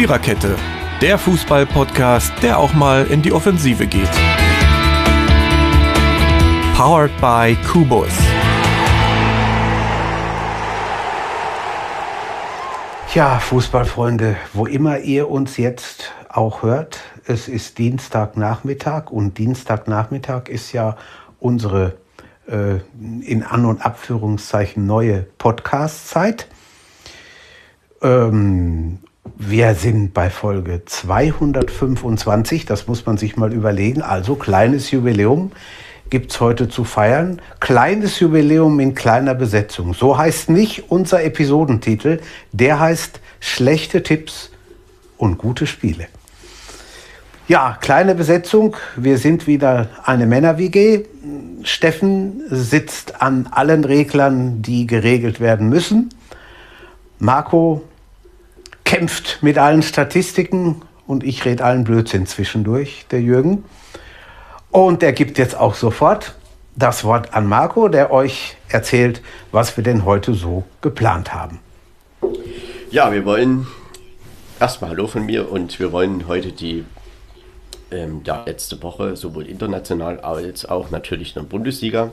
Viererkette, der Fußball-Podcast, der auch mal in die Offensive geht. Powered by Kubus. Ja, Fußballfreunde, wo immer ihr uns jetzt auch hört, es ist Dienstagnachmittag und Dienstagnachmittag ist ja unsere äh, in An- und Abführungszeichen neue Podcast-Zeit. Ähm, wir sind bei Folge 225, das muss man sich mal überlegen. Also kleines Jubiläum gibt es heute zu feiern. Kleines Jubiläum in kleiner Besetzung. So heißt nicht unser Episodentitel. Der heißt Schlechte Tipps und gute Spiele. Ja, kleine Besetzung. Wir sind wieder eine Männer-WG. Steffen sitzt an allen Reglern, die geregelt werden müssen. Marco kämpft mit allen Statistiken und ich rede allen Blödsinn zwischendurch, der Jürgen. Und er gibt jetzt auch sofort das Wort an Marco, der euch erzählt, was wir denn heute so geplant haben. Ja, wir wollen erstmal Hallo von mir und wir wollen heute die ähm, ja, letzte Woche sowohl international als auch natürlich in der Bundesliga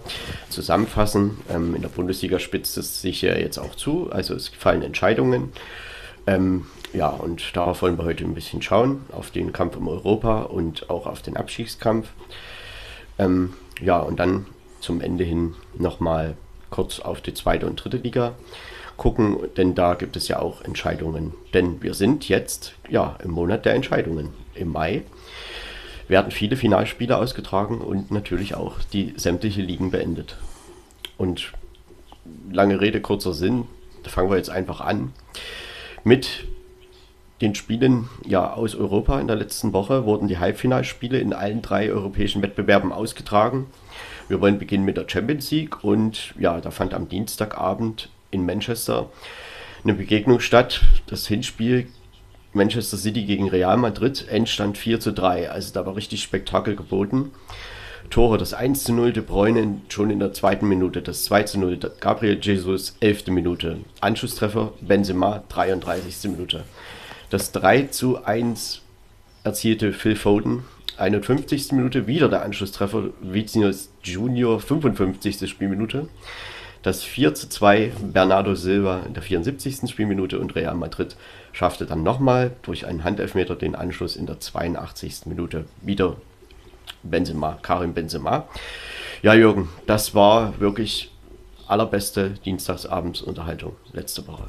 zusammenfassen. Ähm, in der Bundesliga spitzt es sich ja jetzt auch zu, also es fallen Entscheidungen. Ähm, ja, und darauf wollen wir heute ein bisschen schauen, auf den Kampf um Europa und auch auf den Abstiegskampf. Ähm, ja, und dann zum Ende hin nochmal kurz auf die zweite und dritte Liga gucken, denn da gibt es ja auch Entscheidungen. Denn wir sind jetzt ja im Monat der Entscheidungen. Im Mai werden viele Finalspiele ausgetragen und natürlich auch die sämtliche Ligen beendet. Und lange Rede, kurzer Sinn, da fangen wir jetzt einfach an mit den Spielen ja, aus Europa in der letzten Woche wurden die Halbfinalspiele in allen drei europäischen Wettbewerben ausgetragen. Wir wollen beginnen mit der Champions League und ja, da fand am Dienstagabend in Manchester eine Begegnung statt. Das Hinspiel Manchester City gegen Real Madrid, Endstand 4 zu 3. Also da war richtig Spektakel geboten. Tore, das 1 zu 0 De Bruyne schon in der zweiten Minute, das 2 zu 0 Gabriel Jesus, 11. Minute. Anschlusstreffer Benzema, 33. Minute. Das 3 zu 1 erzielte Phil Foden, 51. Minute, wieder der Anschlusstreffer Vinicius Junior, 55. Spielminute. Das 4 zu 2 Bernardo Silva in der 74. Spielminute und Real Madrid schaffte dann nochmal durch einen Handelfmeter den Anschluss in der 82. Minute. Wieder Benzema, Karim Benzema. Ja, Jürgen, das war wirklich allerbeste Dienstagsabensunterhaltung letzte Woche.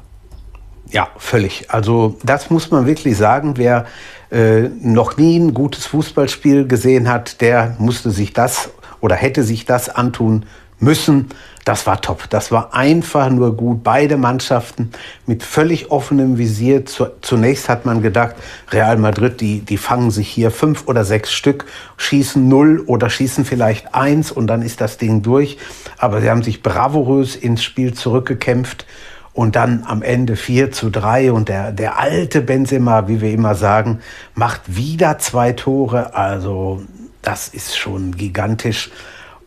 Ja, völlig. Also das muss man wirklich sagen. Wer äh, noch nie ein gutes Fußballspiel gesehen hat, der musste sich das oder hätte sich das antun müssen. Das war top. Das war einfach nur gut. Beide Mannschaften mit völlig offenem Visier. Zunächst hat man gedacht, Real Madrid, die, die fangen sich hier fünf oder sechs Stück, schießen null oder schießen vielleicht eins und dann ist das Ding durch. Aber sie haben sich bravourös ins Spiel zurückgekämpft und dann am Ende 4 zu 3 und der, der alte Benzema, wie wir immer sagen, macht wieder zwei Tore. Also das ist schon gigantisch.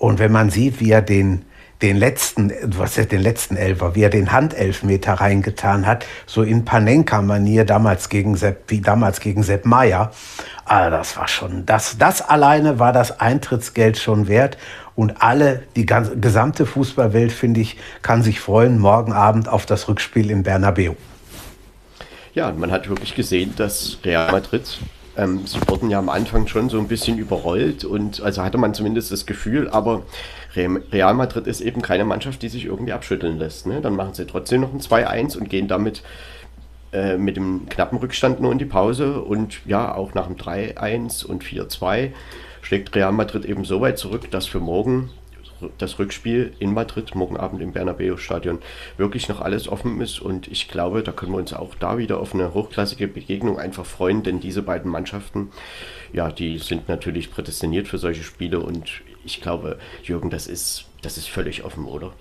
Und wenn man sieht, wie er den, den letzten, was ist den letzten Elfer, wie er den Handelfmeter reingetan hat, so in Panenka-Manier damals gegen Sepp, wie damals gegen Sepp Meier. Ah, das war schon, das, das alleine war das Eintrittsgeld schon wert. Und alle, die ganze, gesamte Fußballwelt, finde ich, kann sich freuen morgen Abend auf das Rückspiel in Bernabeu. Ja, man hat wirklich gesehen, dass Real Madrid, ähm, sie wurden ja am Anfang schon so ein bisschen überrollt und also hatte man zumindest das Gefühl, aber Real Madrid ist eben keine Mannschaft, die sich irgendwie abschütteln lässt. Ne? Dann machen sie trotzdem noch ein 2-1 und gehen damit äh, mit dem knappen Rückstand nur in die Pause und ja, auch nach dem 3-1 und 4-2 schlägt Real Madrid eben so weit zurück, dass für morgen das Rückspiel in Madrid, morgen Abend im Bernabeu-Stadion, wirklich noch alles offen ist. Und ich glaube, da können wir uns auch da wieder auf eine hochklassige Begegnung einfach freuen, denn diese beiden Mannschaften, ja, die sind natürlich prädestiniert für solche Spiele. Und ich glaube, Jürgen, das ist, das ist völlig offen, oder?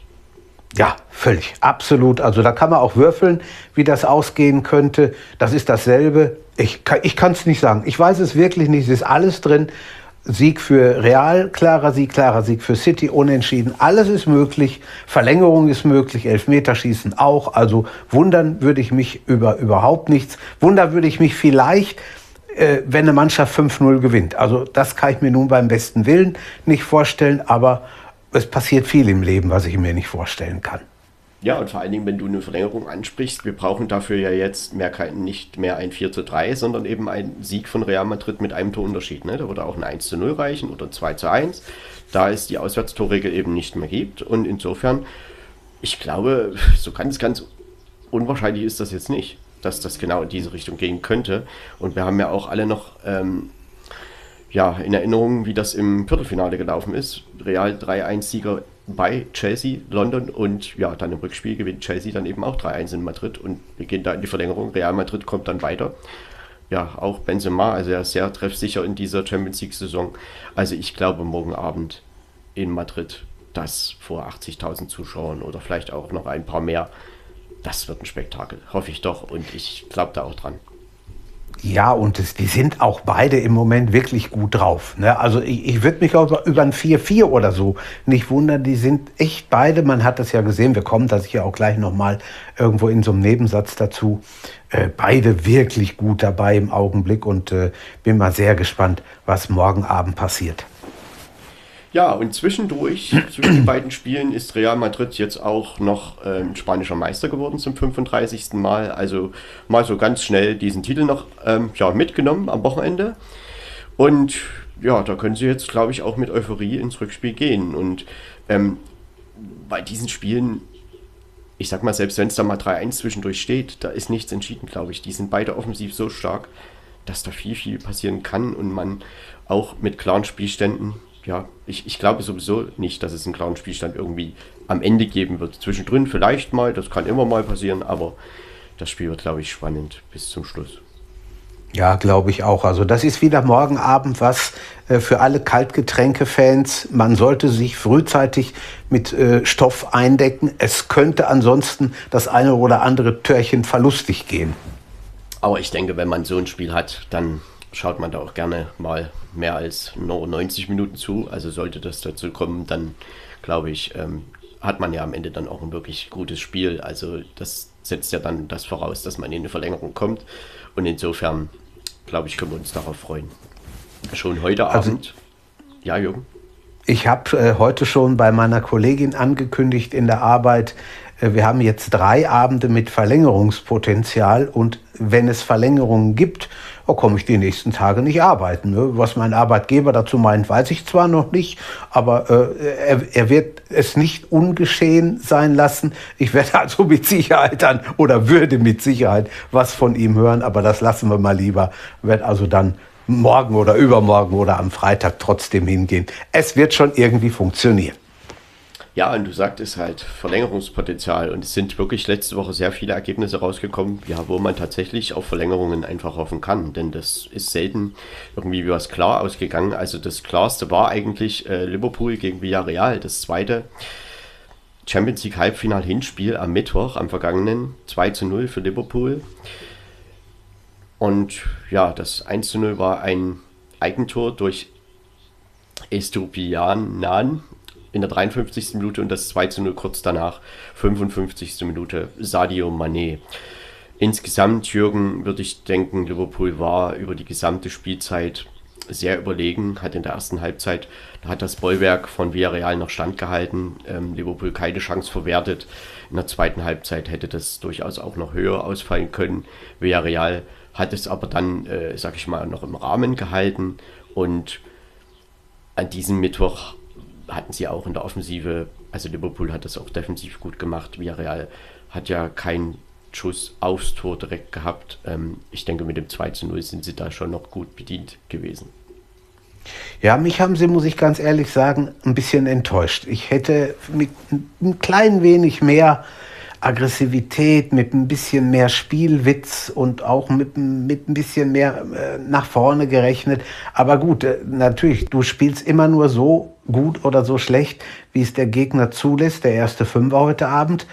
Ja, völlig, absolut. Also da kann man auch würfeln, wie das ausgehen könnte. Das ist dasselbe. Ich, ich kann es nicht sagen. Ich weiß es wirklich nicht. Es ist alles drin. Sieg für Real, klarer Sieg, klarer Sieg für City, unentschieden. Alles ist möglich. Verlängerung ist möglich, Elfmeterschießen auch. Also wundern würde ich mich über überhaupt nichts. Wundern würde ich mich vielleicht, äh, wenn eine Mannschaft 5-0 gewinnt. Also das kann ich mir nun beim besten Willen nicht vorstellen, aber es passiert viel im Leben, was ich mir nicht vorstellen kann. Ja, und vor allen Dingen, wenn du eine Verlängerung ansprichst, wir brauchen dafür ja jetzt mehr, nicht mehr ein 4 zu 3, sondern eben ein Sieg von Real Madrid mit einem Torunterschied. Ne? Da würde auch ein 1 zu 0 reichen oder 2 zu 1, da es die Auswärtstorregel eben nicht mehr gibt. Und insofern, ich glaube, so ganz, ganz unwahrscheinlich ist das jetzt nicht, dass das genau in diese Richtung gehen könnte. Und wir haben ja auch alle noch ähm, ja, in Erinnerung, wie das im Viertelfinale gelaufen ist. Real 3-1-Sieger bei Chelsea, London und ja, dann im Rückspiel gewinnt Chelsea dann eben auch 3-1 in Madrid und gehen da in die Verlängerung. Real Madrid kommt dann weiter. Ja, auch Benzema, also er ist sehr treffsicher in dieser Champions League-Saison. Also ich glaube, morgen Abend in Madrid, das vor 80.000 Zuschauern oder vielleicht auch noch ein paar mehr, das wird ein Spektakel, hoffe ich doch und ich glaube da auch dran. Ja, und es, die sind auch beide im Moment wirklich gut drauf. Ne? Also ich, ich würde mich auch über ein 4-4 oder so nicht wundern. Die sind echt beide, man hat das ja gesehen, wir kommen da sicher auch gleich nochmal irgendwo in so einem Nebensatz dazu. Äh, beide wirklich gut dabei im Augenblick und äh, bin mal sehr gespannt, was morgen Abend passiert. Ja, und zwischendurch, zwischen den beiden Spielen, ist Real Madrid jetzt auch noch ähm, spanischer Meister geworden zum 35. Mal. Also mal so ganz schnell diesen Titel noch ähm, ja, mitgenommen am Wochenende. Und ja, da können sie jetzt, glaube ich, auch mit Euphorie ins Rückspiel gehen. Und ähm, bei diesen Spielen, ich sag mal, selbst wenn es da mal 3-1 zwischendurch steht, da ist nichts entschieden, glaube ich. Die sind beide offensiv so stark, dass da viel, viel passieren kann und man auch mit klaren Spielständen ja, ich, ich glaube sowieso nicht, dass es einen klaren Spielstand irgendwie am Ende geben wird. Zwischendrin vielleicht mal, das kann immer mal passieren, aber das Spiel wird, glaube ich, spannend bis zum Schluss. Ja, glaube ich auch. Also das ist wieder morgen Abend was äh, für alle Kaltgetränke-Fans. Man sollte sich frühzeitig mit äh, Stoff eindecken. Es könnte ansonsten das eine oder andere Törchen verlustig gehen. Aber ich denke, wenn man so ein Spiel hat, dann schaut man da auch gerne mal mehr als 90 Minuten zu. Also sollte das dazu kommen, dann glaube ich, ähm, hat man ja am Ende dann auch ein wirklich gutes Spiel. Also das setzt ja dann das voraus, dass man in eine Verlängerung kommt. Und insofern, glaube ich, können wir uns darauf freuen. Schon heute also, Abend. Ja, Jürgen. Ich habe äh, heute schon bei meiner Kollegin angekündigt in der Arbeit, äh, wir haben jetzt drei Abende mit Verlängerungspotenzial und wenn es Verlängerungen gibt, oh, komme ich die nächsten Tage nicht arbeiten. Ne? Was mein Arbeitgeber dazu meint, weiß ich zwar noch nicht, aber äh, er, er wird es nicht ungeschehen sein lassen. Ich werde also mit Sicherheit dann oder würde mit Sicherheit was von ihm hören, aber das lassen wir mal lieber. Wird also dann morgen oder übermorgen oder am Freitag trotzdem hingehen. Es wird schon irgendwie funktionieren. Ja, und du sagtest halt Verlängerungspotenzial. Und es sind wirklich letzte Woche sehr viele Ergebnisse rausgekommen, ja, wo man tatsächlich auf Verlängerungen einfach hoffen kann, denn das ist selten irgendwie was klar ausgegangen. Also das klarste war eigentlich äh, Liverpool gegen Villarreal, das zweite Champions League Halbfinal Hinspiel am Mittwoch, am vergangenen. 2 zu 0 für Liverpool. Und ja, das 1 zu 0 war ein Eigentor durch Estupian Nan in der 53. Minute und das 2 zu 0 kurz danach, 55. Minute, Sadio Mané. Insgesamt, Jürgen, würde ich denken, Liverpool war über die gesamte Spielzeit sehr überlegen, hat in der ersten Halbzeit, da hat das Bollwerk von Villarreal noch standgehalten, ähm, Liverpool keine Chance verwertet. In der zweiten Halbzeit hätte das durchaus auch noch höher ausfallen können. Villarreal hat es aber dann, äh, sag ich mal, noch im Rahmen gehalten und an diesem Mittwoch hatten sie auch in der Offensive, also Liverpool hat das auch defensiv gut gemacht. Villarreal hat ja keinen Schuss aufs Tor direkt gehabt. Ähm, ich denke, mit dem 2 zu 0 sind sie da schon noch gut bedient gewesen. Ja, mich haben sie, muss ich ganz ehrlich sagen, ein bisschen enttäuscht. Ich hätte mit ein klein wenig mehr Aggressivität, mit ein bisschen mehr Spielwitz und auch mit, mit ein bisschen mehr äh, nach vorne gerechnet. Aber gut, äh, natürlich, du spielst immer nur so gut oder so schlecht, wie es der Gegner zulässt, der erste Fünfer heute Abend.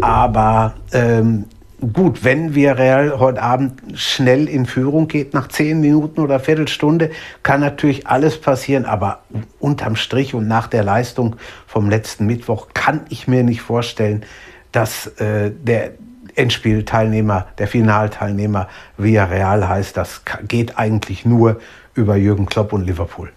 Aber ähm, gut, wenn wir Real heute Abend schnell in Führung geht, nach zehn Minuten oder Viertelstunde, kann natürlich alles passieren. Aber unterm Strich und nach der Leistung vom letzten Mittwoch kann ich mir nicht vorstellen, dass äh, der Endspielteilnehmer, der Finalteilnehmer via Real heißt. Das geht eigentlich nur über Jürgen Klopp und Liverpool.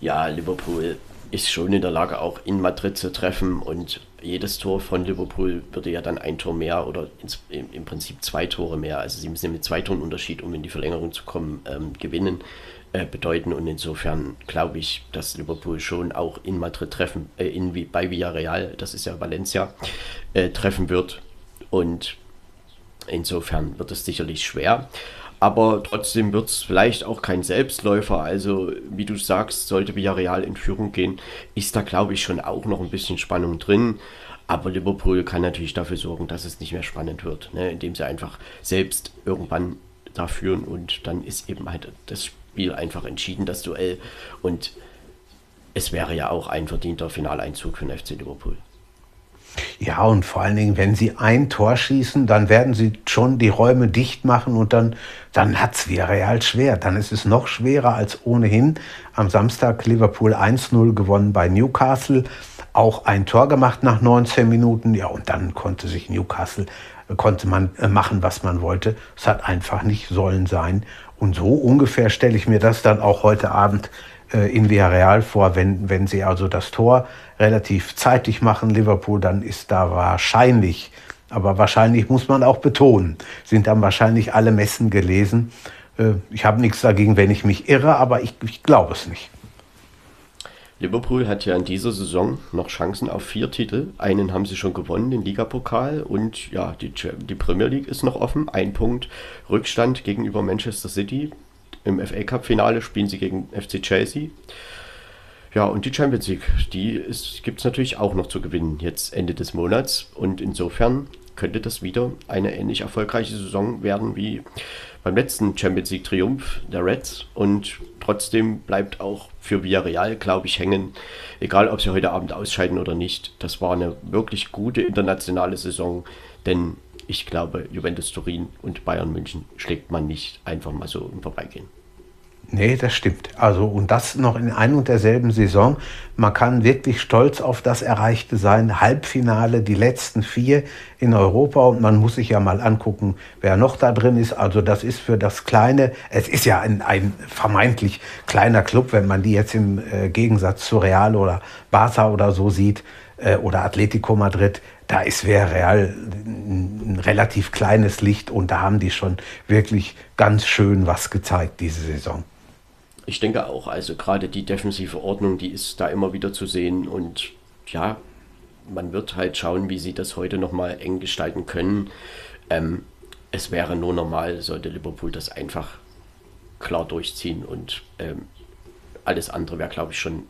Ja, Liverpool ist schon in der Lage, auch in Madrid zu treffen und jedes Tor von Liverpool würde ja dann ein Tor mehr oder ins, im, im, Prinzip zwei Tore mehr, also sie müssen mit zwei Toren Unterschied, um in die Verlängerung zu kommen, ähm, gewinnen, äh, bedeuten. Und insofern glaube ich, dass Liverpool schon auch in Madrid treffen, äh, in, bei Villarreal, das ist ja Valencia, äh, treffen wird. Und insofern wird es sicherlich schwer. Aber trotzdem wird es vielleicht auch kein Selbstläufer. Also, wie du sagst, sollte Villarreal in Führung gehen, ist da, glaube ich, schon auch noch ein bisschen Spannung drin. Aber Liverpool kann natürlich dafür sorgen, dass es nicht mehr spannend wird, ne? indem sie einfach selbst irgendwann da führen und dann ist eben halt das Spiel einfach entschieden, das Duell. Und es wäre ja auch ein verdienter Finaleinzug für den FC Liverpool. Ja, und vor allen Dingen, wenn sie ein Tor schießen, dann werden sie schon die Räume dicht machen und dann, dann hat es Real schwer. Dann ist es noch schwerer als ohnehin. Am Samstag Liverpool 1-0 gewonnen bei Newcastle. Auch ein Tor gemacht nach 19 Minuten. Ja, und dann konnte sich Newcastle, konnte man äh, machen, was man wollte. Es hat einfach nicht sollen sein. Und so ungefähr stelle ich mir das dann auch heute Abend äh, in Villarreal vor, wenn, wenn sie also das Tor relativ zeitig machen, Liverpool, dann ist da wahrscheinlich, aber wahrscheinlich muss man auch betonen, sind dann wahrscheinlich alle Messen gelesen. Äh, ich habe nichts dagegen, wenn ich mich irre, aber ich, ich glaube es nicht. Liverpool hat ja in dieser Saison noch Chancen auf vier Titel. Einen haben sie schon gewonnen, den Ligapokal und ja, die, die Premier League ist noch offen. Ein Punkt Rückstand gegenüber Manchester City. Im FA Cup Finale spielen sie gegen FC Chelsea. Ja, und die Champions League, die gibt es natürlich auch noch zu gewinnen, jetzt Ende des Monats. Und insofern könnte das wieder eine ähnlich erfolgreiche Saison werden wie beim letzten Champions League Triumph der Reds. Und trotzdem bleibt auch für Villarreal, glaube ich, hängen, egal ob sie heute Abend ausscheiden oder nicht. Das war eine wirklich gute internationale Saison, denn ich glaube, Juventus Turin und Bayern München schlägt man nicht einfach mal so im Vorbeigehen. Nee, das stimmt. Also, und das noch in ein und derselben Saison. Man kann wirklich stolz auf das Erreichte sein. Halbfinale, die letzten vier in Europa. Und man muss sich ja mal angucken, wer noch da drin ist. Also, das ist für das kleine, es ist ja ein, ein vermeintlich kleiner Club, wenn man die jetzt im äh, Gegensatz zu Real oder Barca oder so sieht, äh, oder Atletico Madrid, da ist Real ein relativ kleines Licht und da haben die schon wirklich ganz schön was gezeigt diese Saison. Ich denke auch, also gerade die defensive Ordnung, die ist da immer wieder zu sehen und ja, man wird halt schauen, wie sie das heute nochmal eng gestalten können. Ähm, es wäre nur normal, sollte Liverpool das einfach klar durchziehen und ähm, alles andere wäre, glaube ich, schon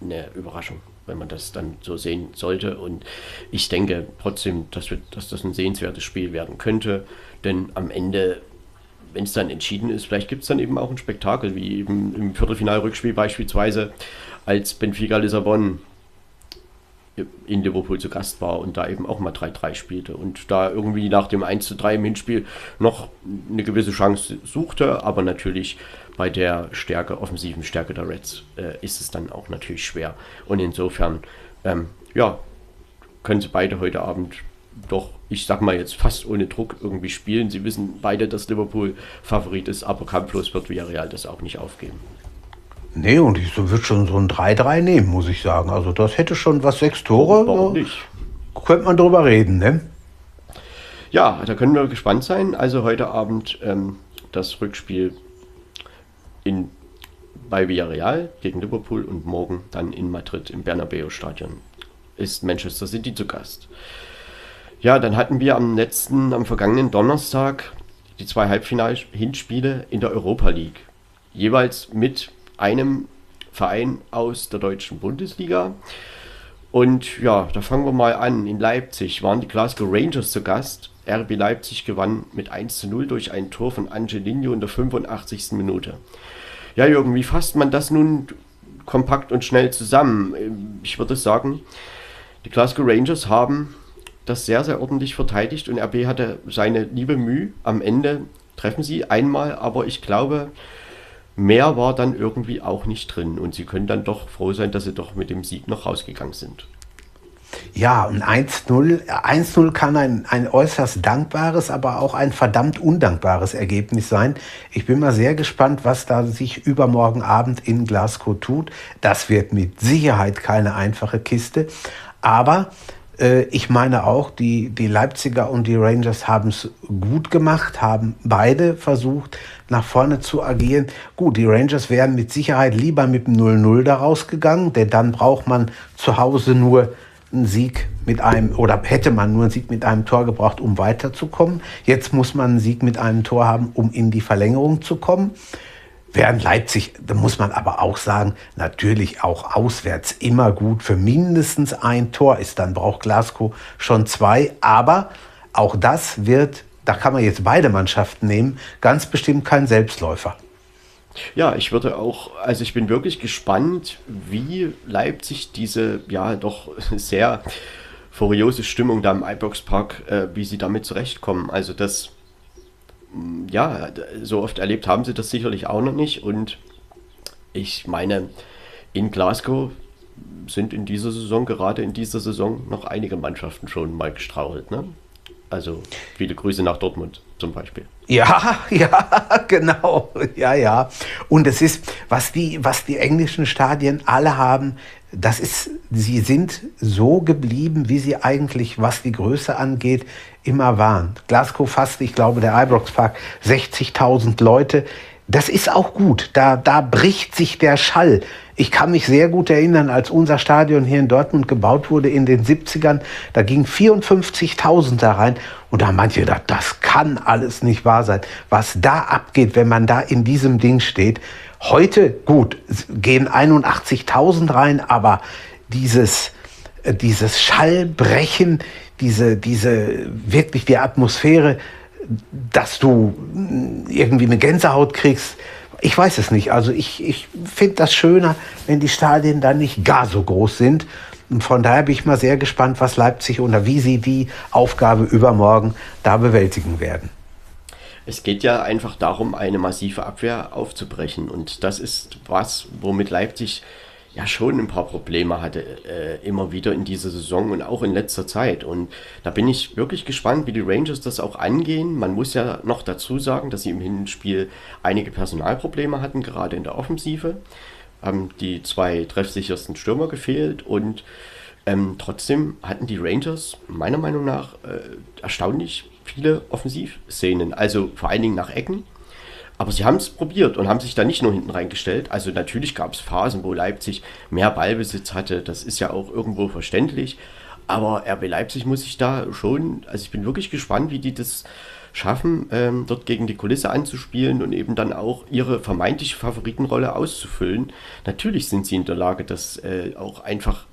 eine Überraschung, wenn man das dann so sehen sollte. Und ich denke trotzdem, dass, wir, dass das ein sehenswertes Spiel werden könnte, denn am Ende wenn es dann entschieden ist, vielleicht gibt es dann eben auch ein Spektakel, wie eben im Viertelfinalrückspiel beispielsweise, als Benfica Lissabon in Liverpool zu Gast war und da eben auch mal 3-3 spielte und da irgendwie nach dem 1-3 im Hinspiel noch eine gewisse Chance suchte, aber natürlich bei der Stärke, offensiven Stärke der Reds äh, ist es dann auch natürlich schwer. Und insofern, ähm, ja, können sie beide heute Abend doch, ich sag mal jetzt fast ohne Druck irgendwie spielen. Sie wissen beide, dass Liverpool Favorit ist, aber kampflos wird Villarreal das auch nicht aufgeben. Nee, und ich würde schon so ein 3-3 nehmen, muss ich sagen. Also das hätte schon was, sechs Tore. Warum nicht? Könnte man drüber reden, ne? Ja, da können wir gespannt sein. Also heute Abend ähm, das Rückspiel in, bei Villarreal gegen Liverpool und morgen dann in Madrid im Bernabeu-Stadion ist Manchester City zu Gast. Ja, dann hatten wir am letzten, am vergangenen Donnerstag die zwei Halbfinal-Hinspiele in der Europa League. Jeweils mit einem Verein aus der deutschen Bundesliga. Und ja, da fangen wir mal an. In Leipzig waren die Glasgow Rangers zu Gast. RB Leipzig gewann mit 1 zu 0 durch ein Tor von Angelino in der 85. Minute. Ja, Jürgen, wie fasst man das nun kompakt und schnell zusammen? Ich würde sagen, die Glasgow Rangers haben das sehr, sehr ordentlich verteidigt und RB hatte seine liebe Mühe. Am Ende treffen sie einmal, aber ich glaube, mehr war dann irgendwie auch nicht drin. Und sie können dann doch froh sein, dass sie doch mit dem Sieg noch rausgegangen sind. Ja, und 1-0 1-0 kann ein, ein äußerst dankbares, aber auch ein verdammt undankbares Ergebnis sein. Ich bin mal sehr gespannt, was da sich übermorgen Abend in Glasgow tut. Das wird mit Sicherheit keine einfache Kiste. Aber äh, ich meine auch, die, die Leipziger und die Rangers haben es gut gemacht, haben beide versucht, nach vorne zu agieren. Gut, die Rangers wären mit Sicherheit lieber mit dem 0-0 da rausgegangen, denn dann braucht man zu Hause nur einen Sieg mit einem, oder hätte man nur einen Sieg mit einem Tor gebraucht, um weiterzukommen. Jetzt muss man einen Sieg mit einem Tor haben, um in die Verlängerung zu kommen. Während Leipzig, da muss man aber auch sagen, natürlich auch auswärts immer gut für mindestens ein Tor ist. Dann braucht Glasgow schon zwei. Aber auch das wird, da kann man jetzt beide Mannschaften nehmen, ganz bestimmt kein Selbstläufer. Ja, ich würde auch, also ich bin wirklich gespannt, wie Leipzig diese ja doch sehr furiose Stimmung da im Ibrox Park, äh, wie sie damit zurechtkommen. Also das ja, so oft erlebt haben sie das sicherlich auch noch nicht. Und ich meine, in Glasgow sind in dieser Saison, gerade in dieser Saison, noch einige Mannschaften schon mal gestrauchelt. Ne? Also viele Grüße nach Dortmund zum Beispiel. Ja, ja, genau. Ja, ja. Und es ist, was die, was die englischen Stadien alle haben, das ist, sie sind so geblieben, wie sie eigentlich, was die Größe angeht, immer waren. Glasgow fast, ich glaube, der Ibrox Park, 60.000 Leute. Das ist auch gut. Da, da bricht sich der Schall. Ich kann mich sehr gut erinnern, als unser Stadion hier in Dortmund gebaut wurde in den 70ern, da gingen 54.000 da rein und da manche gedacht, das kann alles nicht wahr sein. Was da abgeht, wenn man da in diesem Ding steht, Heute, gut, gehen 81.000 rein, aber dieses, äh, dieses Schallbrechen, diese, diese, wirklich die Atmosphäre, dass du mm, irgendwie eine Gänsehaut kriegst, ich weiß es nicht. Also ich, ich finde das schöner, wenn die Stadien dann nicht gar so groß sind. Und von daher bin ich mal sehr gespannt, was Leipzig oder wie sie die Aufgabe übermorgen da bewältigen werden. Es geht ja einfach darum, eine massive Abwehr aufzubrechen. Und das ist was, womit Leipzig ja schon ein paar Probleme hatte, äh, immer wieder in dieser Saison und auch in letzter Zeit. Und da bin ich wirklich gespannt, wie die Rangers das auch angehen. Man muss ja noch dazu sagen, dass sie im Hinspiel einige Personalprobleme hatten, gerade in der Offensive. Haben die zwei treffsichersten Stürmer gefehlt und ähm, trotzdem hatten die Rangers meiner Meinung nach äh, erstaunlich viele Offensivszenen, also vor allen Dingen nach Ecken. Aber sie haben es probiert und haben sich da nicht nur hinten reingestellt. Also natürlich gab es Phasen, wo Leipzig mehr Ballbesitz hatte. Das ist ja auch irgendwo verständlich. Aber RB Leipzig muss sich da schon, also ich bin wirklich gespannt, wie die das schaffen, ähm, dort gegen die Kulisse anzuspielen und eben dann auch ihre vermeintliche Favoritenrolle auszufüllen. Natürlich sind sie in der Lage, das äh, auch einfach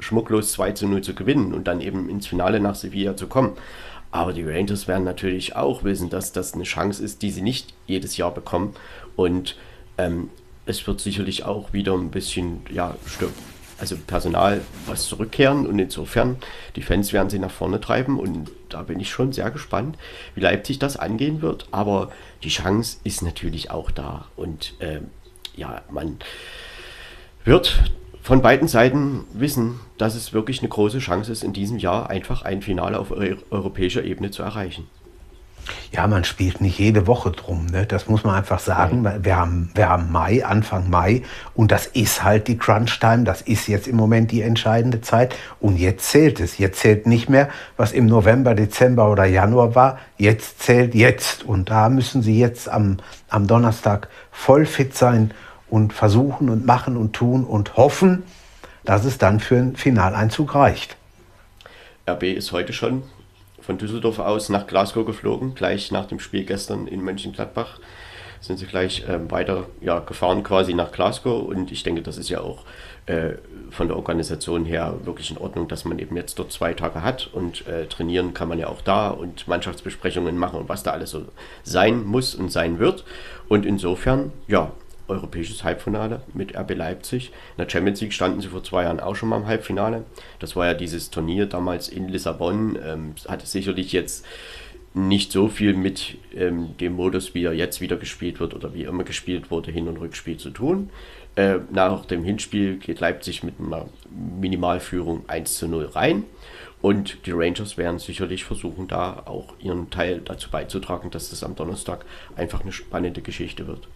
schmucklos 2 zu 0 zu gewinnen und dann eben ins Finale nach Sevilla zu kommen. Aber die Rangers werden natürlich auch wissen, dass das eine Chance ist, die sie nicht jedes Jahr bekommen. Und ähm, es wird sicherlich auch wieder ein bisschen, ja, also Personal was zurückkehren und insofern die Fans werden sie nach vorne treiben und da bin ich schon sehr gespannt, wie Leipzig das angehen wird. Aber die Chance ist natürlich auch da und äh, ja, man wird von beiden Seiten wissen, dass es wirklich eine große Chance ist, in diesem Jahr einfach ein Finale auf europäischer Ebene zu erreichen. Ja, man spielt nicht jede Woche drum. Ne? Das muss man einfach sagen. Wir haben, wir haben Mai, Anfang Mai. Und das ist halt die Crunch-Time. Das ist jetzt im Moment die entscheidende Zeit. Und jetzt zählt es. Jetzt zählt nicht mehr, was im November, Dezember oder Januar war. Jetzt zählt jetzt. Und da müssen Sie jetzt am, am Donnerstag voll fit sein und versuchen und machen und tun und hoffen, dass es dann für einen Finaleinzug reicht. RB ist heute schon von Düsseldorf aus nach Glasgow geflogen, gleich nach dem Spiel gestern in Mönchengladbach. Sind sie gleich äh, weiter ja, gefahren quasi nach Glasgow. Und ich denke, das ist ja auch äh, von der Organisation her wirklich in Ordnung, dass man eben jetzt dort zwei Tage hat und äh, trainieren kann man ja auch da und Mannschaftsbesprechungen machen und was da alles so sein muss und sein wird. Und insofern, ja, europäisches Halbfinale mit RB Leipzig. In der Champions League standen sie vor zwei Jahren auch schon mal im Halbfinale. Das war ja dieses Turnier damals in Lissabon. Ähm, hatte sicherlich jetzt nicht so viel mit ähm, dem Modus, wie er jetzt wieder gespielt wird oder wie immer gespielt wurde, Hin- und Rückspiel zu tun. Äh, nach dem Hinspiel geht Leipzig mit einer Minimalführung 1 zu 0 rein. Und die Rangers werden sicherlich versuchen, da auch ihren Teil dazu beizutragen, dass das am Donnerstag einfach eine spannende Geschichte wird.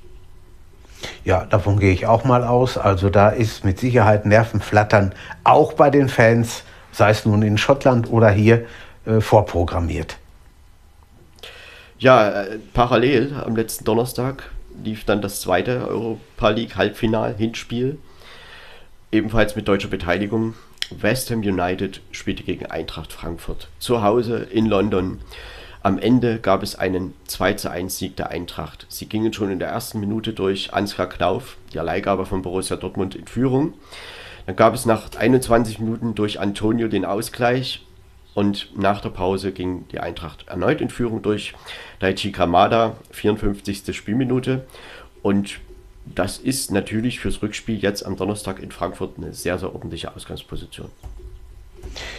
Ja, davon gehe ich auch mal aus. Also da ist mit Sicherheit Nervenflattern auch bei den Fans, sei es nun in Schottland oder hier, äh, vorprogrammiert. Ja, äh, parallel am letzten Donnerstag lief dann das zweite Europa League Halbfinal Hinspiel, ebenfalls mit deutscher Beteiligung. West Ham United spielte gegen Eintracht Frankfurt zu Hause in London. Am Ende gab es einen 2 zu 1 Sieg der Eintracht. Sie gingen schon in der ersten Minute durch Ansgar Knauf, die Leihgabe von Borussia Dortmund, in Führung. Dann gab es nach 21 Minuten durch Antonio den Ausgleich und nach der Pause ging die Eintracht erneut in Führung durch Daichi Kamada, 54. Spielminute. Und das ist natürlich fürs Rückspiel jetzt am Donnerstag in Frankfurt eine sehr, sehr ordentliche Ausgangsposition.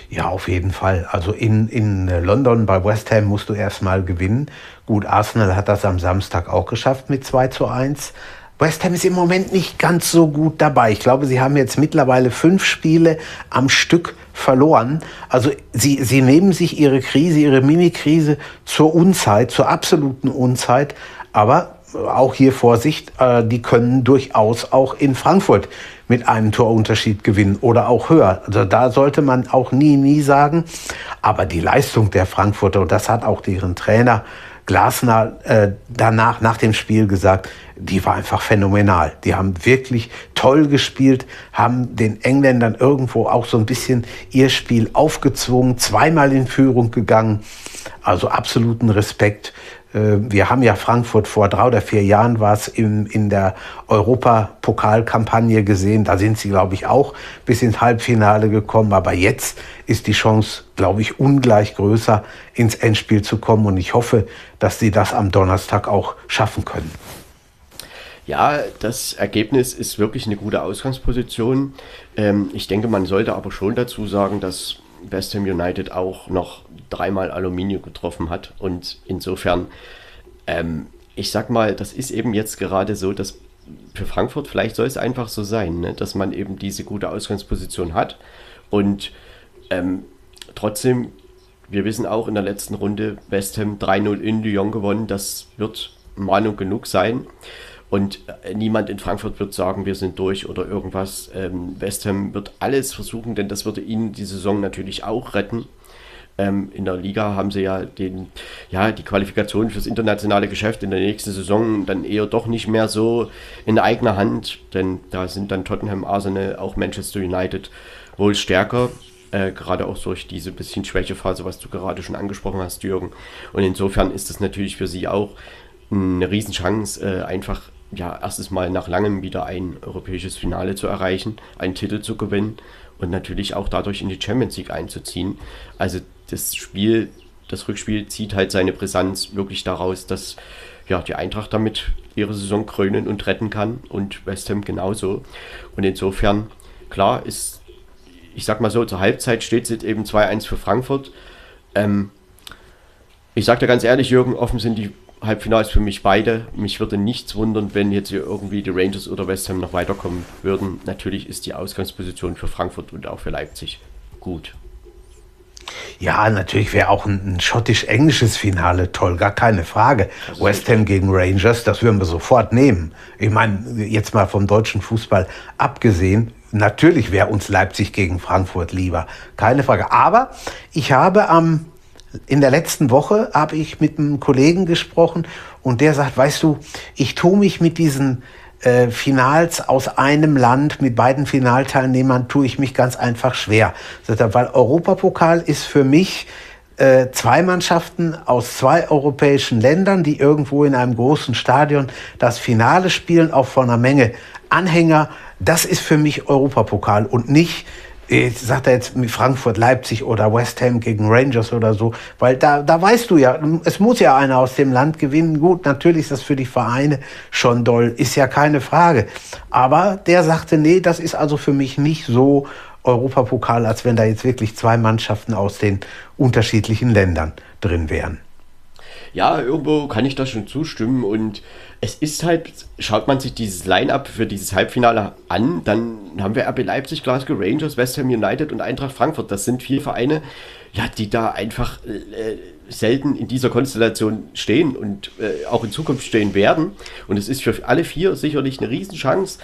Ja, auf jeden Fall. Also in, in London bei West Ham musst du erstmal gewinnen. Gut, Arsenal hat das am Samstag auch geschafft mit 2 zu 1. West Ham ist im Moment nicht ganz so gut dabei. Ich glaube, sie haben jetzt mittlerweile fünf Spiele am Stück verloren. Also sie, sie nehmen sich ihre Krise, ihre Mini-Krise zur Unzeit, zur absoluten Unzeit. Aber auch hier Vorsicht, äh, die können durchaus auch in Frankfurt mit einem Torunterschied gewinnen oder auch höher. Also da sollte man auch nie, nie sagen. Aber die Leistung der Frankfurter, und das hat auch deren Trainer Glasner äh, danach, nach dem Spiel gesagt, die war einfach phänomenal. Die haben wirklich toll gespielt, haben den Engländern irgendwo auch so ein bisschen ihr Spiel aufgezwungen, zweimal in Führung gegangen. Also absoluten Respekt. Äh, wir haben ja Frankfurt vor drei oder vier Jahren war es in, in der Europapokalkampagne gesehen. Da sind sie, glaube ich, auch bis ins Halbfinale gekommen. Aber jetzt ist die Chance, glaube ich, ungleich größer, ins Endspiel zu kommen. Und ich hoffe, dass sie das am Donnerstag auch schaffen können. Ja, das Ergebnis ist wirklich eine gute Ausgangsposition. Ähm, ich denke, man sollte aber schon dazu sagen, dass West Ham United auch noch dreimal Aluminium getroffen hat. Und insofern, ähm, ich sag mal, das ist eben jetzt gerade so, dass für Frankfurt vielleicht soll es einfach so sein, ne? dass man eben diese gute Ausgangsposition hat. Und ähm, trotzdem, wir wissen auch in der letzten Runde, West Ham 3-0 in Lyon gewonnen. Das wird Mahnung genug sein. Und äh, niemand in Frankfurt wird sagen, wir sind durch oder irgendwas. Ähm, West Ham wird alles versuchen, denn das würde ihnen die Saison natürlich auch retten. Ähm, in der Liga haben sie ja, den, ja die Qualifikation fürs internationale Geschäft in der nächsten Saison dann eher doch nicht mehr so in eigener Hand, denn da sind dann Tottenham, Arsenal, auch Manchester United wohl stärker. Äh, gerade auch durch diese bisschen Schwächephase, was du gerade schon angesprochen hast, Jürgen. Und insofern ist es natürlich für sie auch eine Riesenchance, äh, einfach ja, erstes Mal nach langem wieder ein europäisches Finale zu erreichen, einen Titel zu gewinnen und natürlich auch dadurch in die Champions League einzuziehen. Also das Spiel, das Rückspiel zieht halt seine Brisanz wirklich daraus, dass ja, die Eintracht damit ihre Saison krönen und retten kann und West Ham genauso. Und insofern, klar, ist, ich sag mal so, zur Halbzeit steht es jetzt eben 2-1 für Frankfurt. Ähm, ich sag dir ganz ehrlich, Jürgen, offen sind die Halbfinals für mich beide. Mich würde nichts wundern, wenn jetzt hier irgendwie die Rangers oder West Ham noch weiterkommen würden. Natürlich ist die Ausgangsposition für Frankfurt und auch für Leipzig gut. Ja, natürlich wäre auch ein, ein schottisch-englisches Finale toll, gar keine Frage. Also West Ham gegen Rangers, das würden wir sofort nehmen. Ich meine, jetzt mal vom deutschen Fußball abgesehen, natürlich wäre uns Leipzig gegen Frankfurt lieber, keine Frage. Aber ich habe am in der letzten Woche habe ich mit einem Kollegen gesprochen und der sagt, weißt du, ich tue mich mit diesen äh, Finals aus einem Land, mit beiden Finalteilnehmern, tue ich mich ganz einfach schwer. Weil Europapokal ist für mich äh, zwei Mannschaften aus zwei europäischen Ländern, die irgendwo in einem großen Stadion das Finale spielen, auch von einer Menge Anhänger. Das ist für mich Europapokal und nicht ich sage jetzt mit Frankfurt, Leipzig oder West Ham gegen Rangers oder so, weil da, da weißt du ja, es muss ja einer aus dem Land gewinnen. Gut, natürlich ist das für die Vereine schon doll, ist ja keine Frage. Aber der sagte, nee, das ist also für mich nicht so Europapokal, als wenn da jetzt wirklich zwei Mannschaften aus den unterschiedlichen Ländern drin wären. Ja, irgendwo kann ich da schon zustimmen und es ist halt, schaut man sich dieses Line-Up für dieses Halbfinale an, dann haben wir RB Leipzig, Glasgow Rangers, West Ham United und Eintracht Frankfurt. Das sind vier Vereine, ja, die da einfach äh, selten in dieser Konstellation stehen und äh, auch in Zukunft stehen werden. Und es ist für alle vier sicherlich eine Riesenchance,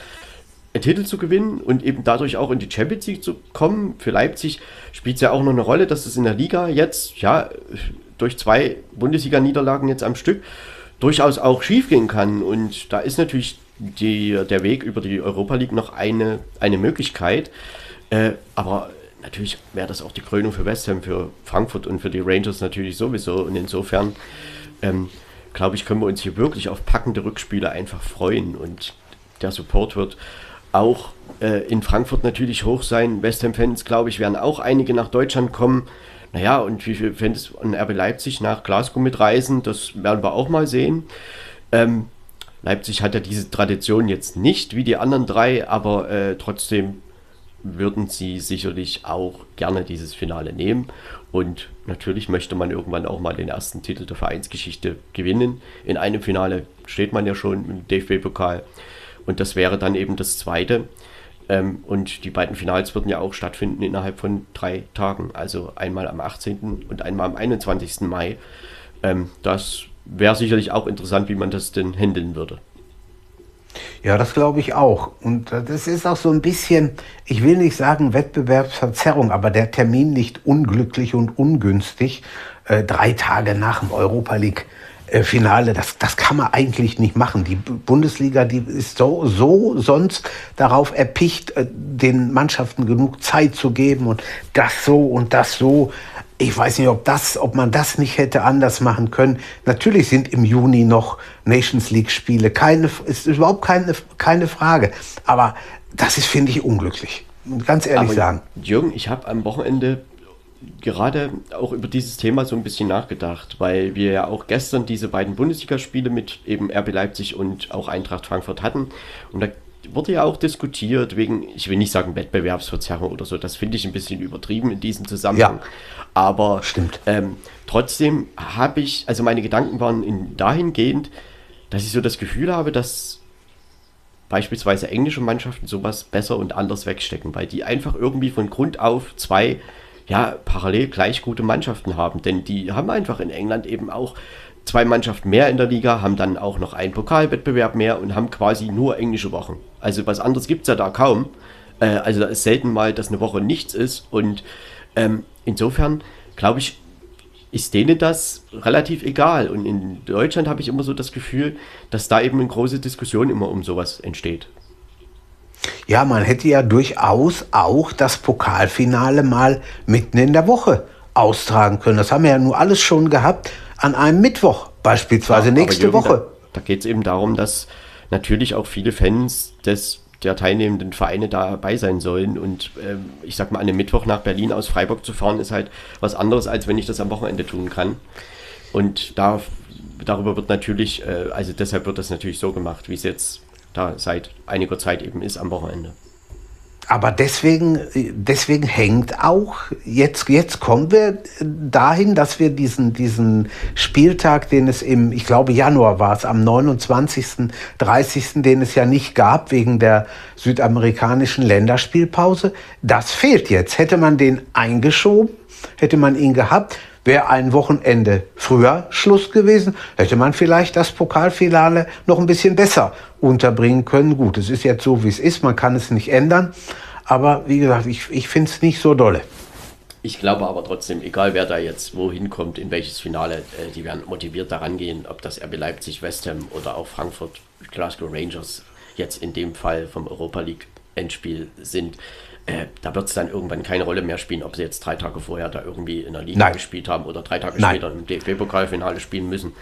einen Titel zu gewinnen und eben dadurch auch in die Champions League zu kommen. Für Leipzig spielt es ja auch noch eine Rolle, dass es in der Liga jetzt, ja, durch zwei Bundesliga-Niederlagen jetzt am Stück durchaus auch schiefgehen kann. Und da ist natürlich die, der Weg über die Europa League noch eine, eine Möglichkeit. Äh, aber natürlich wäre das auch die Krönung für West Ham, für Frankfurt und für die Rangers natürlich sowieso. Und insofern, ähm, glaube ich, können wir uns hier wirklich auf packende Rückspiele einfach freuen. Und der Support wird auch äh, in Frankfurt natürlich hoch sein. West Ham-Fans, glaube ich, werden auch einige nach Deutschland kommen. Naja, und wie viele Fans von RB Leipzig nach Glasgow mitreisen, das werden wir auch mal sehen. Ähm, Leipzig hat ja diese Tradition jetzt nicht wie die anderen drei, aber äh, trotzdem würden sie sicherlich auch gerne dieses Finale nehmen. Und natürlich möchte man irgendwann auch mal den ersten Titel der Vereinsgeschichte gewinnen. In einem Finale steht man ja schon im DFB-Pokal. Und das wäre dann eben das zweite. Ähm, und die beiden Finals würden ja auch stattfinden innerhalb von drei Tagen. Also einmal am 18. und einmal am 21. Mai. Ähm, das wäre sicherlich auch interessant, wie man das denn handeln würde. Ja, das glaube ich auch. Und das ist auch so ein bisschen, ich will nicht sagen Wettbewerbsverzerrung, aber der Termin nicht unglücklich und ungünstig. Äh, drei Tage nach dem Europa League äh, Finale, das, das kann man eigentlich nicht machen. Die Bundesliga, die ist so, so sonst darauf erpicht, äh, den Mannschaften genug Zeit zu geben und das so und das so. Ich weiß nicht, ob das, ob man das nicht hätte anders machen können. Natürlich sind im Juni noch Nations League Spiele. Keine, ist überhaupt keine, keine Frage. Aber das ist, finde ich, unglücklich. Ganz ehrlich Aber, sagen. Jürgen, ich habe am Wochenende gerade auch über dieses Thema so ein bisschen nachgedacht, weil wir ja auch gestern diese beiden Bundesligaspiele mit eben RB Leipzig und auch Eintracht Frankfurt hatten. Und da wurde ja auch diskutiert wegen, ich will nicht sagen Wettbewerbsverzerrung oder so, das finde ich ein bisschen übertrieben in diesem Zusammenhang. Ja, Aber stimmt. Ähm, trotzdem habe ich, also meine Gedanken waren in, dahingehend, dass ich so das Gefühl habe, dass beispielsweise englische Mannschaften sowas besser und anders wegstecken, weil die einfach irgendwie von Grund auf zwei ja, parallel gleich gute Mannschaften haben. Denn die haben einfach in England eben auch zwei Mannschaften mehr in der Liga, haben dann auch noch einen Pokalwettbewerb mehr und haben quasi nur englische Wochen. Also was anderes gibt es ja da kaum. Äh, also da ist selten mal, dass eine Woche nichts ist. Und ähm, insofern glaube ich, ist denen das relativ egal. Und in Deutschland habe ich immer so das Gefühl, dass da eben eine große Diskussion immer um sowas entsteht. Ja, man hätte ja durchaus auch das Pokalfinale mal mitten in der Woche austragen können. Das haben wir ja nur alles schon gehabt an einem Mittwoch, beispielsweise ja, nächste Jürgen, Woche. Da, da geht es eben darum, dass natürlich auch viele Fans des der teilnehmenden Vereine dabei sein sollen. Und ähm, ich sag mal, an einem Mittwoch nach Berlin aus Freiburg zu fahren, ist halt was anderes, als wenn ich das am Wochenende tun kann. Und da, darüber wird natürlich, äh, also deshalb wird das natürlich so gemacht, wie es jetzt da seit einiger Zeit eben ist am Wochenende. Aber deswegen, deswegen hängt auch, jetzt, jetzt kommen wir dahin, dass wir diesen, diesen Spieltag, den es im, ich glaube Januar war es, am 29., 30., den es ja nicht gab wegen der südamerikanischen Länderspielpause, das fehlt jetzt. Hätte man den eingeschoben, hätte man ihn gehabt, Wäre ein Wochenende früher Schluss gewesen, hätte man vielleicht das Pokalfinale noch ein bisschen besser unterbringen können. Gut, es ist jetzt so, wie es ist, man kann es nicht ändern. Aber wie gesagt, ich, ich finde es nicht so dolle. Ich glaube aber trotzdem, egal wer da jetzt wohin kommt, in welches Finale, äh, die werden motiviert daran gehen, ob das RB Leipzig, West Ham oder auch Frankfurt, Glasgow Rangers jetzt in dem Fall vom Europa League Endspiel sind. Äh, da wird es dann irgendwann keine Rolle mehr spielen, ob sie jetzt drei Tage vorher da irgendwie in der Liga Nein. gespielt haben oder drei Tage Nein. später im DFB-Pokalfinale spielen müssen.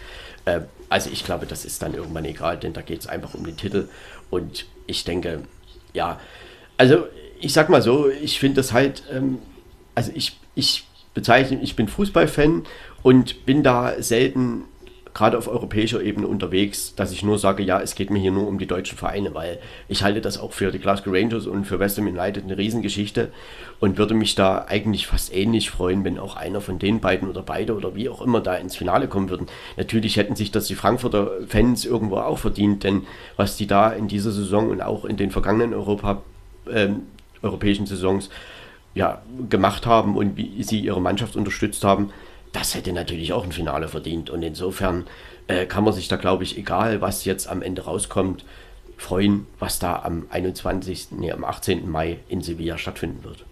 Äh, also ich glaube, das ist dann irgendwann egal, denn da geht es einfach um den Titel. Und ich denke, ja, also ich sag mal so, ich finde das halt, ähm, also ich, ich bezeichne, ich bin Fußballfan und bin da selten gerade auf europäischer Ebene unterwegs, dass ich nur sage, ja, es geht mir hier nur um die deutschen Vereine, weil ich halte das auch für die Glasgow Rangers und für West Ham United eine Riesengeschichte und würde mich da eigentlich fast ähnlich freuen, wenn auch einer von den beiden oder beide oder wie auch immer da ins Finale kommen würden. Natürlich hätten sich das die Frankfurter Fans irgendwo auch verdient, denn was die da in dieser Saison und auch in den vergangenen Europa, äh, europäischen Saisons ja, gemacht haben und wie sie ihre Mannschaft unterstützt haben, das hätte natürlich auch ein Finale verdient. Und insofern äh, kann man sich da, glaube ich, egal was jetzt am Ende rauskommt, freuen, was da am 21., nee, am 18. Mai in Sevilla stattfinden wird.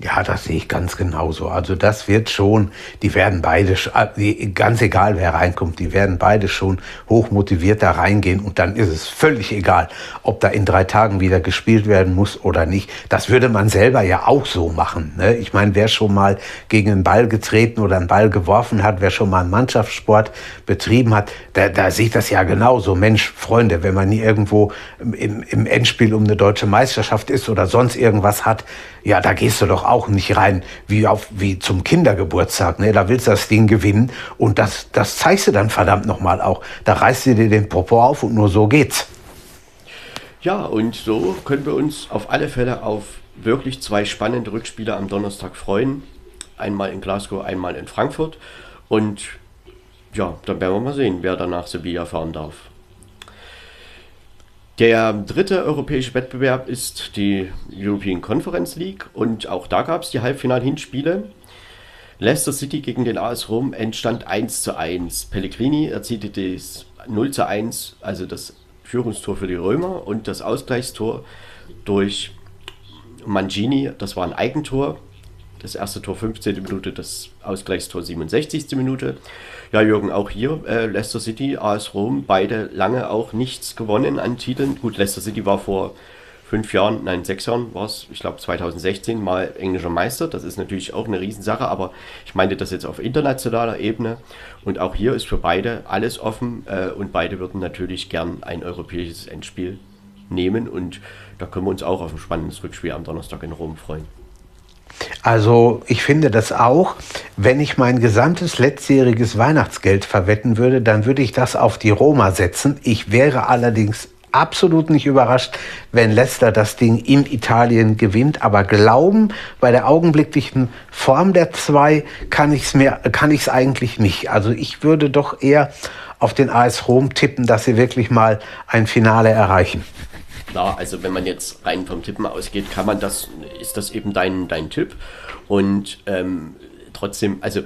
Ja, das sehe ich ganz genauso. Also das wird schon, die werden beide, äh, ganz egal wer reinkommt, die werden beide schon hochmotiviert da reingehen und dann ist es völlig egal, ob da in drei Tagen wieder gespielt werden muss oder nicht. Das würde man selber ja auch so machen. Ne? Ich meine, wer schon mal gegen einen Ball getreten oder einen Ball geworfen hat, wer schon mal einen Mannschaftssport betrieben hat, da, da sieht das ja genauso. Mensch, Freunde, wenn man nie irgendwo im, im Endspiel um eine deutsche Meisterschaft ist oder sonst irgendwas hat, ja, da gehst du doch auch nicht rein wie, auf, wie zum Kindergeburtstag. Ne? Da willst du das Ding gewinnen und das, das zeigst du dann verdammt nochmal auch. Da reißt du dir den Popo auf und nur so geht's. Ja, und so können wir uns auf alle Fälle auf wirklich zwei spannende Rückspiele am Donnerstag freuen. Einmal in Glasgow, einmal in Frankfurt. Und ja, dann werden wir mal sehen, wer danach Sevilla fahren darf. Der dritte europäische Wettbewerb ist die European Conference League und auch da gab es die Halbfinal-Hinspiele. Leicester City gegen den AS Rom entstand 1 zu 1. Pellegrini erzielte das 0 zu 1, also das Führungstor für die Römer und das Ausgleichstor durch Mangini, das war ein Eigentor. Das erste Tor 15. Minute, das Ausgleichstor 67. Minute. Ja, Jürgen, auch hier äh, Leicester City, AS Rom, beide lange auch nichts gewonnen an Titeln. Gut, Leicester City war vor fünf Jahren, nein, sechs Jahren war es, ich glaube 2016 mal englischer Meister. Das ist natürlich auch eine Riesensache, aber ich meinte das jetzt auf internationaler Ebene. Und auch hier ist für beide alles offen äh, und beide würden natürlich gern ein europäisches Endspiel nehmen. Und da können wir uns auch auf ein spannendes Rückspiel am Donnerstag in Rom freuen. Also ich finde das auch, wenn ich mein gesamtes letztjähriges Weihnachtsgeld verwetten würde, dann würde ich das auf die Roma setzen. Ich wäre allerdings absolut nicht überrascht, wenn Leicester das Ding in Italien gewinnt. Aber glauben bei der augenblicklichen Form der zwei kann ich es eigentlich nicht. Also ich würde doch eher auf den AS Rom tippen, dass sie wirklich mal ein Finale erreichen klar, also wenn man jetzt rein vom Tippen ausgeht, kann man das, ist das eben dein, dein Tipp. Und ähm, trotzdem, also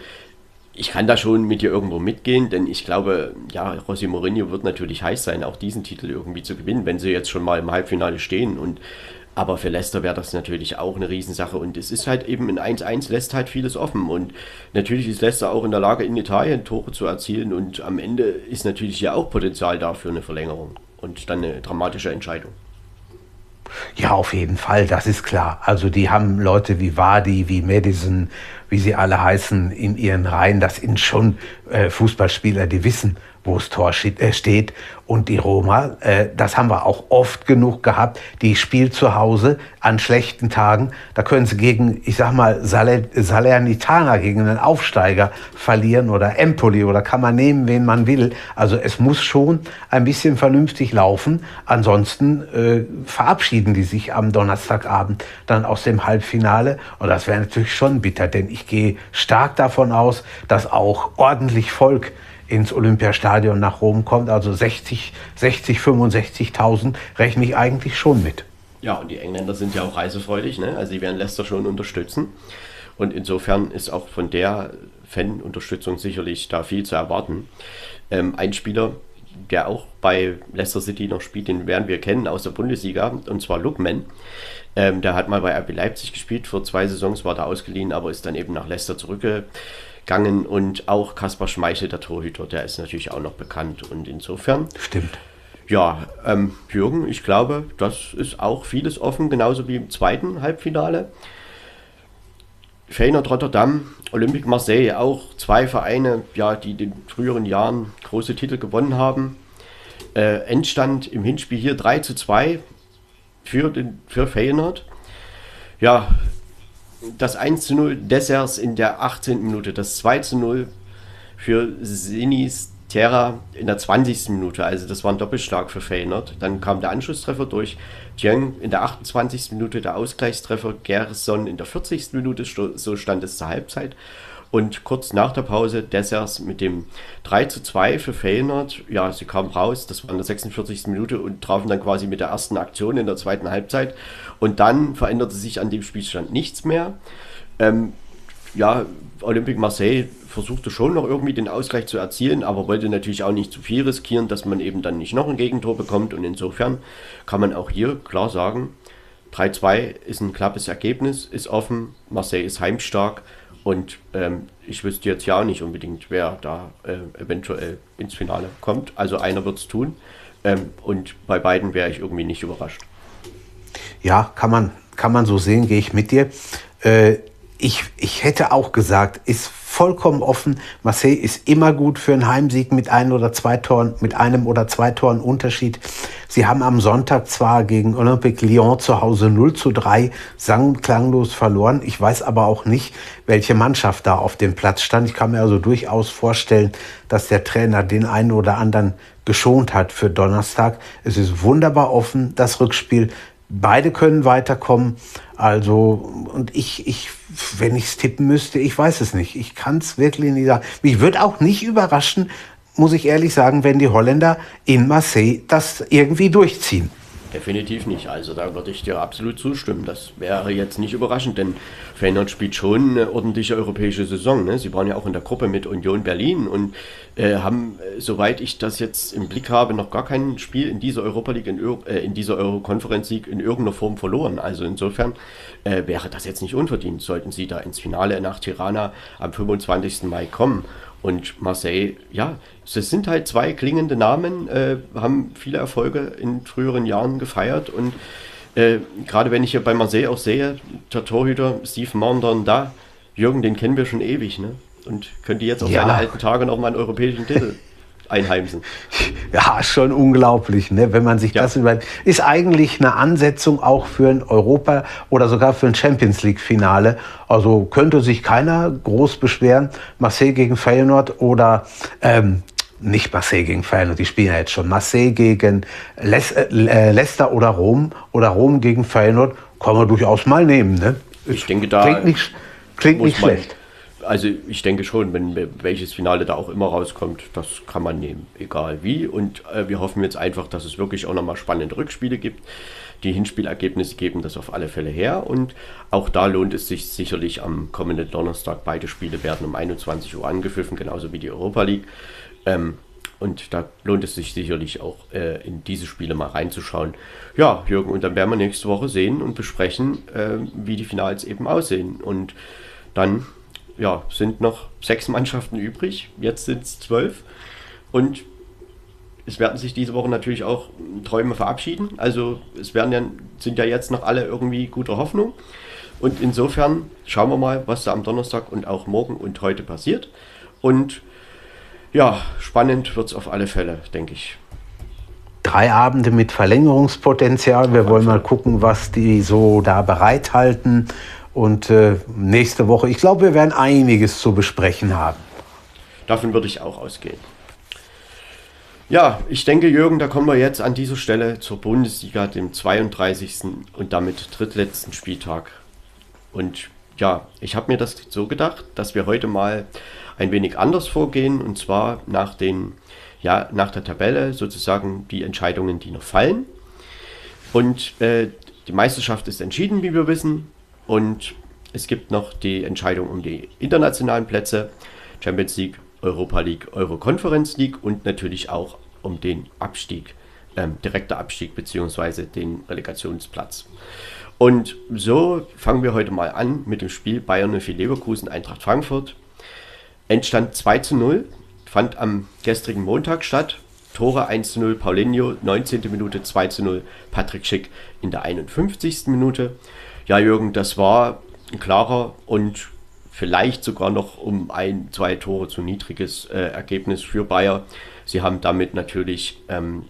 ich kann da schon mit dir irgendwo mitgehen, denn ich glaube, ja, Rossi Mourinho wird natürlich heiß sein, auch diesen Titel irgendwie zu gewinnen, wenn sie jetzt schon mal im Halbfinale stehen. Und aber für Leicester wäre das natürlich auch eine Riesensache. Und es ist halt eben in 1-1 lässt halt vieles offen. Und natürlich ist Leicester auch in der Lage, in Italien Tore zu erzielen. Und am Ende ist natürlich ja auch Potenzial da für eine Verlängerung und dann eine dramatische Entscheidung. Ja, auf jeden Fall, das ist klar. Also die haben Leute wie Wadi, wie Madison, wie sie alle heißen, in ihren Reihen. Das sind schon äh, Fußballspieler, die wissen, wo das Tor äh, steht. Und die Roma, äh, das haben wir auch oft genug gehabt, die spielt zu Hause an schlechten Tagen. Da können sie gegen, ich sag mal, Salernitana, gegen einen Aufsteiger verlieren oder Empoli oder kann man nehmen, wen man will. Also es muss schon ein bisschen vernünftig laufen. Ansonsten äh, verabschieden die sich am Donnerstagabend dann aus dem Halbfinale. Und das wäre natürlich schon bitter, denn ich gehe stark davon aus, dass auch ordentlich Volk ins Olympiastadion nach Rom kommt. Also 60, 60 65.000 rechne ich eigentlich schon mit. Ja, und die Engländer sind ja auch reisefreudig. Ne? Also sie werden Leicester schon unterstützen. Und insofern ist auch von der Fan-Unterstützung sicherlich da viel zu erwarten. Ähm, ein Spieler, der auch bei Leicester City noch spielt, den werden wir kennen aus der Bundesliga, und zwar Lookman. Ähm, der hat mal bei RB Leipzig gespielt, vor zwei Saisons war er ausgeliehen, aber ist dann eben nach Leicester zurückgekommen gegangen und auch Kaspar Schmeichel, der Torhüter, der ist natürlich auch noch bekannt und insofern. Stimmt. Ja, ähm, Jürgen, ich glaube, das ist auch vieles offen, genauso wie im zweiten Halbfinale. Feyenoord Rotterdam, Olympique Marseille, auch zwei Vereine, ja, die in den früheren Jahren große Titel gewonnen haben. Äh, Endstand im Hinspiel hier 3 zu 2 für, den, für Feyenoord. ja, das 1 zu 0 Dessers in der 18. Minute, das 2 zu 0 für Sinis Terra in der 20. Minute, also das war ein Doppelschlag für Feyenoord. Dann kam der Anschlusstreffer durch Jiang in der 28. Minute, der Ausgleichstreffer, Gerson in der 40. Minute, so stand es zur Halbzeit. Und kurz nach der Pause Dessers mit dem 3 zu 2 für Feyenoord. Ja, sie kamen raus, das war in der 46. Minute und trafen dann quasi mit der ersten Aktion in der zweiten Halbzeit. Und dann veränderte sich an dem Spielstand nichts mehr. Ähm, ja, Olympique Marseille versuchte schon noch irgendwie den Ausgleich zu erzielen, aber wollte natürlich auch nicht zu viel riskieren, dass man eben dann nicht noch ein Gegentor bekommt. Und insofern kann man auch hier klar sagen, 3-2 ist ein knappes Ergebnis, ist offen, Marseille ist heimstark und ähm, ich wüsste jetzt ja auch nicht unbedingt, wer da äh, eventuell ins Finale kommt. Also einer wird es tun. Ähm, und bei beiden wäre ich irgendwie nicht überrascht. Ja, kann man, kann man so sehen, gehe ich mit dir. Äh, ich, ich hätte auch gesagt, ist vollkommen offen. Marseille ist immer gut für einen Heimsieg mit ein oder zwei Toren, mit einem oder zwei Toren Unterschied. Sie haben am Sonntag zwar gegen Olympique Lyon zu Hause 0 zu 3 sang- klanglos verloren. Ich weiß aber auch nicht, welche Mannschaft da auf dem Platz stand. Ich kann mir also durchaus vorstellen, dass der Trainer den einen oder anderen geschont hat für Donnerstag. Es ist wunderbar offen, das Rückspiel. Beide können weiterkommen. Also, und ich, ich, wenn ich es tippen müsste, ich weiß es nicht. Ich kann es wirklich nicht sagen. Mich würde auch nicht überraschen, muss ich ehrlich sagen, wenn die Holländer in Marseille das irgendwie durchziehen. Definitiv nicht. Also da würde ich dir absolut zustimmen. Das wäre jetzt nicht überraschend, denn Feyenoord spielt schon eine ordentliche europäische Saison. Ne? Sie waren ja auch in der Gruppe mit Union Berlin und äh, haben, äh, soweit ich das jetzt im Blick habe, noch gar kein Spiel in dieser Europa League, in, äh, in dieser Euro-Conference League in irgendeiner Form verloren. Also insofern äh, wäre das jetzt nicht unverdient, sollten sie da ins Finale nach Tirana am 25. Mai kommen. Und Marseille, ja, es sind halt zwei klingende Namen, äh, haben viele Erfolge in früheren Jahren gefeiert und äh, gerade wenn ich hier bei Marseille auch sehe, der Torhüter Steve Mandon da, Jürgen, den kennen wir schon ewig, ne? Und könnte jetzt auf ja. seine alten Tage noch mal einen europäischen Titel einheimsen. Ja, schon unglaublich, ne? wenn man sich ja. das überlegt. Ist eigentlich eine Ansetzung auch für ein Europa- oder sogar für ein Champions League-Finale. Also könnte sich keiner groß beschweren. Marseille gegen Feyenoord oder ähm, nicht Marseille gegen Feyenoord, die spielen ja jetzt schon. Marseille gegen Les äh, Leicester oder Rom oder Rom gegen Feyenoord kann man durchaus mal nehmen. Ne? Ich denke, da klingt nicht, klingt nicht schlecht also ich denke schon, wenn welches Finale da auch immer rauskommt, das kann man nehmen, egal wie. Und äh, wir hoffen jetzt einfach, dass es wirklich auch nochmal spannende Rückspiele gibt. Die Hinspielergebnisse geben das auf alle Fälle her und auch da lohnt es sich sicherlich am kommenden Donnerstag. Beide Spiele werden um 21 Uhr angepfiffen, genauso wie die Europa League. Ähm, und da lohnt es sich sicherlich auch äh, in diese Spiele mal reinzuschauen. Ja, Jürgen, und dann werden wir nächste Woche sehen und besprechen, äh, wie die Finals eben aussehen. Und dann ja, sind noch sechs Mannschaften übrig. Jetzt sind es zwölf. Und es werden sich diese Woche natürlich auch Träume verabschieden. Also es werden ja, sind ja jetzt noch alle irgendwie guter Hoffnung. Und insofern schauen wir mal, was da am Donnerstag und auch morgen und heute passiert. Und ja, spannend wird es auf alle Fälle, denke ich. Drei Abende mit Verlängerungspotenzial. Wir wollen mal gucken, was die so da bereithalten. Und äh, nächste Woche, ich glaube, wir werden einiges zu besprechen haben. Davon würde ich auch ausgehen. Ja, ich denke, Jürgen, da kommen wir jetzt an dieser Stelle zur Bundesliga, dem 32. und damit drittletzten Spieltag. Und ja, ich habe mir das so gedacht, dass wir heute mal ein wenig anders vorgehen und zwar nach den ja nach der Tabelle sozusagen die Entscheidungen, die noch fallen. Und äh, die Meisterschaft ist entschieden, wie wir wissen. Und es gibt noch die Entscheidung um die internationalen Plätze, Champions League, Europa League, Euro Conference League und natürlich auch um den Abstieg, ähm, direkter Abstieg bzw. den Relegationsplatz. Und so fangen wir heute mal an mit dem Spiel Bayern 04 Leverkusen Eintracht Frankfurt. Endstand 2 zu 0, fand am gestrigen Montag statt. Tore 1 zu 0 Paulinho, 19. Minute 2 zu 0 Patrick Schick in der 51. Minute. Ja, Jürgen, das war ein klarer und vielleicht sogar noch um ein, zwei Tore zu niedriges äh, Ergebnis für Bayer. Sie haben damit natürlich ähm,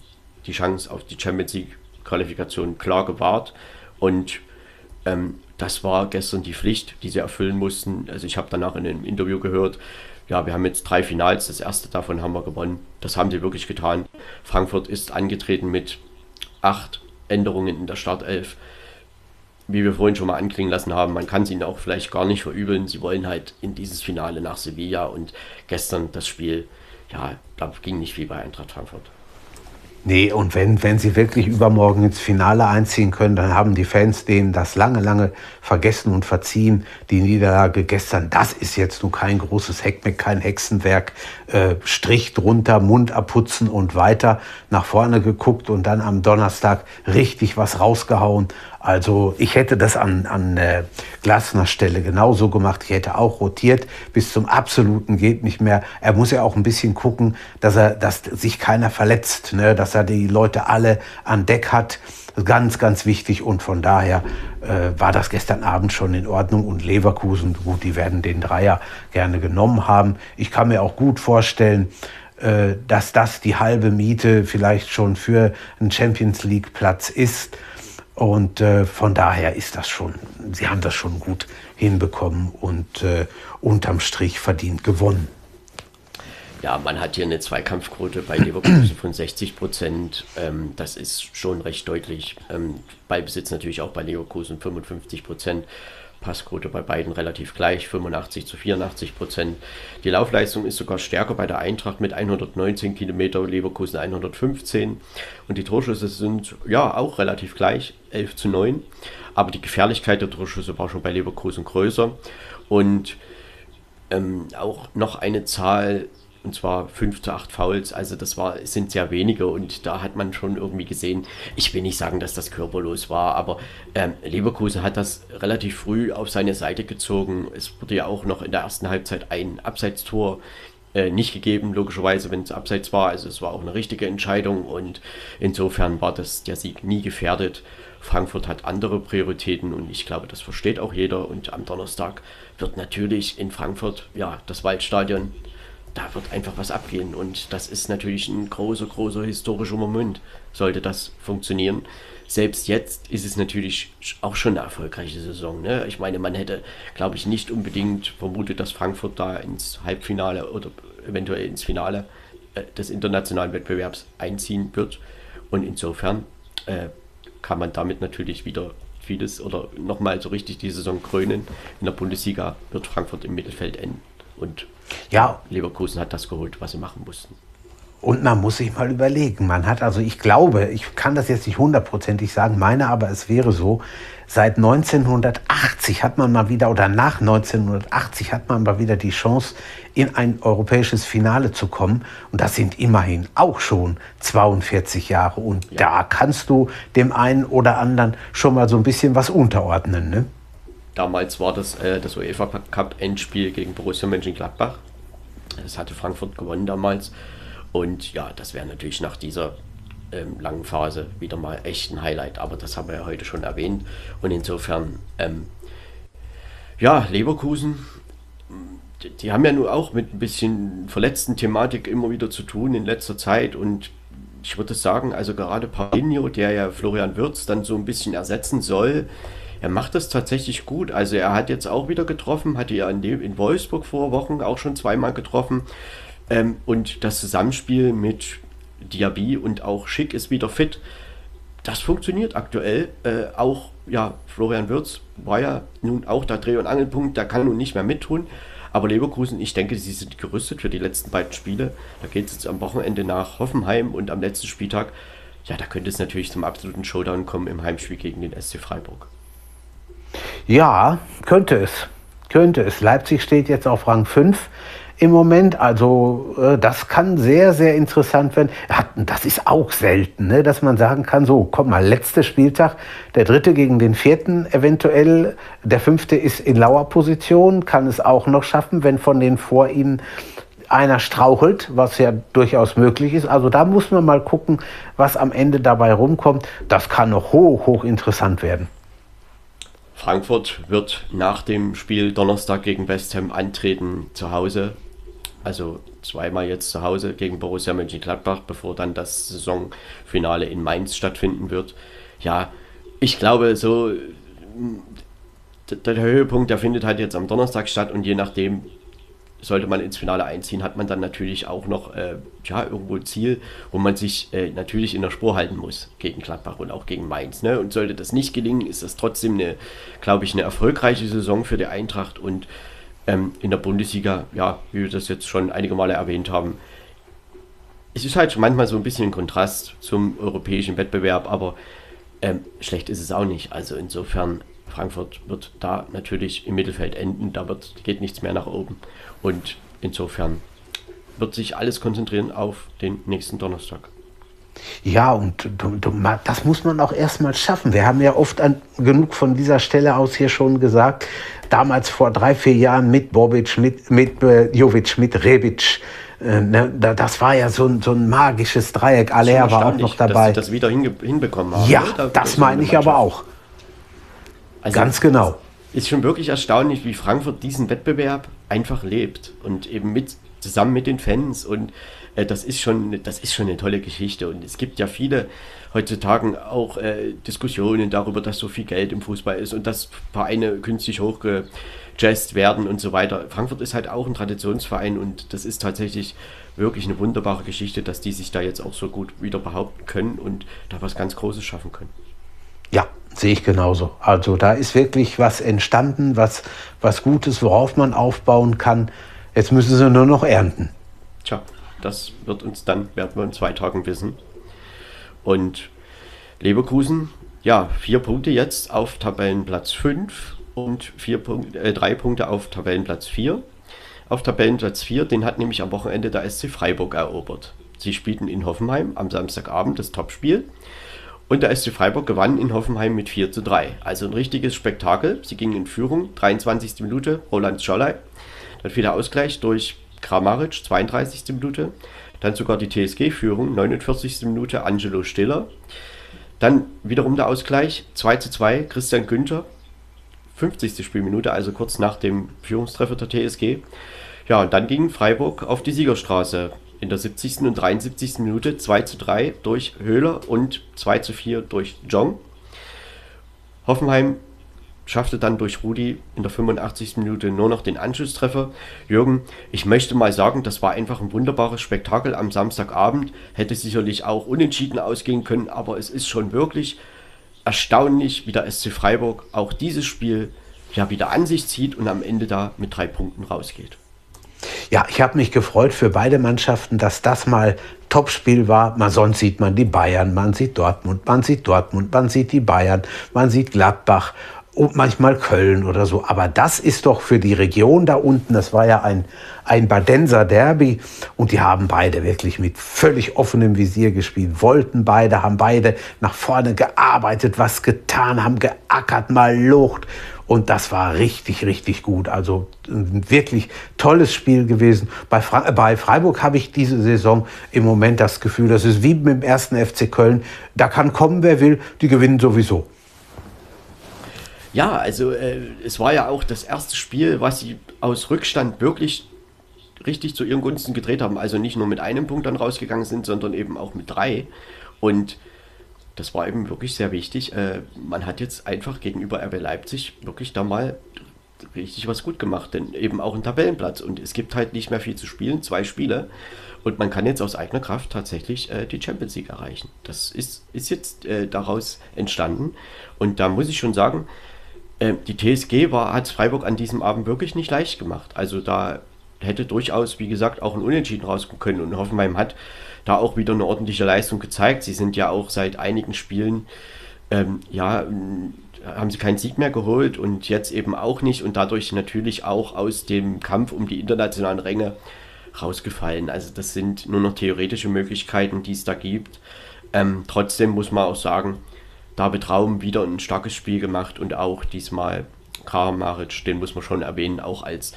die Chance auf die Champions League Qualifikation klar gewahrt und ähm, das war gestern die Pflicht, die sie erfüllen mussten. Also ich habe danach in einem Interview gehört, ja, wir haben jetzt drei Finals, das erste davon haben wir gewonnen. Das haben sie wirklich getan. Frankfurt ist angetreten mit acht Änderungen in der Startelf. Wie wir vorhin schon mal anklingen lassen haben, man kann es ihnen auch vielleicht gar nicht verübeln. Sie wollen halt in dieses Finale nach Sevilla und gestern das Spiel, ja, da ging nicht viel bei Eintracht Frankfurt. Nee, und wenn, wenn sie wirklich übermorgen ins Finale einziehen können, dann haben die Fans denen das lange, lange vergessen und verziehen. Die Niederlage gestern, das ist jetzt nur kein großes Heckmeck, kein Hexenwerk. Äh, Strich drunter, Mund abputzen und weiter nach vorne geguckt und dann am Donnerstag richtig was rausgehauen. Also ich hätte das an, an äh, Glasners Stelle genauso gemacht. Ich hätte auch rotiert bis zum absoluten geht nicht mehr. Er muss ja auch ein bisschen gucken, dass er, dass sich keiner verletzt, ne? dass er die Leute alle an Deck hat. Ganz, ganz wichtig und von daher äh, war das gestern Abend schon in Ordnung und Leverkusen, gut, die werden den Dreier gerne genommen haben. Ich kann mir auch gut vorstellen, äh, dass das die halbe Miete vielleicht schon für einen Champions League Platz ist. Und äh, von daher ist das schon, sie haben das schon gut hinbekommen und äh, unterm Strich verdient gewonnen. Ja, man hat hier eine Zweikampfquote bei Leverkusen von 60 Prozent. Ähm, das ist schon recht deutlich. Ähm, Ballbesitz natürlich auch bei Leverkusen 55 Prozent. Passquote bei beiden relativ gleich, 85 zu 84 Prozent. Die Laufleistung ist sogar stärker bei der Eintracht mit 119 Kilometer, Leverkusen 115. Und die Torschüsse sind ja auch relativ gleich, 11 zu 9. Aber die Gefährlichkeit der Torschüsse war schon bei Leverkusen größer. Und ähm, auch noch eine Zahl, und zwar 5 zu 8 Fouls. Also das war, sind sehr wenige und da hat man schon irgendwie gesehen, ich will nicht sagen, dass das körperlos war, aber ähm, Leverkusen hat das relativ früh auf seine Seite gezogen. Es wurde ja auch noch in der ersten Halbzeit ein Abseitstor äh, nicht gegeben, logischerweise, wenn es abseits war. Also es war auch eine richtige Entscheidung und insofern war das der Sieg nie gefährdet. Frankfurt hat andere Prioritäten und ich glaube, das versteht auch jeder. Und am Donnerstag wird natürlich in Frankfurt, ja, das Waldstadion da wird einfach was abgehen. Und das ist natürlich ein großer, großer historischer Moment, sollte das funktionieren. Selbst jetzt ist es natürlich auch schon eine erfolgreiche Saison. Ne? Ich meine, man hätte, glaube ich, nicht unbedingt vermutet, dass Frankfurt da ins Halbfinale oder eventuell ins Finale äh, des internationalen Wettbewerbs einziehen wird. Und insofern äh, kann man damit natürlich wieder vieles oder nochmal so richtig die Saison krönen. In der Bundesliga wird Frankfurt im Mittelfeld enden. Und ja. Leverkusen hat das geholt, was sie machen mussten. Und man muss sich mal überlegen. Man hat also, ich glaube, ich kann das jetzt nicht hundertprozentig sagen, meine aber, es wäre so, seit 1980 hat man mal wieder, oder nach 1980 hat man mal wieder die Chance, in ein europäisches Finale zu kommen. Und das sind immerhin auch schon 42 Jahre. Und ja. da kannst du dem einen oder anderen schon mal so ein bisschen was unterordnen. Ne? Damals war das äh, das UEFA Cup Endspiel gegen Borussia Mönchengladbach. Das hatte Frankfurt gewonnen damals. Und ja, das wäre natürlich nach dieser ähm, langen Phase wieder mal echt ein Highlight. Aber das haben wir ja heute schon erwähnt. Und insofern, ähm, ja, Leverkusen, die, die haben ja nun auch mit ein bisschen verletzten Thematik immer wieder zu tun in letzter Zeit. Und ich würde sagen, also gerade Paulinho, der ja Florian Würz dann so ein bisschen ersetzen soll, er macht das tatsächlich gut. Also er hat jetzt auch wieder getroffen, hatte ja in, Wolfsburg vor Wochen auch schon zweimal getroffen. Ähm, und das Zusammenspiel mit Diaby und auch Schick ist wieder fit. Das funktioniert aktuell. Äh, auch ja, Florian Würz war ja nun auch der Dreh- und Angelpunkt, der kann nun nicht mehr mittun. Aber Leverkusen, ich denke, sie sind gerüstet für die letzten beiden Spiele. Da geht es jetzt am Wochenende nach Hoffenheim und am letzten Spieltag, ja, da könnte es natürlich zum absoluten Showdown kommen im Heimspiel gegen den SC Freiburg. Ja, könnte es. Könnte es. Leipzig steht jetzt auf Rang 5 im Moment. Also äh, das kann sehr, sehr interessant werden. Das ist auch selten, ne? dass man sagen kann, so, komm mal, letzter Spieltag, der dritte gegen den vierten eventuell, der fünfte ist in lauer Position, kann es auch noch schaffen, wenn von den vor ihnen einer strauchelt, was ja durchaus möglich ist. Also da muss man mal gucken, was am Ende dabei rumkommt. Das kann noch hoch, hoch interessant werden. Frankfurt wird nach dem Spiel Donnerstag gegen West Ham antreten zu Hause. Also zweimal jetzt zu Hause gegen Borussia Mönchengladbach, bevor dann das Saisonfinale in Mainz stattfinden wird. Ja, ich glaube, so der, der Höhepunkt, der findet halt jetzt am Donnerstag statt und je nachdem, sollte man ins Finale einziehen, hat man dann natürlich auch noch äh, ja, irgendwo ein Ziel, wo man sich äh, natürlich in der Spur halten muss gegen Gladbach und auch gegen Mainz. Ne? Und sollte das nicht gelingen, ist das trotzdem eine, glaube ich, eine erfolgreiche Saison für die Eintracht und ähm, in der Bundesliga, ja, wie wir das jetzt schon einige Male erwähnt haben, es ist halt manchmal so ein bisschen ein Kontrast zum europäischen Wettbewerb, aber ähm, schlecht ist es auch nicht. Also insofern, Frankfurt wird da natürlich im Mittelfeld enden, da wird, geht nichts mehr nach oben. Und insofern wird sich alles konzentrieren auf den nächsten Donnerstag. Ja, und das muss man auch erstmal schaffen. Wir haben ja oft an, genug von dieser Stelle aus hier schon gesagt, damals vor drei, vier Jahren mit Bobic, mit, mit äh, Jovic, mit Rebic. Äh, ne, das war ja so ein, so ein magisches Dreieck. Aller war auch noch dabei. Dass sie das wieder hinbekommen haben. Ja, ne? das meine ich aber auch. Also Ganz genau. Ist schon wirklich erstaunlich, wie Frankfurt diesen Wettbewerb einfach lebt und eben mit zusammen mit den Fans und äh, das ist schon das ist schon eine tolle Geschichte und es gibt ja viele heutzutage auch äh, Diskussionen darüber, dass so viel Geld im Fußball ist und dass Vereine künstlich hochgejazzt werden und so weiter. Frankfurt ist halt auch ein Traditionsverein und das ist tatsächlich wirklich eine wunderbare Geschichte, dass die sich da jetzt auch so gut wieder behaupten können und da was ganz Großes schaffen können. Ja, sehe ich genauso. Also da ist wirklich was entstanden, was, was Gutes, worauf man aufbauen kann. Jetzt müssen sie nur noch ernten. Tja, das wird uns dann, werden wir in zwei Tagen wissen. Und Leverkusen, ja, vier Punkte jetzt auf Tabellenplatz 5 und vier Punkt, äh, drei Punkte auf Tabellenplatz 4. Auf Tabellenplatz 4, den hat nämlich am Wochenende der SC Freiburg erobert. Sie spielten in Hoffenheim am Samstagabend das Topspiel. Und der SC Freiburg gewann in Hoffenheim mit 4 zu 3. Also ein richtiges Spektakel. Sie gingen in Führung, 23. Minute, Roland Scholley. Dann fiel der Ausgleich durch Kramaric, 32. Minute. Dann sogar die TSG-Führung, 49. Minute, Angelo Stiller. Dann wiederum der Ausgleich, 2 zu 2, Christian Günther, 50. Spielminute, also kurz nach dem Führungstreffer der TSG. Ja, und dann ging Freiburg auf die Siegerstraße. In der 70. und 73. Minute 2 zu 3 durch Höhler und 2 zu 4 durch Jong. Hoffenheim schaffte dann durch Rudi in der 85. Minute nur noch den Anschlusstreffer. Jürgen, ich möchte mal sagen, das war einfach ein wunderbares Spektakel am Samstagabend. Hätte sicherlich auch unentschieden ausgehen können, aber es ist schon wirklich erstaunlich, wie der SC Freiburg auch dieses Spiel ja wieder an sich zieht und am Ende da mit drei Punkten rausgeht. Ja, ich habe mich gefreut für beide Mannschaften, dass das mal Topspiel war. Man, sonst sieht man die Bayern, man sieht Dortmund, man sieht Dortmund, man sieht die Bayern, man sieht Gladbach und manchmal Köln oder so. Aber das ist doch für die Region da unten, das war ja ein, ein Badenser Derby und die haben beide wirklich mit völlig offenem Visier gespielt, wollten beide, haben beide nach vorne gearbeitet, was getan, haben geackert, mal locht und das war richtig, richtig gut. Also ein wirklich tolles Spiel gewesen. Bei, Fra bei Freiburg habe ich diese Saison im Moment das Gefühl, das ist wie mit dem ersten FC Köln. Da kann kommen, wer will, die gewinnen sowieso. Ja, also äh, es war ja auch das erste Spiel, was sie aus Rückstand wirklich richtig zu ihren Gunsten gedreht haben. Also nicht nur mit einem Punkt dann rausgegangen sind, sondern eben auch mit drei. Und das war eben wirklich sehr wichtig. Äh, man hat jetzt einfach gegenüber RB Leipzig wirklich da mal richtig was gut gemacht, denn eben auch ein Tabellenplatz. Und es gibt halt nicht mehr viel zu spielen, zwei Spiele. Und man kann jetzt aus eigener Kraft tatsächlich äh, die Champions League erreichen. Das ist, ist jetzt äh, daraus entstanden. Und da muss ich schon sagen, äh, die TSG hat Freiburg an diesem Abend wirklich nicht leicht gemacht. Also da hätte durchaus, wie gesagt, auch ein Unentschieden rauskommen können. Und Hoffenheim hat da auch wieder eine ordentliche Leistung gezeigt. Sie sind ja auch seit einigen Spielen, ähm, ja, haben sie keinen Sieg mehr geholt und jetzt eben auch nicht und dadurch natürlich auch aus dem Kampf um die internationalen Ränge rausgefallen. Also das sind nur noch theoretische Möglichkeiten, die es da gibt. Ähm, trotzdem muss man auch sagen, David Raum wieder ein starkes Spiel gemacht und auch diesmal Kramaric, den muss man schon erwähnen, auch als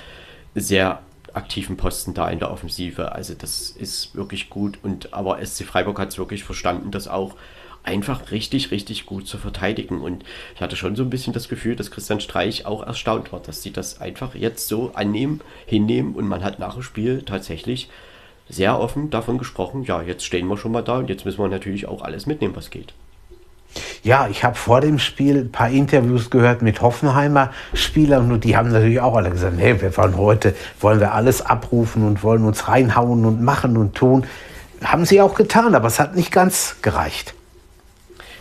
sehr aktiven Posten da in der Offensive. Also das ist wirklich gut. Und aber SC Freiburg hat es wirklich verstanden, das auch einfach richtig, richtig gut zu verteidigen. Und ich hatte schon so ein bisschen das Gefühl, dass Christian Streich auch erstaunt war, dass sie das einfach jetzt so annehmen, hinnehmen und man hat nach dem Spiel tatsächlich sehr offen davon gesprochen, ja, jetzt stehen wir schon mal da und jetzt müssen wir natürlich auch alles mitnehmen, was geht. Ja, ich habe vor dem Spiel ein paar Interviews gehört mit Hoffenheimer Spielern und die haben natürlich auch alle gesagt, hey, wir wollen heute, wollen wir alles abrufen und wollen uns reinhauen und machen und tun. Haben sie auch getan, aber es hat nicht ganz gereicht.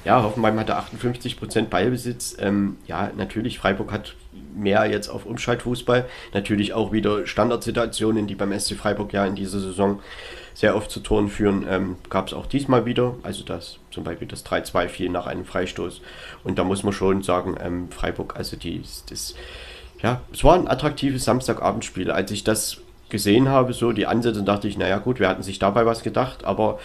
Ja, Hoffenheim hatte 58 Prozent Ballbesitz. Ähm, ja, natürlich, Freiburg hat mehr jetzt auf Umschaltfußball. Natürlich auch wieder Standardsituationen, die beim SC Freiburg ja in dieser Saison sehr oft zu Toren führen, ähm, gab es auch diesmal wieder. Also das zum Beispiel das 3-2 fiel nach einem Freistoß. Und da muss man schon sagen, ähm, Freiburg, also die, das, ja, es war ein attraktives Samstagabendspiel. Als ich das gesehen habe, so die Ansätze, dachte ich, naja gut, wir hatten sich dabei was gedacht, aber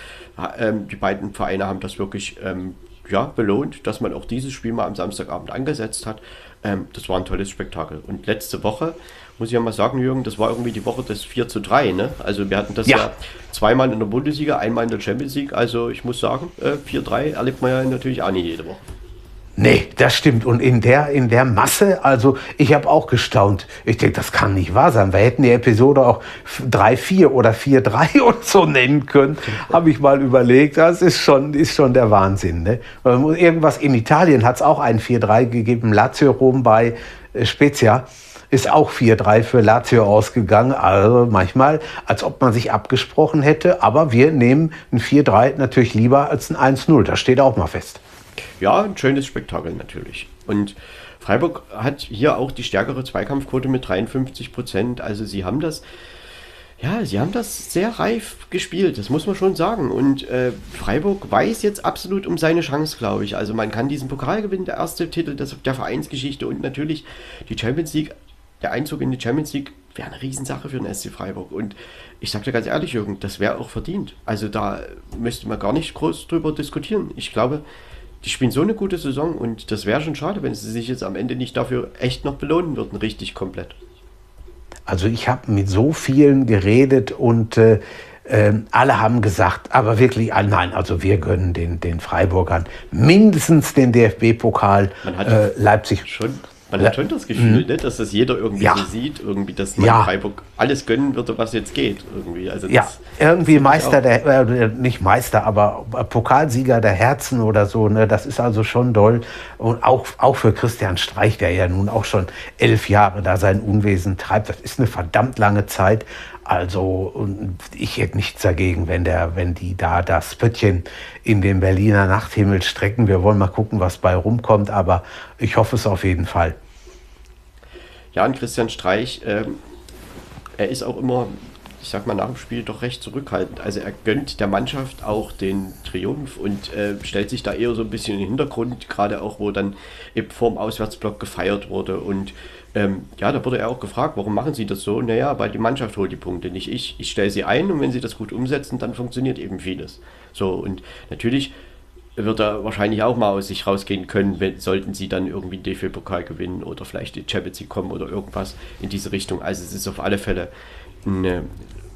ähm, die beiden Vereine haben das wirklich ähm, ja, belohnt, dass man auch dieses Spiel mal am Samstagabend angesetzt hat. Ähm, das war ein tolles Spektakel. Und letzte Woche, muss ich ja mal sagen, Jürgen, das war irgendwie die Woche des 4 zu 3. Ne? Also wir hatten das ja. ja zweimal in der Bundesliga, einmal in der Champions League. Also ich muss sagen, äh, 4-3 erlebt man ja natürlich auch nicht jede Woche. Nee, das stimmt. Und in der, in der Masse, also ich habe auch gestaunt. Ich denke, das kann nicht wahr sein. Wir hätten die Episode auch 3-4 oder 4-3 und so nennen können. habe ich mal überlegt. Das ist schon, ist schon der Wahnsinn. Ne? Irgendwas in Italien hat es auch ein 4-3 gegeben. Lazio Rom bei äh, Spezia ist auch 4-3 für Lazio ausgegangen. Also manchmal, als ob man sich abgesprochen hätte. Aber wir nehmen ein 4-3 natürlich lieber als ein 1-0. Das steht auch mal fest ja, ein schönes Spektakel natürlich. Und Freiburg hat hier auch die stärkere Zweikampfquote mit 53 Prozent. Also sie haben das, ja, sie haben das sehr reif gespielt, das muss man schon sagen. Und äh, Freiburg weiß jetzt absolut um seine Chance, glaube ich. Also man kann diesen Pokal gewinnen, der erste Titel der Vereinsgeschichte und natürlich die Champions League, der Einzug in die Champions League wäre eine Riesensache für den SC Freiburg. Und ich sage dir ganz ehrlich, Jürgen, das wäre auch verdient. Also da müsste man gar nicht groß drüber diskutieren. Ich glaube, die spielen so eine gute Saison und das wäre schon schade, wenn sie sich jetzt am Ende nicht dafür echt noch belohnen würden, richtig komplett. Also ich habe mit so vielen geredet und äh, äh, alle haben gesagt, aber wirklich, ah, nein, also wir gönnen den, den Freiburgern mindestens den DFB-Pokal. Äh, Leipzig. Schon man hat schon das Gefühl, mhm. ne, dass das jeder irgendwie ja. so sieht, irgendwie, dass man ja. Freiburg alles gönnen würde, was jetzt geht. Irgendwie. Also ja, irgendwie Meister der, äh, nicht Meister, aber Pokalsieger der Herzen oder so. Ne, das ist also schon doll. Und auch, auch für Christian Streich, der ja nun auch schon elf Jahre da sein Unwesen treibt. Das ist eine verdammt lange Zeit. Also ich hätte nichts dagegen, wenn, der, wenn die da das Pöttchen in den Berliner Nachthimmel strecken. Wir wollen mal gucken, was bei rumkommt, aber ich hoffe es auf jeden Fall. Ja, und Christian Streich, ähm, er ist auch immer, ich sag mal, nach dem Spiel doch recht zurückhaltend. Also er gönnt der Mannschaft auch den Triumph und äh, stellt sich da eher so ein bisschen in den Hintergrund, gerade auch, wo dann eben vorm Auswärtsblock gefeiert wurde und ähm, ja, da wurde er auch gefragt, warum machen Sie das so? Naja, weil die Mannschaft holt die Punkte, nicht ich. Ich stelle sie ein und wenn sie das gut umsetzen, dann funktioniert eben vieles. So, und natürlich wird er wahrscheinlich auch mal aus sich rausgehen können, wenn, sollten sie dann irgendwie den DFB-Pokal gewinnen oder vielleicht die Champions League kommen oder irgendwas in diese Richtung. Also es ist auf alle Fälle eine,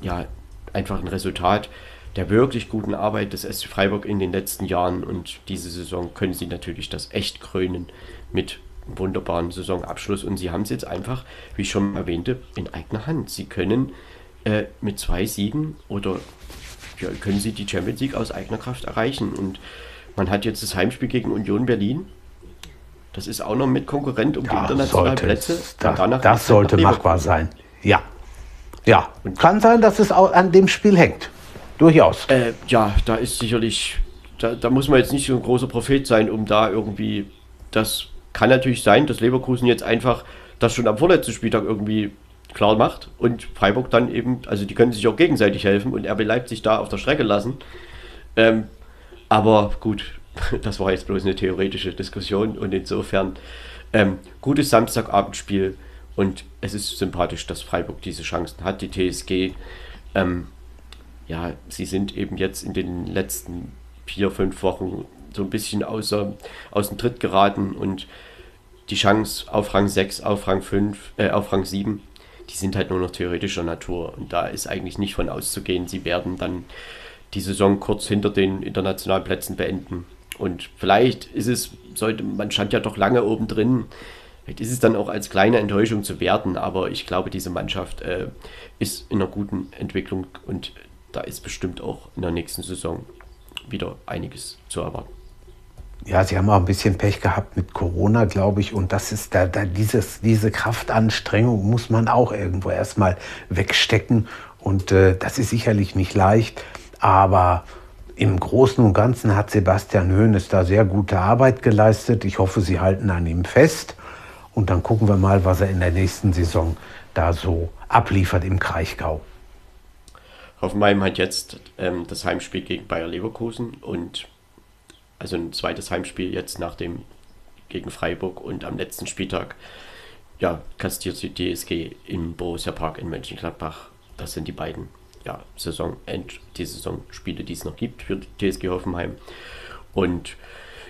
ja, einfach ein Resultat der wirklich guten Arbeit des SC Freiburg in den letzten Jahren und diese Saison können sie natürlich das echt krönen mit wunderbaren Saisonabschluss und sie haben es jetzt einfach, wie ich schon erwähnte, in eigener Hand. Sie können äh, mit zwei Siegen oder ja, können sie die Champions League aus eigener Kraft erreichen und man hat jetzt das Heimspiel gegen Union Berlin. Das ist auch noch mit Konkurrent um ja, die internationalen Plätze. Da, das sollte machbar sein. Ja. Ja. Und kann sein, dass es auch an dem Spiel hängt. Durchaus. Äh, ja, da ist sicherlich, da, da muss man jetzt nicht so ein großer Prophet sein, um da irgendwie das kann natürlich sein, dass Leverkusen jetzt einfach das schon am vorletzten Spieltag irgendwie klar macht und Freiburg dann eben, also die können sich auch gegenseitig helfen und RB Leipzig da auf der Strecke lassen. Ähm, aber gut, das war jetzt bloß eine theoretische Diskussion und insofern ähm, gutes Samstagabendspiel und es ist sympathisch, dass Freiburg diese Chancen hat. Die TSG, ähm, ja, sie sind eben jetzt in den letzten vier, fünf Wochen so ein bisschen außer, aus dem Tritt geraten und die Chance auf Rang 6, auf Rang 5, äh, auf Rang 7, die sind halt nur noch theoretischer Natur. Und da ist eigentlich nicht von auszugehen, sie werden dann die Saison kurz hinter den internationalen Plätzen beenden. Und vielleicht ist es, sollte, man stand ja doch lange oben drin, vielleicht ist es dann auch als kleine Enttäuschung zu werten, aber ich glaube, diese Mannschaft äh, ist in einer guten Entwicklung und da ist bestimmt auch in der nächsten Saison wieder einiges zu erwarten. Ja, sie haben auch ein bisschen Pech gehabt mit Corona, glaube ich. Und das ist da, da dieses, diese Kraftanstrengung muss man auch irgendwo erstmal wegstecken. Und äh, das ist sicherlich nicht leicht. Aber im Großen und Ganzen hat Sebastian Hoeneß da sehr gute Arbeit geleistet. Ich hoffe, Sie halten an ihm fest. Und dann gucken wir mal, was er in der nächsten Saison da so abliefert im Kraichgau. Hoffenheim hat jetzt ähm, das Heimspiel gegen Bayer Leverkusen und also ein zweites Heimspiel jetzt nach dem gegen Freiburg und am letzten Spieltag ja, kastiert die DSG im Borussia Park in Mönchengladbach. Das sind die beiden ja, Saison die Saisonspiele, die es noch gibt für die TSG Hoffenheim. Und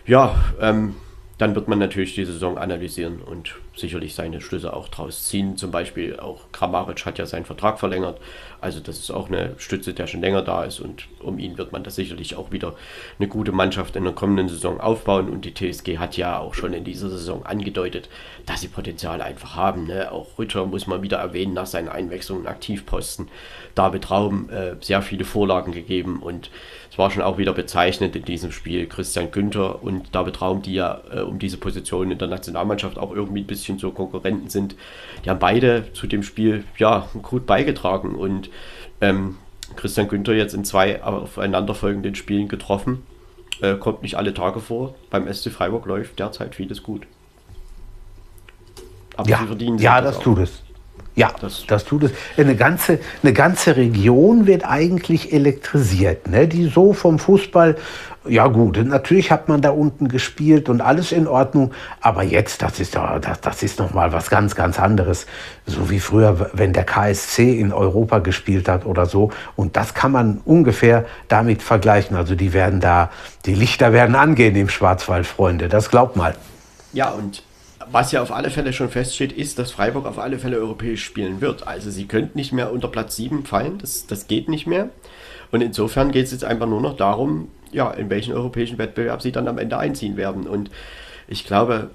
ja, ähm, dann wird man natürlich die Saison analysieren und sicherlich seine Schlüsse auch draus ziehen. Zum Beispiel auch Kramaric hat ja seinen Vertrag verlängert. Also das ist auch eine Stütze, der schon länger da ist und um ihn wird man da sicherlich auch wieder eine gute Mannschaft in der kommenden Saison aufbauen. Und die TSG hat ja auch schon in dieser Saison angedeutet, dass sie Potenzial einfach haben. Ne? Auch Rütter muss man wieder erwähnen nach seinen Einwechslungen Aktivposten. David Raum äh, sehr viele Vorlagen gegeben und es war schon auch wieder bezeichnend in diesem Spiel. Christian Günther und David Raum, die ja äh, um diese Position in der Nationalmannschaft auch irgendwie ein bisschen so Konkurrenten sind, die haben beide zu dem Spiel ja gut beigetragen und ähm, Christian Günther jetzt in zwei aufeinanderfolgenden Spielen getroffen. Äh, kommt nicht alle Tage vor. Beim SC Freiburg läuft derzeit vieles gut. Aber ja, ja das, das tut es. Ja, das, das tut es. Eine ganze, eine ganze Region wird eigentlich elektrisiert, ne? die so vom Fußball, ja gut, natürlich hat man da unten gespielt und alles in Ordnung, aber jetzt, das ist, das, das ist nochmal was ganz, ganz anderes. So wie früher, wenn der KSC in Europa gespielt hat oder so. Und das kann man ungefähr damit vergleichen. Also die werden da, die Lichter werden angehen im Schwarzwald, Freunde, das glaubt mal. Ja, und was ja auf alle Fälle schon feststeht, ist, dass Freiburg auf alle Fälle europäisch spielen wird. Also sie könnten nicht mehr unter Platz 7 fallen, das, das geht nicht mehr. Und insofern geht es jetzt einfach nur noch darum, ja, in welchen europäischen Wettbewerb sie dann am Ende einziehen werden. Und ich glaube,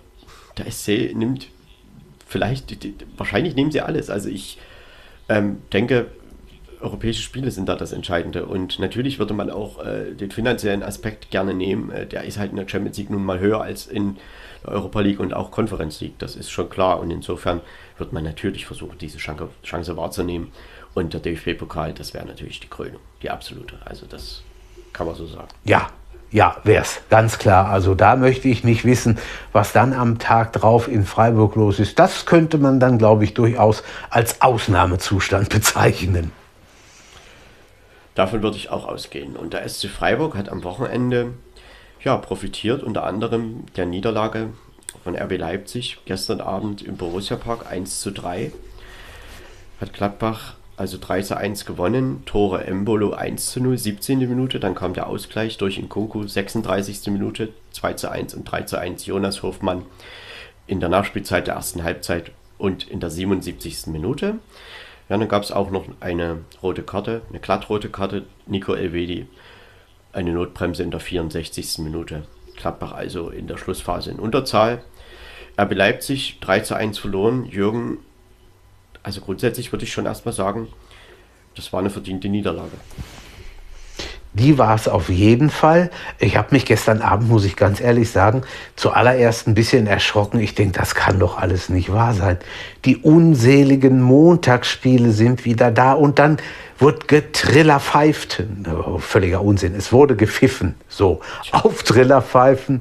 der SC nimmt vielleicht, wahrscheinlich nehmen sie alles. Also ich ähm, denke, europäische Spiele sind da das Entscheidende. Und natürlich würde man auch äh, den finanziellen Aspekt gerne nehmen. Äh, der ist halt in der Champions League nun mal höher als in Europa League und auch Conference League. Das ist schon klar. Und insofern wird man natürlich versuchen, diese Chance, Chance wahrzunehmen. Und der DFB-Pokal, das wäre natürlich die Krönung, die absolute. Also das kann man so sagen. Ja, ja, wär's, ganz klar. Also da möchte ich nicht wissen, was dann am Tag drauf in Freiburg los ist. Das könnte man dann, glaube ich, durchaus als Ausnahmezustand bezeichnen. Davon würde ich auch ausgehen. Und der SC Freiburg hat am Wochenende ja, profitiert unter anderem der Niederlage von RB Leipzig gestern Abend im Borussia Park 1 zu 3. Hat Gladbach also 3 zu 1 gewonnen, Tore Embolo 1 zu 0, 17. Minute, dann kam der Ausgleich durch Nkunku 36. Minute, 2 zu 1 und 3 zu 1 Jonas Hofmann in der Nachspielzeit der ersten Halbzeit und in der 77. Minute. Ja, dann gab es auch noch eine rote Karte, eine glattrote Karte, Nico Elvedi eine Notbremse in der 64. Minute. Gladbach also in der Schlussphase in Unterzahl. RB Leipzig 3 zu 1 verloren. Jürgen, also grundsätzlich würde ich schon erstmal sagen, das war eine verdiente Niederlage. Die war es auf jeden Fall. Ich habe mich gestern Abend, muss ich ganz ehrlich sagen, zuallererst ein bisschen erschrocken. Ich denke, das kann doch alles nicht wahr sein. Die unseligen Montagsspiele sind wieder da und dann wird getrillerpfeift. Oh, völliger Unsinn. Es wurde gepfiffen. So, auf Trillerpfeifen.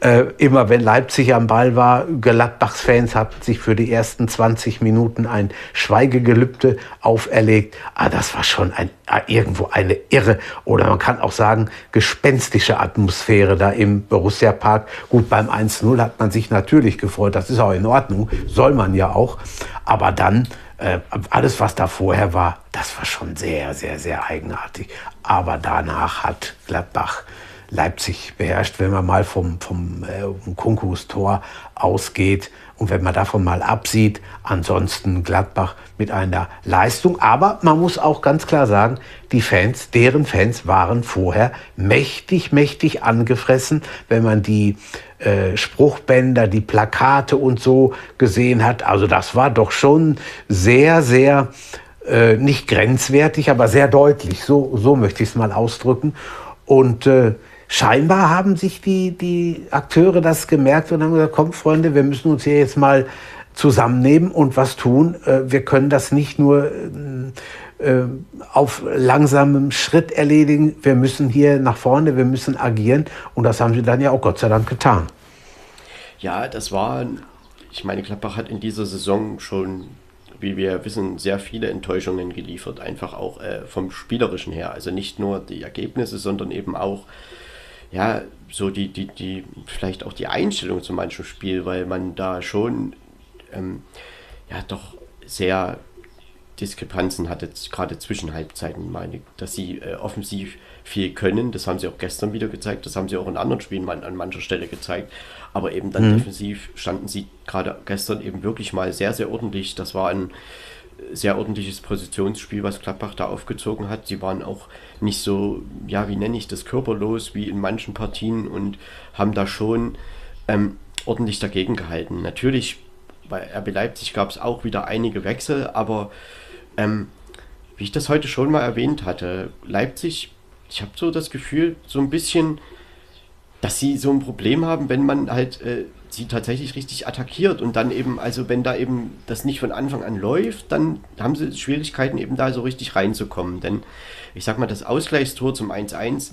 Äh, immer wenn Leipzig am Ball war, Gladbachs Fans hatten sich für die ersten 20 Minuten ein Schweigegelübde auferlegt. Ah, das war schon ein, ah, irgendwo eine irre oder man kann auch sagen gespenstische Atmosphäre da im Borussia Park. Gut, beim 1-0 hat man sich natürlich gefreut. Das ist auch in Ordnung. Soll man ja auch. Aber dann äh, alles, was da vorher war, das war schon sehr, sehr, sehr eigenartig. Aber danach hat Gladbach Leipzig beherrscht, wenn man mal vom, vom äh, Kunkus Tor ausgeht und wenn man davon mal absieht. Ansonsten Gladbach mit einer Leistung. Aber man muss auch ganz klar sagen, die Fans, deren Fans waren vorher mächtig, mächtig angefressen, wenn man die äh, Spruchbänder, die Plakate und so gesehen hat. Also das war doch schon sehr, sehr äh, nicht grenzwertig, aber sehr deutlich. So, so möchte ich es mal ausdrücken. Und äh, scheinbar haben sich die, die Akteure das gemerkt und haben gesagt, komm Freunde, wir müssen uns hier jetzt mal zusammennehmen und was tun. Äh, wir können das nicht nur äh, auf langsamem Schritt erledigen. Wir müssen hier nach vorne, wir müssen agieren. Und das haben sie dann ja auch Gott sei Dank getan. Ja, das war, ich meine, Gladbach hat in dieser Saison schon, wie wir wissen, sehr viele Enttäuschungen geliefert. Einfach auch äh, vom Spielerischen her. Also nicht nur die Ergebnisse, sondern eben auch ja, so die, die, die, vielleicht auch die Einstellung zu manchem Spiel, weil man da schon ähm, ja doch sehr Diskrepanzen hatte, gerade zwischen Halbzeiten, meine dass sie äh, offensiv viel können. Das haben sie auch gestern wieder gezeigt, das haben sie auch in anderen Spielen man, an mancher Stelle gezeigt. Aber eben dann mhm. defensiv standen sie gerade gestern eben wirklich mal sehr, sehr ordentlich. Das war ein sehr ordentliches Positionsspiel, was Gladbach da aufgezogen hat. Sie waren auch nicht so, ja, wie nenne ich das, körperlos wie in manchen Partien und haben da schon ähm, ordentlich dagegen gehalten. Natürlich bei RB Leipzig gab es auch wieder einige Wechsel, aber ähm, wie ich das heute schon mal erwähnt hatte, Leipzig, ich habe so das Gefühl, so ein bisschen, dass sie so ein Problem haben, wenn man halt äh, sie tatsächlich richtig attackiert und dann eben, also wenn da eben das nicht von Anfang an läuft, dann haben sie Schwierigkeiten eben da so richtig reinzukommen. Denn ich sag mal, das Ausgleichstor zum 1-1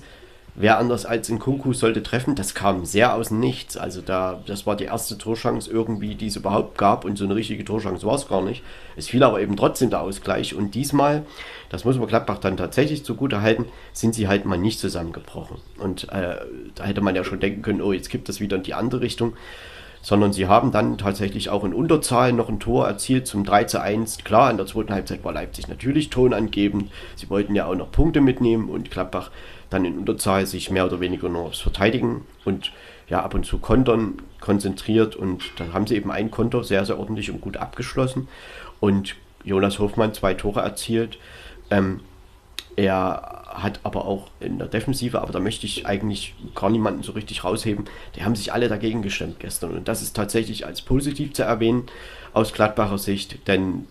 wer anders als in Kunku sollte treffen, das kam sehr aus dem Nichts. Also da, das war die erste Torschance irgendwie, die es überhaupt gab und so eine richtige Torschance war es gar nicht. Es fiel aber eben trotzdem der Ausgleich und diesmal, das muss man Gladbach dann tatsächlich zugute halten, sind sie halt mal nicht zusammengebrochen. Und äh, da hätte man ja schon denken können, oh, jetzt gibt es wieder in die andere Richtung. Sondern sie haben dann tatsächlich auch in Unterzahl noch ein Tor erzielt zum 3 zu 1. Klar, in der zweiten Halbzeit war Leipzig natürlich tonangebend. Sie wollten ja auch noch Punkte mitnehmen und Gladbach dann in Unterzahl sich mehr oder weniger nur aufs Verteidigen und ja ab und zu Kontern konzentriert und da haben sie eben ein Konto sehr, sehr ordentlich und gut abgeschlossen und Jonas Hofmann zwei Tore erzielt. Ähm, er hat aber auch in der Defensive, aber da möchte ich eigentlich gar niemanden so richtig rausheben, die haben sich alle dagegen gestemmt gestern und das ist tatsächlich als positiv zu erwähnen aus Gladbacher Sicht, denn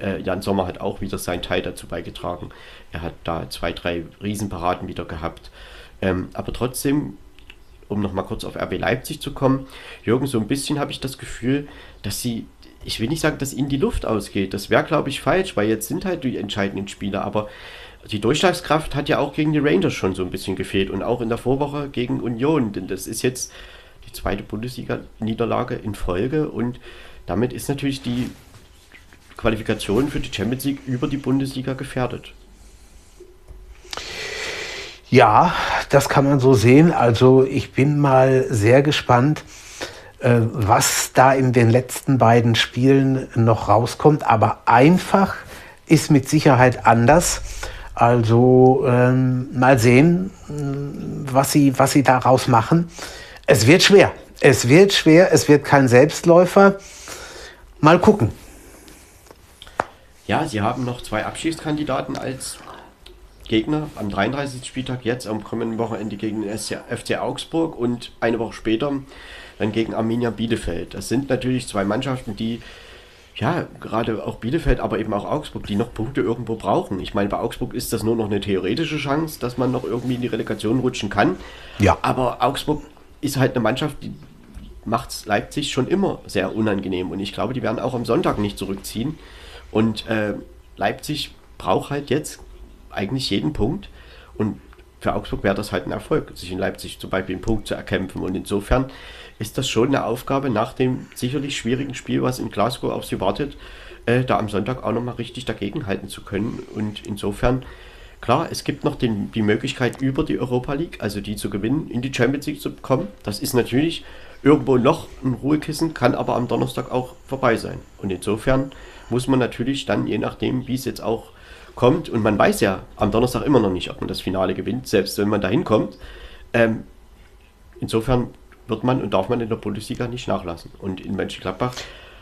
äh, Jan Sommer hat auch wieder seinen Teil dazu beigetragen. Er hat da zwei, drei Riesenparaden wieder gehabt. Ähm, aber trotzdem, um nochmal kurz auf RB Leipzig zu kommen, Jürgen, so ein bisschen habe ich das Gefühl, dass sie, ich will nicht sagen, dass ihnen die Luft ausgeht. Das wäre, glaube ich, falsch, weil jetzt sind halt die entscheidenden Spieler, aber die Durchschlagskraft hat ja auch gegen die Rangers schon so ein bisschen gefehlt und auch in der Vorwoche gegen Union, denn das ist jetzt die zweite Bundesliga-Niederlage in Folge und damit ist natürlich die Qualifikation für die Champions League über die Bundesliga gefährdet. Ja, das kann man so sehen. Also ich bin mal sehr gespannt, äh, was da in den letzten beiden Spielen noch rauskommt. Aber einfach ist mit Sicherheit anders. Also ähm, mal sehen, was sie, was sie daraus machen. Es wird schwer. Es wird schwer. Es wird kein Selbstläufer. Mal gucken. Ja, sie haben noch zwei Abschiedskandidaten als Gegner am 33. Spieltag, jetzt am kommenden Wochenende gegen den FC Augsburg und eine Woche später dann gegen Arminia Bielefeld. Das sind natürlich zwei Mannschaften, die ja, gerade auch Bielefeld, aber eben auch Augsburg, die noch Punkte irgendwo brauchen. Ich meine, bei Augsburg ist das nur noch eine theoretische Chance, dass man noch irgendwie in die Relegation rutschen kann. Ja. Aber Augsburg ist halt eine Mannschaft, die macht Leipzig schon immer sehr unangenehm. Und ich glaube, die werden auch am Sonntag nicht zurückziehen. Und äh, Leipzig braucht halt jetzt eigentlich jeden Punkt. Und für Augsburg wäre das halt ein Erfolg, sich in Leipzig zum Beispiel einen Punkt zu erkämpfen. Und insofern ist das schon eine Aufgabe nach dem sicherlich schwierigen Spiel, was in Glasgow auf sie wartet, äh, da am Sonntag auch nochmal richtig dagegenhalten zu können. Und insofern, klar, es gibt noch den, die Möglichkeit über die Europa League, also die zu gewinnen, in die Champions League zu kommen. Das ist natürlich irgendwo noch ein Ruhekissen, kann aber am Donnerstag auch vorbei sein. Und insofern muss man natürlich dann, je nachdem, wie es jetzt auch kommt, und man weiß ja am Donnerstag immer noch nicht, ob man das Finale gewinnt, selbst wenn man da hinkommt. Ähm, insofern wird man und darf man in der Bundesliga nicht nachlassen. Und in Mönchengladbach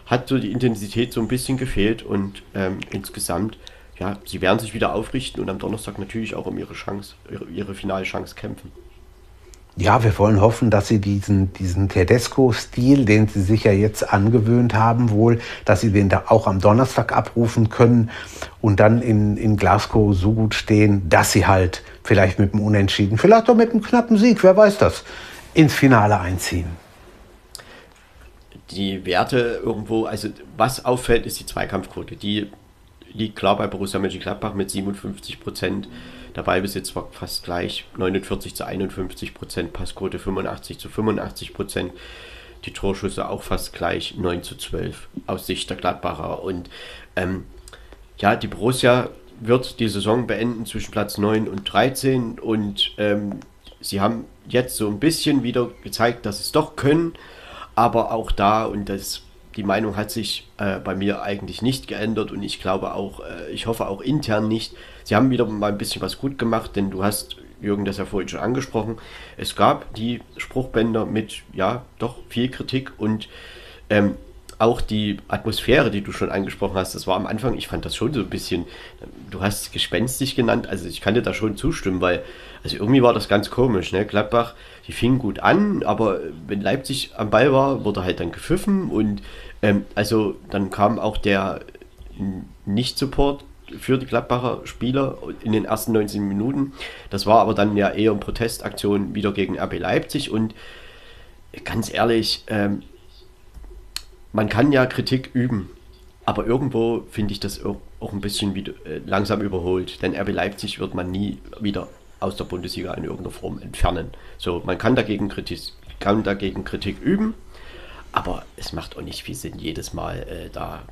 hat so die Intensität so ein bisschen gefehlt und ähm, insgesamt, ja, sie werden sich wieder aufrichten und am Donnerstag natürlich auch um ihre Chance, ihre, ihre finale Chance kämpfen. Ja, wir wollen hoffen, dass sie diesen, diesen Tedesco-Stil, den sie sich ja jetzt angewöhnt haben, wohl, dass sie den da auch am Donnerstag abrufen können und dann in, in Glasgow so gut stehen, dass sie halt vielleicht mit einem Unentschieden, vielleicht auch mit einem knappen Sieg, wer weiß das, ins Finale einziehen. Die Werte irgendwo, also was auffällt, ist die Zweikampfquote. Die liegt klar bei Borussia Mönchengladbach mit 57 Prozent. Der Ballbesitz war fast gleich, 49 zu 51 Prozent, Passquote 85 zu 85 Prozent. Die Torschüsse auch fast gleich, 9 zu 12 aus Sicht der Gladbacher. Und ähm, ja, die Borussia wird die Saison beenden zwischen Platz 9 und 13 und ähm, sie haben jetzt so ein bisschen wieder gezeigt, dass sie es doch können, aber auch da und das die Meinung hat sich äh, bei mir eigentlich nicht geändert und ich glaube auch, äh, ich hoffe auch intern nicht. Sie haben wieder mal ein bisschen was gut gemacht, denn du hast, Jürgen, das ja vorhin schon angesprochen, es gab die Spruchbänder mit, ja, doch viel Kritik und ähm, auch die Atmosphäre, die du schon angesprochen hast, das war am Anfang, ich fand das schon so ein bisschen, du hast es gespenstisch genannt, also ich kann dir da schon zustimmen, weil, also irgendwie war das ganz komisch, ne? Gladbach, die fingen gut an, aber wenn Leipzig am Ball war, wurde halt dann gepfiffen und ähm, also dann kam auch der Nicht-Support für die Gladbacher Spieler in den ersten 19 Minuten. Das war aber dann ja eher eine Protestaktion wieder gegen RB Leipzig und ganz ehrlich, ähm, man kann ja Kritik üben, aber irgendwo finde ich das auch ein bisschen wieder, äh, langsam überholt, denn RB Leipzig wird man nie wieder aus der Bundesliga in irgendeiner Form entfernen. So, man kann dagegen Kritik, kann dagegen Kritik üben, aber es macht auch nicht viel Sinn, jedes Mal äh, da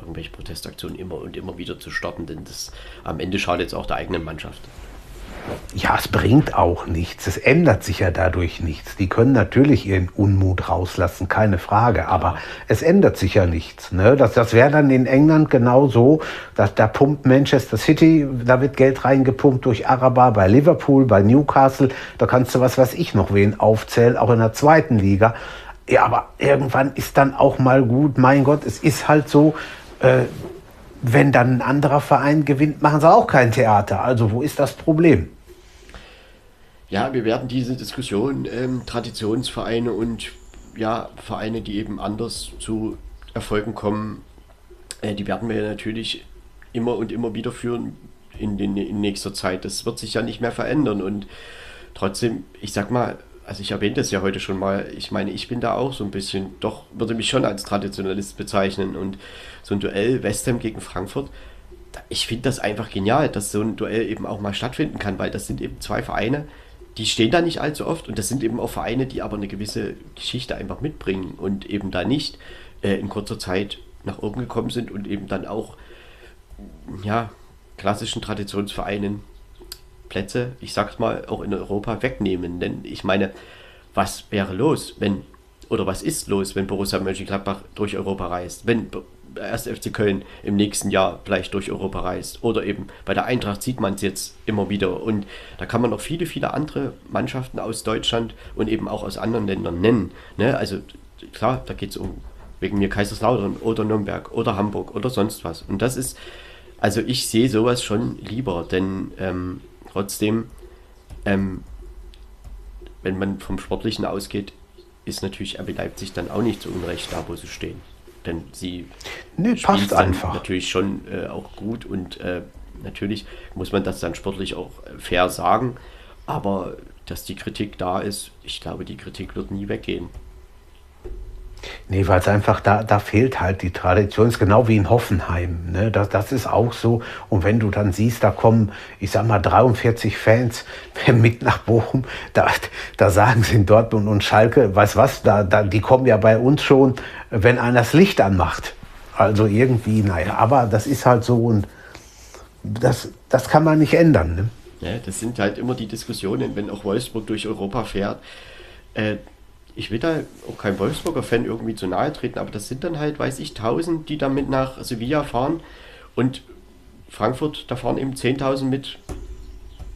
irgendwelche Protestaktionen immer und immer wieder zu starten, denn das am Ende schadet es auch der eigenen Mannschaft. Ja, es bringt auch nichts. Es ändert sich ja dadurch nichts. Die können natürlich ihren Unmut rauslassen, keine Frage. Aber es ändert sich ja nichts. Ne? Das, das wäre dann in England genau so, dass da pumpt Manchester City, da wird Geld reingepumpt durch Araber, bei Liverpool, bei Newcastle. Da kannst du was, was ich noch wen aufzählen, auch in der zweiten Liga. Ja, aber irgendwann ist dann auch mal gut. Mein Gott, es ist halt so, äh, wenn dann ein anderer Verein gewinnt, machen sie auch kein Theater. Also wo ist das Problem? Ja, wir werden diese Diskussion ähm, Traditionsvereine und ja, Vereine, die eben anders zu Erfolgen kommen, äh, die werden wir natürlich immer und immer wieder führen in, den, in nächster Zeit. Das wird sich ja nicht mehr verändern und trotzdem, ich sag mal, also ich erwähnte es ja heute schon mal, ich meine, ich bin da auch so ein bisschen, doch würde mich schon als Traditionalist bezeichnen. Und so ein Duell West Ham gegen Frankfurt, ich finde das einfach genial, dass so ein Duell eben auch mal stattfinden kann, weil das sind eben zwei Vereine, die stehen da nicht allzu oft. Und das sind eben auch Vereine, die aber eine gewisse Geschichte einfach mitbringen und eben da nicht äh, in kurzer Zeit nach oben gekommen sind und eben dann auch ja, klassischen Traditionsvereinen Plätze, ich sag's mal, auch in Europa wegnehmen. Denn ich meine, was wäre los, wenn, oder was ist los, wenn Borussia Mönchengladbach durch Europa reist? Wenn erst FC Köln im nächsten Jahr vielleicht durch Europa reist. Oder eben bei der Eintracht sieht man es jetzt immer wieder. Und da kann man noch viele, viele andere Mannschaften aus Deutschland und eben auch aus anderen Ländern nennen. Ne? Also klar, da geht es um wegen mir Kaiserslautern oder Nürnberg oder Hamburg oder sonst was. Und das ist, also ich sehe sowas schon lieber, denn ähm, Trotzdem, ähm, wenn man vom Sportlichen ausgeht, ist natürlich RB Leipzig dann auch nicht so unrecht da, wo sie stehen. Denn sie nee, passt einfach. natürlich schon äh, auch gut und äh, natürlich muss man das dann sportlich auch äh, fair sagen. Aber dass die Kritik da ist, ich glaube, die Kritik wird nie weggehen. Nee, weil es einfach, da, da fehlt halt die Tradition. ist genau wie in Hoffenheim. Ne? Das, das ist auch so. Und wenn du dann siehst, da kommen, ich sag mal, 43 Fans mit nach Bochum, da, da sagen sie in Dortmund und Schalke, weißt was, da, da, die kommen ja bei uns schon, wenn einer das Licht anmacht. Also irgendwie, naja, aber das ist halt so und das, das kann man nicht ändern. Ne? Ja, das sind halt immer die Diskussionen, wenn auch Wolfsburg durch Europa fährt. Äh, ich will da auch kein Wolfsburger Fan irgendwie zu nahe treten, aber das sind dann halt, weiß ich, 1000, die damit nach Sevilla fahren und Frankfurt, da fahren eben 10.000 mit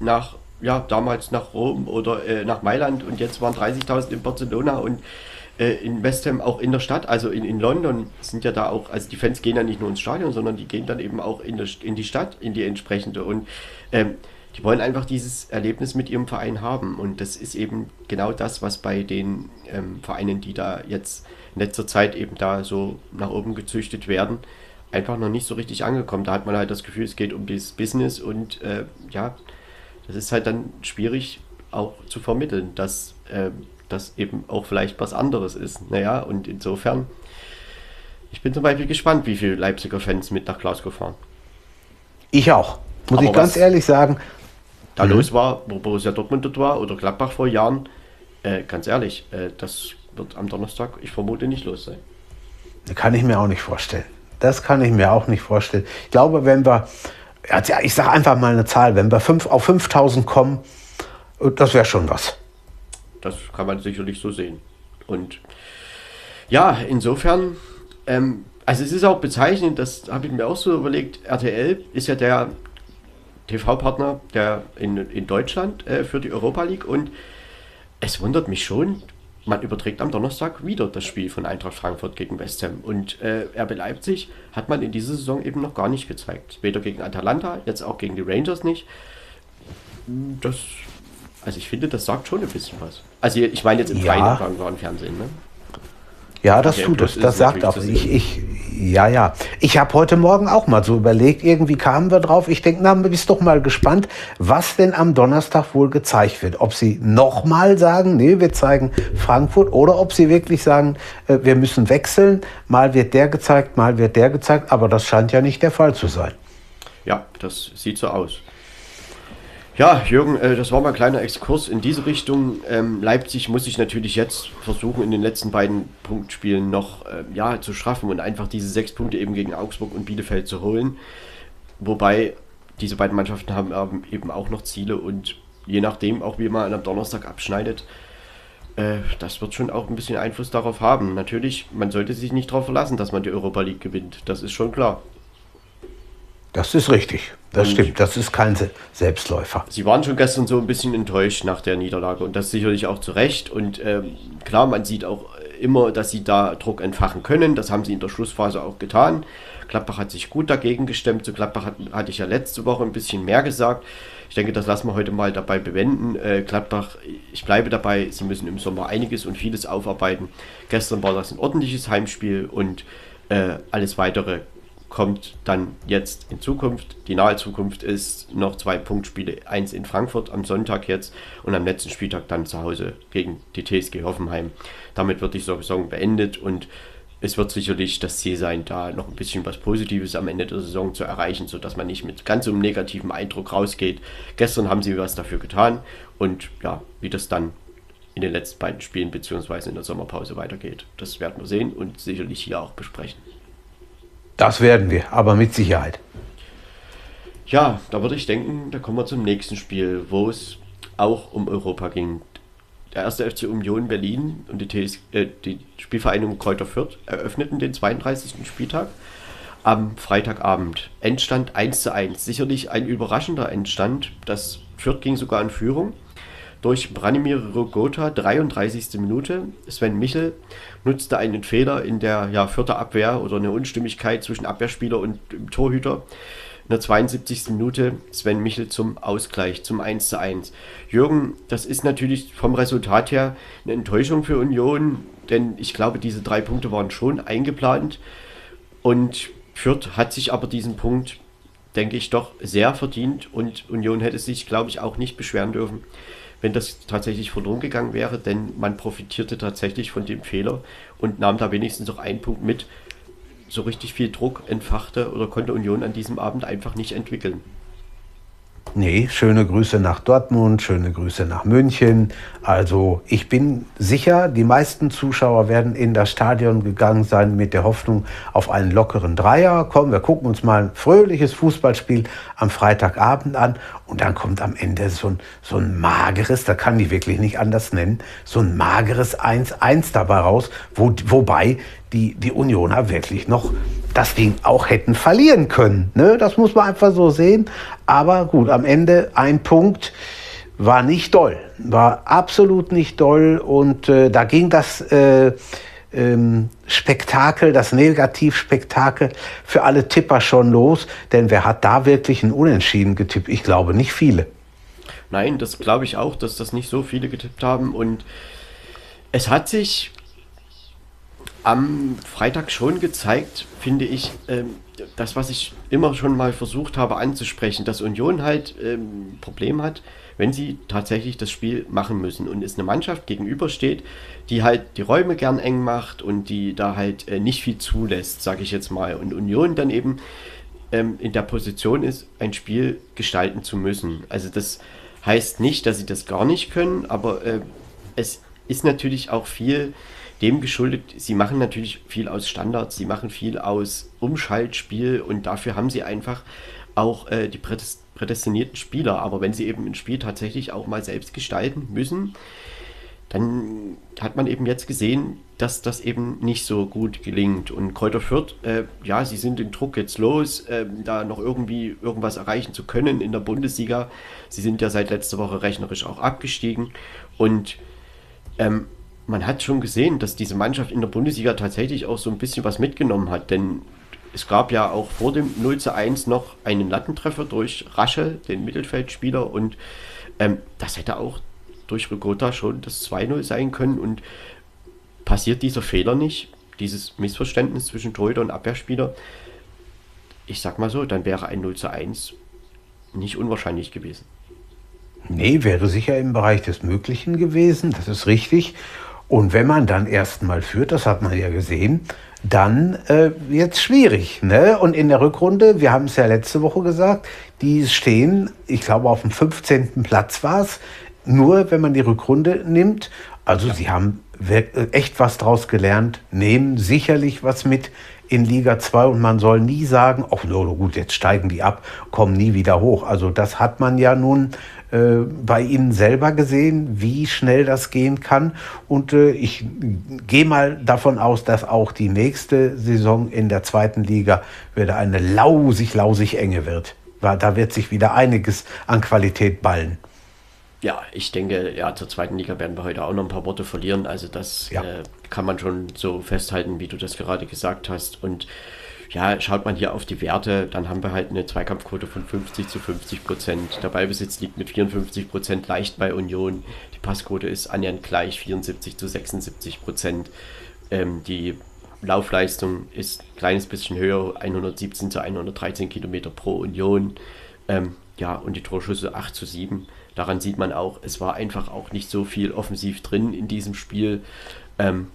nach, ja, damals nach Rom oder äh, nach Mailand und jetzt waren 30.000 in Barcelona und äh, in West Ham auch in der Stadt, also in, in London sind ja da auch, also die Fans gehen ja nicht nur ins Stadion, sondern die gehen dann eben auch in, der, in die Stadt, in die entsprechende und ähm, die wollen einfach dieses Erlebnis mit ihrem Verein haben. Und das ist eben genau das, was bei den ähm, Vereinen, die da jetzt in letzter Zeit eben da so nach oben gezüchtet werden, einfach noch nicht so richtig angekommen. Da hat man halt das Gefühl, es geht um das Business und äh, ja, das ist halt dann schwierig auch zu vermitteln, dass äh, das eben auch vielleicht was anderes ist. Naja, und insofern, ich bin zum Beispiel gespannt, wie viele Leipziger Fans mit nach Glasgow fahren. Ich auch, muss Aber ich ganz ehrlich sagen. Da mhm. los war, wo Borussia Dortmund dort war oder Gladbach vor Jahren, äh, ganz ehrlich, äh, das wird am Donnerstag, ich vermute, nicht los sein. Kann ich mir auch nicht vorstellen. Das kann ich mir auch nicht vorstellen. Ich glaube, wenn wir, ja, ich sage einfach mal eine Zahl, wenn wir fünf, auf 5000 kommen, das wäre schon was. Das kann man sicherlich so sehen. Und ja, insofern, ähm, also es ist auch bezeichnend, das habe ich mir auch so überlegt, RTL ist ja der TV-Partner der in, in Deutschland äh, für die Europa League und es wundert mich schon, man überträgt am Donnerstag wieder das Spiel von Eintracht Frankfurt gegen West Ham. Und äh, RB Leipzig hat man in dieser Saison eben noch gar nicht gezeigt. Weder gegen Atalanta, jetzt auch gegen die Rangers nicht. Das, also ich finde, das sagt schon ein bisschen was. Also ich meine jetzt im ja. freien Fernsehen, ne? Ja, das okay, tut es. Das sagt auch. Ich, ich, ja, ja. Ich habe heute Morgen auch mal so überlegt, irgendwie kamen wir drauf. Ich denke, na, bist doch mal gespannt, was denn am Donnerstag wohl gezeigt wird. Ob sie nochmal sagen, nee, wir zeigen Frankfurt, oder ob sie wirklich sagen, äh, wir müssen wechseln. Mal wird der gezeigt, mal wird der gezeigt. Aber das scheint ja nicht der Fall zu sein. Ja, das sieht so aus. Ja, Jürgen, äh, das war mal ein kleiner Exkurs in diese Richtung. Ähm, Leipzig muss sich natürlich jetzt versuchen, in den letzten beiden Punktspielen noch äh, ja, zu schaffen und einfach diese sechs Punkte eben gegen Augsburg und Bielefeld zu holen. Wobei diese beiden Mannschaften haben eben auch noch Ziele und je nachdem, auch wie man am Donnerstag abschneidet, äh, das wird schon auch ein bisschen Einfluss darauf haben. Natürlich, man sollte sich nicht darauf verlassen, dass man die Europa League gewinnt. Das ist schon klar. Das ist richtig. Das stimmt. Das ist kein Selbstläufer. Sie waren schon gestern so ein bisschen enttäuscht nach der Niederlage und das sicherlich auch zu Recht. Und ähm, klar, man sieht auch immer, dass sie da Druck entfachen können. Das haben sie in der Schlussphase auch getan. Gladbach hat sich gut dagegen gestemmt. Zu Gladbach hat, hatte ich ja letzte Woche ein bisschen mehr gesagt. Ich denke, das lassen wir heute mal dabei bewenden. Äh, Gladbach, ich bleibe dabei, sie müssen im Sommer einiges und vieles aufarbeiten. Gestern war das ein ordentliches Heimspiel und äh, alles weitere kommt dann jetzt in Zukunft. Die nahe Zukunft ist noch zwei Punktspiele, eins in Frankfurt am Sonntag jetzt und am letzten Spieltag dann zu Hause gegen die TSG Hoffenheim. Damit wird die Saison beendet und es wird sicherlich das Ziel sein, da noch ein bisschen was Positives am Ende der Saison zu erreichen, sodass man nicht mit ganz so einem negativen Eindruck rausgeht. Gestern haben sie was dafür getan und ja, wie das dann in den letzten beiden Spielen bzw. in der Sommerpause weitergeht, das werden wir sehen und sicherlich hier auch besprechen. Das werden wir, aber mit Sicherheit. Ja, da würde ich denken, da kommen wir zum nächsten Spiel, wo es auch um Europa ging. Der erste FC Union Berlin und die, TS, äh, die Spielvereinigung Kräuter Fürth eröffneten den 32. Spieltag am Freitagabend. Endstand 1 zu 1. Sicherlich ein überraschender Endstand. Das Fürth ging sogar in Führung durch Branimir Rogota, 33. Minute. Sven Michel nutzte einen Fehler in der ja, vierter Abwehr oder eine Unstimmigkeit zwischen Abwehrspieler und Torhüter. In der 72. Minute Sven Michel zum Ausgleich, zum 1 zu 1. Jürgen, das ist natürlich vom Resultat her eine Enttäuschung für Union, denn ich glaube, diese drei Punkte waren schon eingeplant. Und Fürth hat sich aber diesen Punkt, denke ich, doch sehr verdient und Union hätte sich, glaube ich, auch nicht beschweren dürfen, wenn das tatsächlich verloren gegangen wäre, denn man profitierte tatsächlich von dem Fehler und nahm da wenigstens noch einen Punkt mit. So richtig viel Druck entfachte oder konnte Union an diesem Abend einfach nicht entwickeln. Nee, schöne Grüße nach Dortmund, schöne Grüße nach München. Also ich bin sicher, die meisten Zuschauer werden in das Stadion gegangen sein mit der Hoffnung auf einen lockeren Dreier. Komm, wir gucken uns mal ein fröhliches Fußballspiel am Freitagabend an und dann kommt am Ende so ein, so ein mageres, da kann die wirklich nicht anders nennen, so ein mageres 1-1 dabei raus, wo, wobei die, die Unioner wirklich noch das Ding auch hätten verlieren können. Ne? Das muss man einfach so sehen. Aber gut, am Ende ein Punkt war nicht doll, war absolut nicht doll und äh, da ging das äh, ähm, Spektakel, das Negativspektakel für alle Tipper schon los, denn wer hat da wirklich ein Unentschieden getippt? Ich glaube nicht viele. Nein, das glaube ich auch, dass das nicht so viele getippt haben und es hat sich am Freitag schon gezeigt, finde ich, ähm, das, was ich immer schon mal versucht habe anzusprechen, dass Union halt ähm, Problem hat, wenn sie tatsächlich das Spiel machen müssen und es eine Mannschaft gegenübersteht, die halt die Räume gern eng macht und die da halt äh, nicht viel zulässt, sage ich jetzt mal. Und Union dann eben ähm, in der Position ist, ein Spiel gestalten zu müssen. Also das heißt nicht, dass sie das gar nicht können, aber äh, es ist natürlich auch viel dem geschuldet, sie machen natürlich viel aus Standards, sie machen viel aus Umschaltspiel und dafür haben sie einfach auch äh, die prädestinierten Spieler. Aber wenn sie eben ein Spiel tatsächlich auch mal selbst gestalten müssen, dann hat man eben jetzt gesehen, dass das eben nicht so gut gelingt. Und Kräuter Fürth, äh, ja, sie sind den Druck jetzt los, äh, da noch irgendwie irgendwas erreichen zu können in der Bundesliga. Sie sind ja seit letzter Woche rechnerisch auch abgestiegen. Und ähm, man hat schon gesehen, dass diese Mannschaft in der Bundesliga tatsächlich auch so ein bisschen was mitgenommen hat. Denn es gab ja auch vor dem 0 zu 1 noch einen Lattentreffer durch Rasche, den Mittelfeldspieler. Und ähm, das hätte auch durch Rigotta schon das 2-0 sein können. Und passiert dieser Fehler nicht, dieses Missverständnis zwischen Torhüter und Abwehrspieler, ich sag mal so, dann wäre ein 0 zu 1 nicht unwahrscheinlich gewesen. Nee, wäre sicher im Bereich des Möglichen gewesen, das ist richtig. Und wenn man dann erstmal führt, das hat man ja gesehen, dann äh, wird es schwierig. Ne? Und in der Rückrunde, wir haben es ja letzte Woche gesagt, die stehen, ich glaube auf dem 15. Platz war es, nur wenn man die Rückrunde nimmt. Also ja. sie haben echt was draus gelernt, nehmen sicherlich was mit in Liga 2 und man soll nie sagen, ach no, gut, jetzt steigen die ab, kommen nie wieder hoch. Also das hat man ja nun äh, bei Ihnen selber gesehen, wie schnell das gehen kann. Und äh, ich gehe mal davon aus, dass auch die nächste Saison in der zweiten Liga wieder eine lausig, lausig enge wird. Da wird sich wieder einiges an Qualität ballen. Ja, ich denke, ja, zur zweiten Liga werden wir heute auch noch ein paar Worte verlieren. Also das ja. äh, kann man schon so festhalten, wie du das gerade gesagt hast. Und ja, schaut man hier auf die Werte, dann haben wir halt eine Zweikampfquote von 50 zu 50 Prozent. Der Ballbesitz liegt mit 54 Prozent leicht bei Union. Die Passquote ist annähernd gleich, 74 zu 76 Prozent. Ähm, die Laufleistung ist ein kleines bisschen höher, 117 zu 113 Kilometer pro Union. Ähm, ja, und die Torschüsse 8 zu 7. Daran sieht man auch, es war einfach auch nicht so viel offensiv drin in diesem Spiel. Ähm,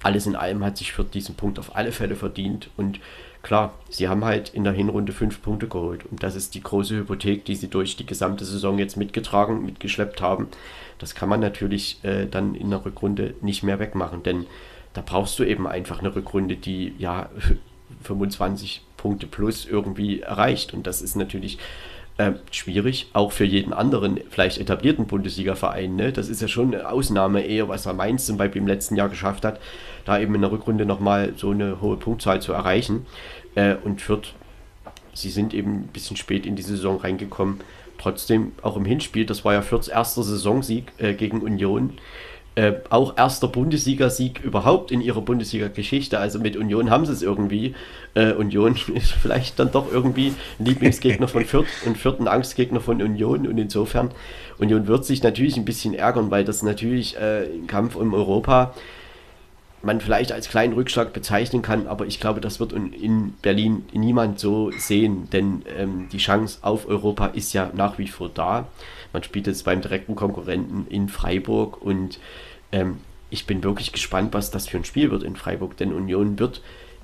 alles in allem hat sich für diesen Punkt auf alle Fälle verdient und Klar, sie haben halt in der Hinrunde fünf Punkte geholt. Und das ist die große Hypothek, die sie durch die gesamte Saison jetzt mitgetragen, mitgeschleppt haben. Das kann man natürlich äh, dann in der Rückrunde nicht mehr wegmachen, denn da brauchst du eben einfach eine Rückrunde, die ja 25 Punkte plus irgendwie erreicht. Und das ist natürlich äh, schwierig, auch für jeden anderen, vielleicht etablierten Bundesliga-Verein. Ne? Das ist ja schon eine Ausnahme eher, was er Mainz zum Beispiel im letzten Jahr geschafft hat, da eben in der Rückrunde nochmal so eine hohe Punktzahl zu erreichen. Äh, und Fürth, sie sind eben ein bisschen spät in die Saison reingekommen. Trotzdem, auch im Hinspiel, das war ja Fürths erster Saisonsieg äh, gegen Union. Äh, auch erster Bundesligasieg überhaupt in ihrer Bundesliga-Geschichte. Also mit Union haben sie es irgendwie. Äh, Union ist vielleicht dann doch irgendwie ein Lieblingsgegner von Fürth und Fürth ein Angstgegner von Union. Und insofern, Union wird sich natürlich ein bisschen ärgern, weil das natürlich äh, im Kampf um Europa man vielleicht als kleinen Rückschlag bezeichnen kann, aber ich glaube, das wird in Berlin niemand so sehen, denn ähm, die Chance auf Europa ist ja nach wie vor da. Man spielt jetzt beim direkten Konkurrenten in Freiburg und ähm, ich bin wirklich gespannt, was das für ein Spiel wird in Freiburg, denn Union wird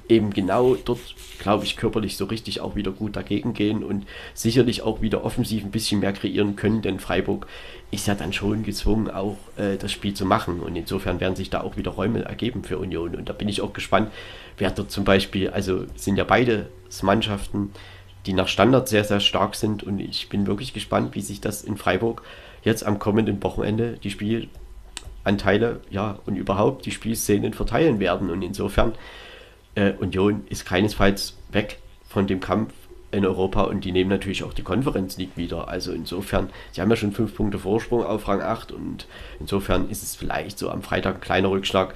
eben genau dort, glaube ich, körperlich so richtig auch wieder gut dagegen gehen und sicherlich auch wieder offensiv ein bisschen mehr kreieren können, denn Freiburg ist ja dann schon gezwungen, auch äh, das Spiel zu machen und insofern werden sich da auch wieder Räume ergeben für Union und da bin ich auch gespannt, wer dort zum Beispiel, also sind ja beide Mannschaften, die nach Standard sehr, sehr stark sind. Und ich bin wirklich gespannt, wie sich das in Freiburg jetzt am kommenden Wochenende die Spielanteile ja, und überhaupt die Spielszenen verteilen werden. Und insofern, äh, Union ist keinesfalls weg von dem Kampf in Europa und die nehmen natürlich auch die Conference League wieder. Also insofern, sie haben ja schon fünf Punkte Vorsprung auf Rang 8 und insofern ist es vielleicht so am Freitag ein kleiner Rückschlag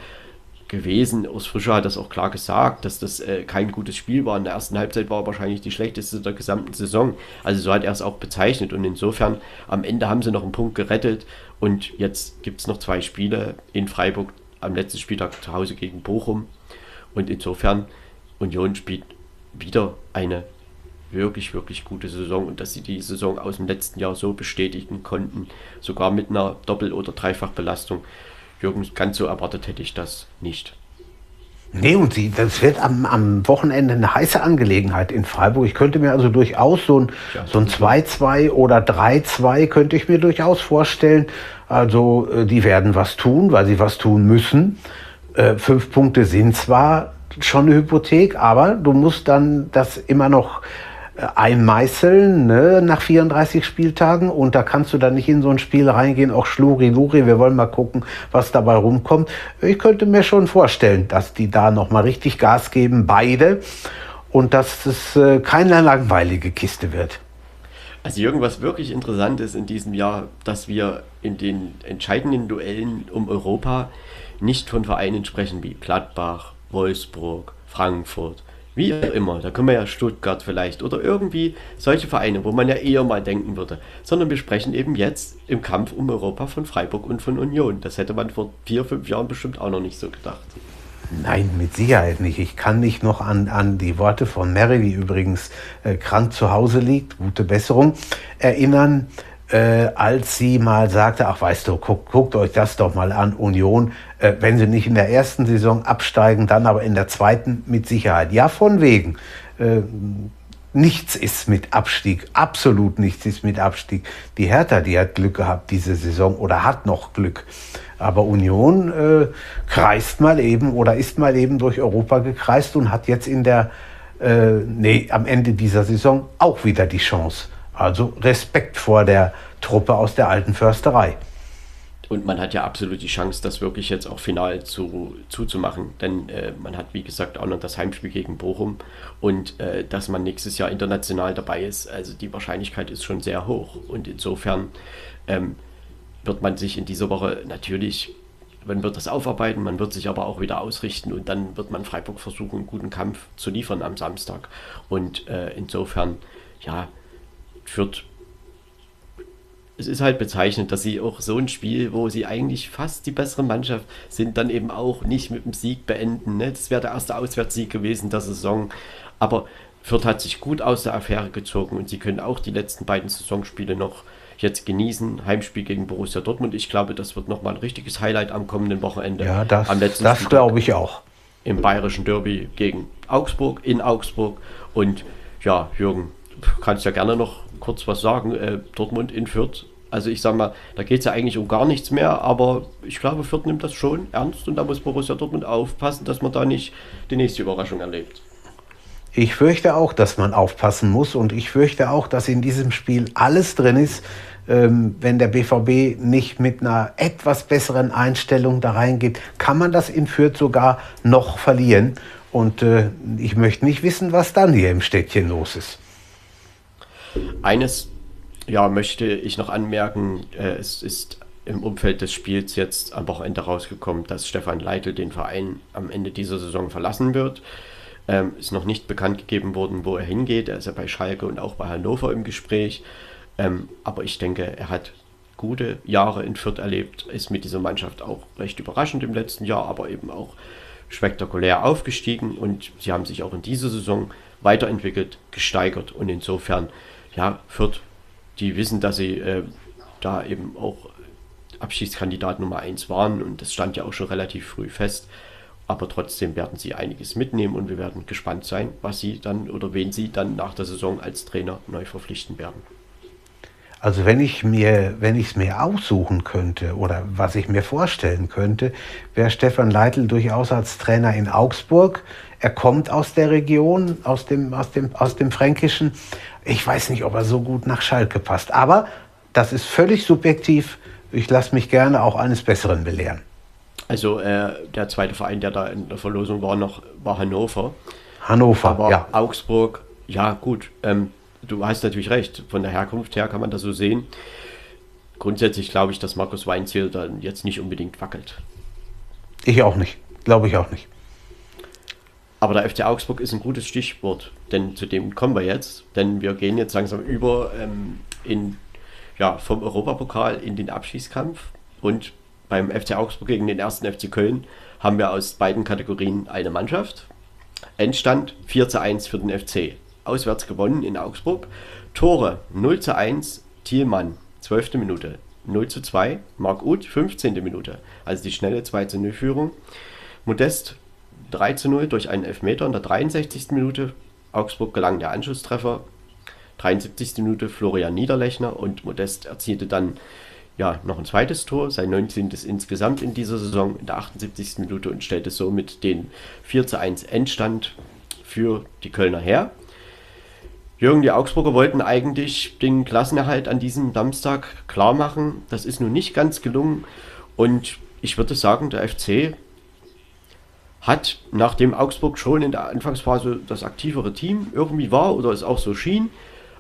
gewesen. Frischer hat das auch klar gesagt, dass das äh, kein gutes Spiel war. In der ersten Halbzeit war wahrscheinlich die schlechteste der gesamten Saison. Also so hat er es auch bezeichnet. Und insofern, am Ende haben sie noch einen Punkt gerettet. Und jetzt gibt es noch zwei Spiele in Freiburg am letzten Spieltag zu Hause gegen Bochum. Und insofern, Union spielt wieder eine wirklich, wirklich gute Saison und dass sie die Saison aus dem letzten Jahr so bestätigen konnten, sogar mit einer Doppel- oder Dreifachbelastung. Jürgen, ganz so erwartet hätte ich das nicht. Nee, und sie, das wird am, am Wochenende eine heiße Angelegenheit in Freiburg. Ich könnte mir also durchaus so ein, ja, so ein 2-2 oder 3-2 könnte ich mir durchaus vorstellen. Also äh, die werden was tun, weil sie was tun müssen. Äh, fünf Punkte sind zwar schon eine Hypothek, aber du musst dann das immer noch einmeißeln ne, nach 34 Spieltagen und da kannst du dann nicht in so ein Spiel reingehen, auch Schluri, Luri, wir wollen mal gucken, was dabei rumkommt. Ich könnte mir schon vorstellen, dass die da nochmal richtig Gas geben, beide, und dass es äh, keine langweilige Kiste wird. Also irgendwas wirklich interessant ist in diesem Jahr, dass wir in den entscheidenden Duellen um Europa nicht von Vereinen sprechen wie Gladbach, Wolfsburg, Frankfurt, wie auch immer, da können wir ja Stuttgart vielleicht oder irgendwie solche Vereine, wo man ja eher mal denken würde. Sondern wir sprechen eben jetzt im Kampf um Europa von Freiburg und von Union. Das hätte man vor vier, fünf Jahren bestimmt auch noch nicht so gedacht. Nein, mit Sicherheit nicht. Ich kann nicht noch an, an die Worte von Mary, die übrigens äh, krank zu Hause liegt, gute Besserung, erinnern äh, als sie mal sagte, ach weißt du, guck, guckt euch das doch mal an, Union, äh, wenn sie nicht in der ersten Saison absteigen, dann aber in der zweiten mit Sicherheit. Ja, von wegen. Äh, nichts ist mit Abstieg, absolut nichts ist mit Abstieg. Die Hertha, die hat Glück gehabt diese Saison oder hat noch Glück. Aber Union äh, kreist mal eben oder ist mal eben durch Europa gekreist und hat jetzt in der, äh, nee, am Ende dieser Saison auch wieder die Chance. Also Respekt vor der Truppe aus der alten Försterei. Und man hat ja absolut die Chance, das wirklich jetzt auch final zu, zuzumachen. Denn äh, man hat, wie gesagt, auch noch das Heimspiel gegen Bochum. Und äh, dass man nächstes Jahr international dabei ist, also die Wahrscheinlichkeit ist schon sehr hoch. Und insofern ähm, wird man sich in dieser Woche natürlich, man wird das aufarbeiten, man wird sich aber auch wieder ausrichten und dann wird man Freiburg versuchen, einen guten Kampf zu liefern am Samstag. Und äh, insofern, ja, führt. Es ist halt bezeichnend, dass sie auch so ein Spiel, wo sie eigentlich fast die bessere Mannschaft sind, dann eben auch nicht mit dem Sieg beenden. Ne? Das wäre der erste Auswärtssieg gewesen der Saison. Aber Fürth hat sich gut aus der Affäre gezogen und sie können auch die letzten beiden Saisonspiele noch jetzt genießen. Heimspiel gegen Borussia Dortmund. Ich glaube, das wird nochmal ein richtiges Highlight am kommenden Wochenende. Ja, das, das glaube ich auch. Im bayerischen Derby gegen Augsburg, in Augsburg. Und ja, Jürgen, kannst ja gerne noch kurz was sagen. Äh, Dortmund in Fürth. Also ich sag mal, da geht es ja eigentlich um gar nichts mehr, aber ich glaube, Fürth nimmt das schon ernst und da muss Borussia Dortmund aufpassen, dass man da nicht die nächste Überraschung erlebt. Ich fürchte auch, dass man aufpassen muss und ich fürchte auch, dass in diesem Spiel alles drin ist, ähm, wenn der BVB nicht mit einer etwas besseren Einstellung da reingeht, kann man das in Fürth sogar noch verlieren. Und äh, ich möchte nicht wissen, was dann hier im Städtchen los ist. Eines ja, möchte ich noch anmerken, äh, es ist im Umfeld des Spiels jetzt am Wochenende rausgekommen, dass Stefan Leitl den Verein am Ende dieser Saison verlassen wird. Ähm, ist noch nicht bekannt gegeben worden, wo er hingeht. Er ist ja bei Schalke und auch bei Hannover im Gespräch. Ähm, aber ich denke, er hat gute Jahre in Fürth erlebt, ist mit dieser Mannschaft auch recht überraschend im letzten Jahr, aber eben auch spektakulär aufgestiegen und sie haben sich auch in dieser Saison weiterentwickelt, gesteigert und insofern ja, Fürth, die wissen, dass sie äh, da eben auch Abschiedskandidat Nummer 1 waren und das stand ja auch schon relativ früh fest. Aber trotzdem werden sie einiges mitnehmen und wir werden gespannt sein, was sie dann oder wen sie dann nach der Saison als Trainer neu verpflichten werden. Also wenn ich mir, wenn ich es mir aussuchen könnte oder was ich mir vorstellen könnte, wäre Stefan Leitl durchaus als Trainer in Augsburg. Er kommt aus der Region, aus dem, aus dem, aus dem Fränkischen. Ich weiß nicht, ob er so gut nach Schalke passt. Aber das ist völlig subjektiv. Ich lasse mich gerne auch eines Besseren belehren. Also äh, der zweite Verein, der da in der Verlosung war, noch war Hannover. Hannover, Aber ja. Augsburg, ja gut. Ähm, du hast natürlich recht, von der Herkunft her kann man das so sehen. Grundsätzlich glaube ich, dass Markus Weinziel dann jetzt nicht unbedingt wackelt. Ich auch nicht. Glaube ich auch nicht. Aber der FC Augsburg ist ein gutes Stichwort, denn zu dem kommen wir jetzt. Denn wir gehen jetzt langsam über ähm, in, ja, vom Europapokal in den Abschießkampf. Und beim FC Augsburg gegen den ersten FC Köln haben wir aus beiden Kategorien eine Mannschaft. Endstand 4 zu 1 für den FC. Auswärts gewonnen in Augsburg. Tore 0 zu 1 Thielmann, 12. Minute. 0 zu 2 Marc Uth, 15. Minute. Also die schnelle 2 zu 0 Führung. Modest 3 zu 0 durch einen Elfmeter in der 63. Minute. Augsburg gelang der Anschlusstreffer. 73. Minute Florian Niederlechner und Modest erzielte dann ja, noch ein zweites Tor, sein 19. insgesamt in dieser Saison in der 78. Minute und stellte somit den 4 zu 1 Endstand für die Kölner her. Jürgen, die Augsburger wollten eigentlich den Klassenerhalt an diesem Samstag klar machen. Das ist nun nicht ganz gelungen und ich würde sagen, der FC hat, nachdem Augsburg schon in der Anfangsphase das aktivere Team irgendwie war oder es auch so schien,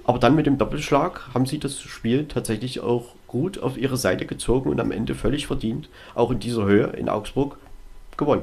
aber dann mit dem Doppelschlag haben sie das Spiel tatsächlich auch gut auf ihre Seite gezogen und am Ende völlig verdient, auch in dieser Höhe in Augsburg, gewonnen.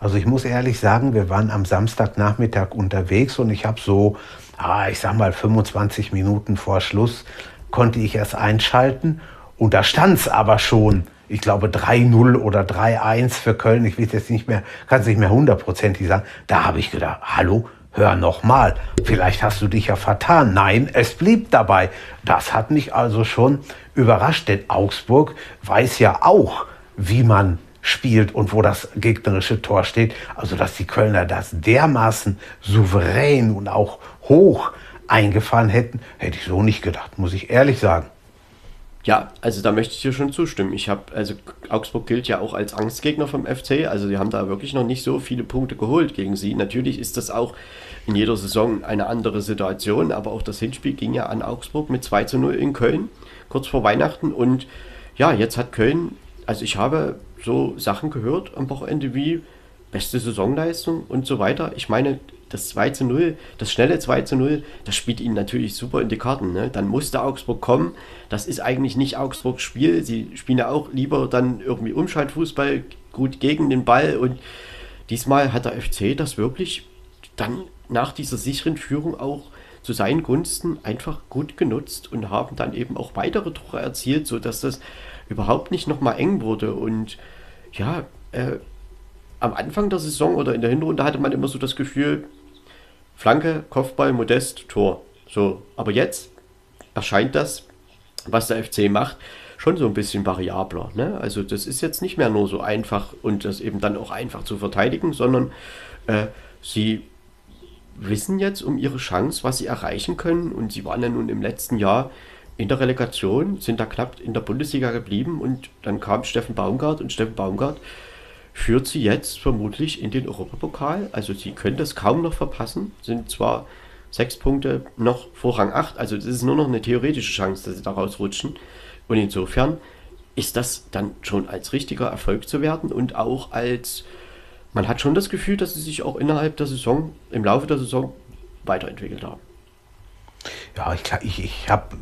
Also ich muss ehrlich sagen, wir waren am Samstagnachmittag unterwegs und ich habe so, ah, ich sag mal 25 Minuten vor Schluss, konnte ich erst einschalten und da stand es aber schon, ich glaube 3-0 oder 3-1 für Köln, ich weiß jetzt nicht mehr, kann es nicht mehr hundertprozentig sagen. Da habe ich gedacht, hallo, hör noch mal, vielleicht hast du dich ja vertan. Nein, es blieb dabei. Das hat mich also schon überrascht, denn Augsburg weiß ja auch, wie man spielt und wo das gegnerische Tor steht. Also, dass die Kölner das dermaßen souverän und auch hoch eingefahren hätten, hätte ich so nicht gedacht, muss ich ehrlich sagen. Ja, also da möchte ich dir schon zustimmen. Ich habe, also Augsburg gilt ja auch als Angstgegner vom FC, also die haben da wirklich noch nicht so viele Punkte geholt gegen sie. Natürlich ist das auch in jeder Saison eine andere Situation, aber auch das Hinspiel ging ja an Augsburg mit 2 zu 0 in Köln, kurz vor Weihnachten. Und ja, jetzt hat Köln, also ich habe so Sachen gehört am Wochenende wie beste Saisonleistung und so weiter. Ich meine, das 2 zu 0, das schnelle 2 zu 0, das spielt ihnen natürlich super in die Karten. Ne? Dann musste Augsburg kommen. Das ist eigentlich nicht Augsburgs Spiel. Sie spielen ja auch lieber dann irgendwie Umschaltfußball, gut gegen den Ball. Und diesmal hat der FC das wirklich dann nach dieser sicheren Führung auch zu seinen Gunsten einfach gut genutzt und haben dann eben auch weitere Tore erzielt, sodass das überhaupt nicht nochmal eng wurde. Und ja, äh, am Anfang der Saison oder in der Hinrunde hatte man immer so das Gefühl, Flanke, Kopfball, Modest, Tor. So, aber jetzt erscheint das, was der FC macht, schon so ein bisschen variabler. Ne? Also das ist jetzt nicht mehr nur so einfach und das eben dann auch einfach zu verteidigen, sondern äh, sie wissen jetzt um ihre Chance, was sie erreichen können und sie waren ja nun im letzten Jahr in der Relegation, sind da knapp in der Bundesliga geblieben und dann kam Steffen Baumgart und Steffen Baumgart führt sie jetzt vermutlich in den Europapokal. Also sie können das kaum noch verpassen, sind zwar sechs Punkte noch vor Rang 8, also das ist nur noch eine theoretische Chance, dass sie da rausrutschen. Und insofern ist das dann schon als richtiger Erfolg zu werden und auch als, man hat schon das Gefühl, dass sie sich auch innerhalb der Saison, im Laufe der Saison weiterentwickelt haben. Ja, ich, ich, ich habe,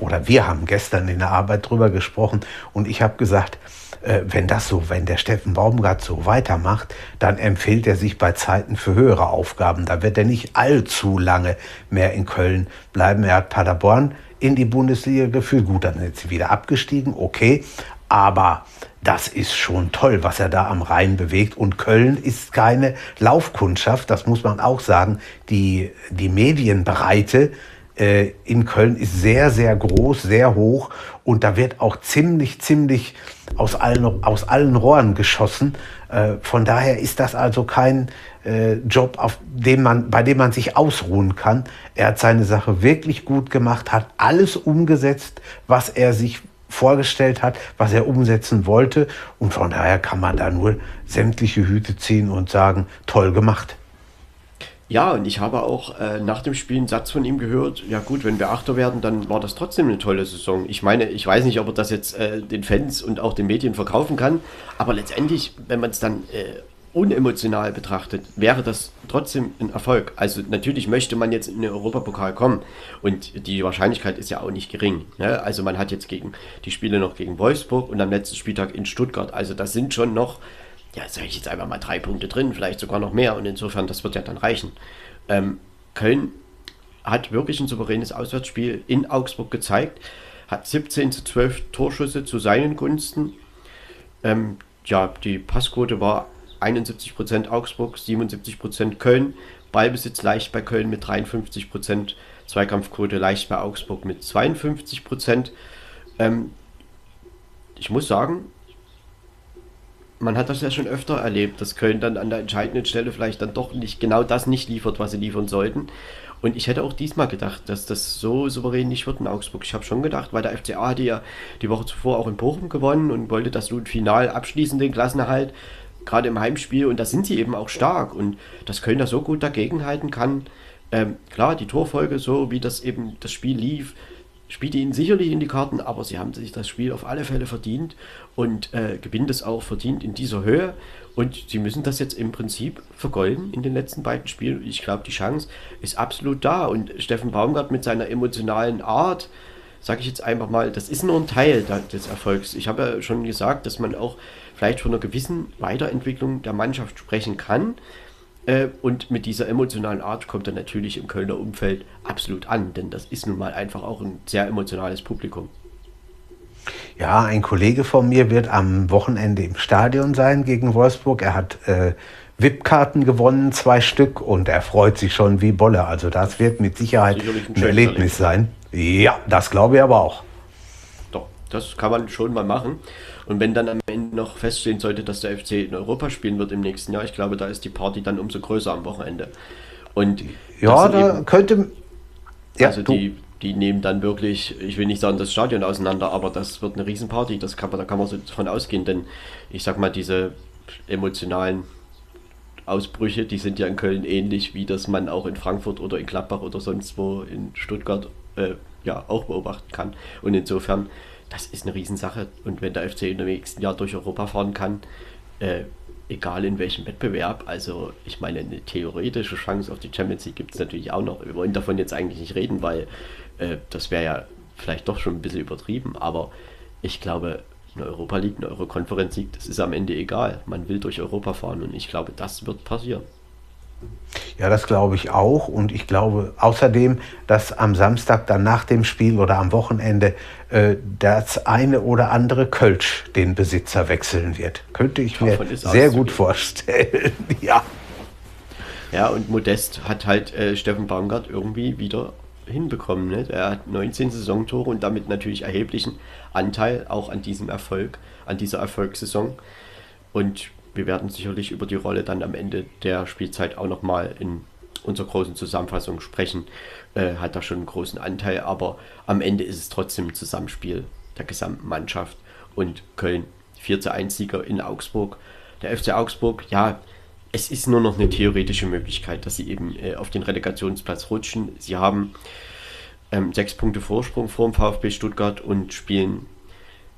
oder wir haben gestern in der Arbeit drüber gesprochen und ich habe gesagt, äh, wenn das so, wenn der Steffen Baumgart so weitermacht, dann empfiehlt er sich bei Zeiten für höhere Aufgaben. Da wird er nicht allzu lange mehr in Köln bleiben. Er hat Paderborn in die Bundesliga geführt. Gut, dann ist sie wieder abgestiegen, okay. Aber das ist schon toll, was er da am Rhein bewegt. Und Köln ist keine Laufkundschaft, das muss man auch sagen. Die, die Medienbreite äh, in Köln ist sehr, sehr groß, sehr hoch. Und da wird auch ziemlich, ziemlich aus allen, aus allen Rohren geschossen. Äh, von daher ist das also kein äh, Job, auf dem man, bei dem man sich ausruhen kann. Er hat seine Sache wirklich gut gemacht, hat alles umgesetzt, was er sich vorgestellt hat, was er umsetzen wollte. Und von daher kann man da nur sämtliche Hüte ziehen und sagen, toll gemacht. Ja, und ich habe auch äh, nach dem Spiel einen Satz von ihm gehört, ja gut, wenn wir Achter werden, dann war das trotzdem eine tolle Saison. Ich meine, ich weiß nicht, ob er das jetzt äh, den Fans und auch den Medien verkaufen kann, aber letztendlich, wenn man es dann äh, unemotional betrachtet, wäre das trotzdem ein Erfolg. Also natürlich möchte man jetzt in den Europapokal kommen und die Wahrscheinlichkeit ist ja auch nicht gering. Ne? Also man hat jetzt gegen die Spiele noch gegen Wolfsburg und am letzten Spieltag in Stuttgart. Also das sind schon noch ja, sage ich jetzt einfach mal drei Punkte drin, vielleicht sogar noch mehr. Und insofern, das wird ja dann reichen. Ähm, Köln hat wirklich ein souveränes Auswärtsspiel in Augsburg gezeigt, hat 17 zu 12 Torschüsse zu seinen Gunsten Ähm, ja, die Passquote war 71% Augsburg, 77% Köln. Ballbesitz leicht bei Köln mit 53%, Zweikampfquote leicht bei Augsburg mit 52%. Ähm, ich muss sagen, man hat das ja schon öfter erlebt, dass Köln dann an der entscheidenden Stelle vielleicht dann doch nicht genau das nicht liefert, was sie liefern sollten. Und ich hätte auch diesmal gedacht, dass das so souverän nicht wird in Augsburg. Ich habe schon gedacht, weil der FCA hatte ja die Woche zuvor auch in Bochum gewonnen und wollte das nun final abschließen, den Klassenerhalt, gerade im Heimspiel. Und da sind sie eben auch stark. Und dass Köln da so gut dagegenhalten kann, ähm, klar, die Torfolge, so wie das eben das Spiel lief, spielt ihnen sicherlich in die Karten, aber sie haben sich das Spiel auf alle Fälle verdient und äh, gewinnen es auch verdient in dieser Höhe. Und sie müssen das jetzt im Prinzip vergolden in den letzten beiden Spielen. Ich glaube, die Chance ist absolut da. Und Steffen Baumgart mit seiner emotionalen Art, sage ich jetzt einfach mal, das ist nur ein Teil des Erfolgs. Ich habe ja schon gesagt, dass man auch vielleicht von einer gewissen Weiterentwicklung der Mannschaft sprechen kann. Äh, und mit dieser emotionalen Art kommt er natürlich im Kölner Umfeld absolut an, denn das ist nun mal einfach auch ein sehr emotionales Publikum. Ja, ein Kollege von mir wird am Wochenende im Stadion sein gegen Wolfsburg. Er hat äh, VIP-Karten gewonnen, zwei Stück, und er freut sich schon wie Bolle. Also das wird mit Sicherheit ein, ein Erlebnis sein. Ja, das glaube ich aber auch. Doch, das kann man schon mal machen. Und wenn dann am Ende noch feststehen sollte, dass der FC in Europa spielen wird im nächsten Jahr, ich glaube, da ist die Party dann umso größer am Wochenende. Und ja, da eben, könnte. Ja, also die, die nehmen dann wirklich, ich will nicht sagen das Stadion auseinander, aber das wird eine Riesenparty, das kann da kann man so davon ausgehen, denn ich sag mal, diese emotionalen Ausbrüche, die sind ja in Köln ähnlich, wie das man auch in Frankfurt oder in Gladbach oder sonst wo in Stuttgart äh, ja auch beobachten kann. Und insofern das ist eine Riesensache. Und wenn der FC im nächsten Jahr durch Europa fahren kann, äh, egal in welchem Wettbewerb, also ich meine, eine theoretische Chance auf die Champions League gibt es natürlich auch noch. Wir wollen davon jetzt eigentlich nicht reden, weil äh, das wäre ja vielleicht doch schon ein bisschen übertrieben, aber ich glaube, eine Europa League, eine Euro-Conference League, das ist am Ende egal. Man will durch Europa fahren und ich glaube, das wird passieren. Ja, das glaube ich auch. Und ich glaube außerdem, dass am Samstag dann nach dem Spiel oder am Wochenende äh, das eine oder andere Kölsch den Besitzer wechseln wird. Könnte ich mir sehr gut vorstellen. ja. Ja, und Modest hat halt äh, Steffen Baumgart irgendwie wieder hinbekommen. Ne? Er hat 19 Saisontore und damit natürlich erheblichen Anteil auch an diesem Erfolg, an dieser Erfolgssaison. Und wir werden sicherlich über die Rolle dann am Ende der Spielzeit auch nochmal in unserer großen Zusammenfassung sprechen. Äh, hat da schon einen großen Anteil, aber am Ende ist es trotzdem ein Zusammenspiel der gesamten Mannschaft. Und Köln, 4 zu 1 Sieger in Augsburg. Der FC Augsburg, ja, es ist nur noch eine theoretische Möglichkeit, dass sie eben äh, auf den Relegationsplatz rutschen. Sie haben ähm, sechs Punkte Vorsprung vor dem VfB Stuttgart und spielen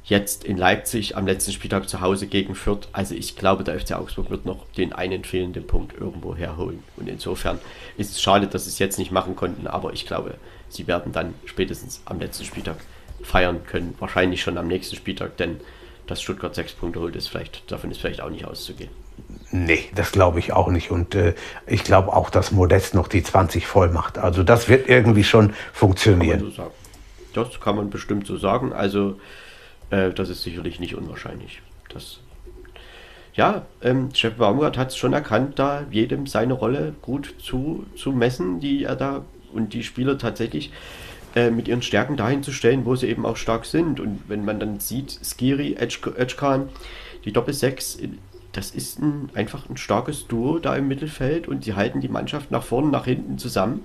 jetzt in Leipzig am letzten Spieltag zu Hause gegen Fürth. Also ich glaube, der FC Augsburg wird noch den einen fehlenden Punkt irgendwo herholen. Und insofern ist es schade, dass sie es jetzt nicht machen konnten, aber ich glaube, sie werden dann spätestens am letzten Spieltag feiern können. Wahrscheinlich schon am nächsten Spieltag, denn dass Stuttgart sechs Punkte holt, ist vielleicht, davon ist vielleicht auch nicht auszugehen. Nee, das glaube ich auch nicht. Und äh, ich glaube auch, dass Modest noch die 20 voll macht. Also das wird irgendwie schon funktionieren. Kann so das kann man bestimmt so sagen. Also äh, das ist sicherlich nicht unwahrscheinlich. Das, ja, ähm, Chef Baumgart hat es schon erkannt, da jedem seine Rolle gut zu, zu messen, die er da und die Spieler tatsächlich äh, mit ihren Stärken dahin zu stellen, wo sie eben auch stark sind. Und wenn man dann sieht, Skiri, Edgekan, die Doppel-6, das ist ein, einfach ein starkes Duo da im Mittelfeld und sie halten die Mannschaft nach vorne, nach hinten zusammen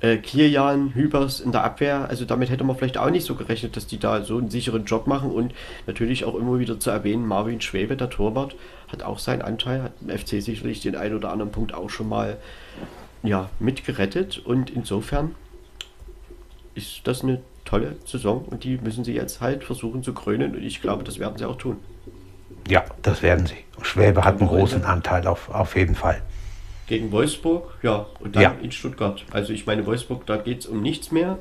äh, Kirjan, Hübers in der Abwehr, also damit hätte man vielleicht auch nicht so gerechnet, dass die da so einen sicheren Job machen und natürlich auch immer wieder zu erwähnen, Marvin Schwebe, der Torwart, hat auch seinen Anteil, hat im FC sicherlich den einen oder anderen Punkt auch schon mal ja, mitgerettet und insofern ist das eine tolle Saison und die müssen sie jetzt halt versuchen zu krönen und ich glaube, das werden sie auch tun. Ja, das werden sie. Schwäbe hat einen großen Anteil auf, auf jeden Fall gegen Wolfsburg, ja, und dann ja. in Stuttgart. Also ich meine, Wolfsburg, da geht es um nichts mehr.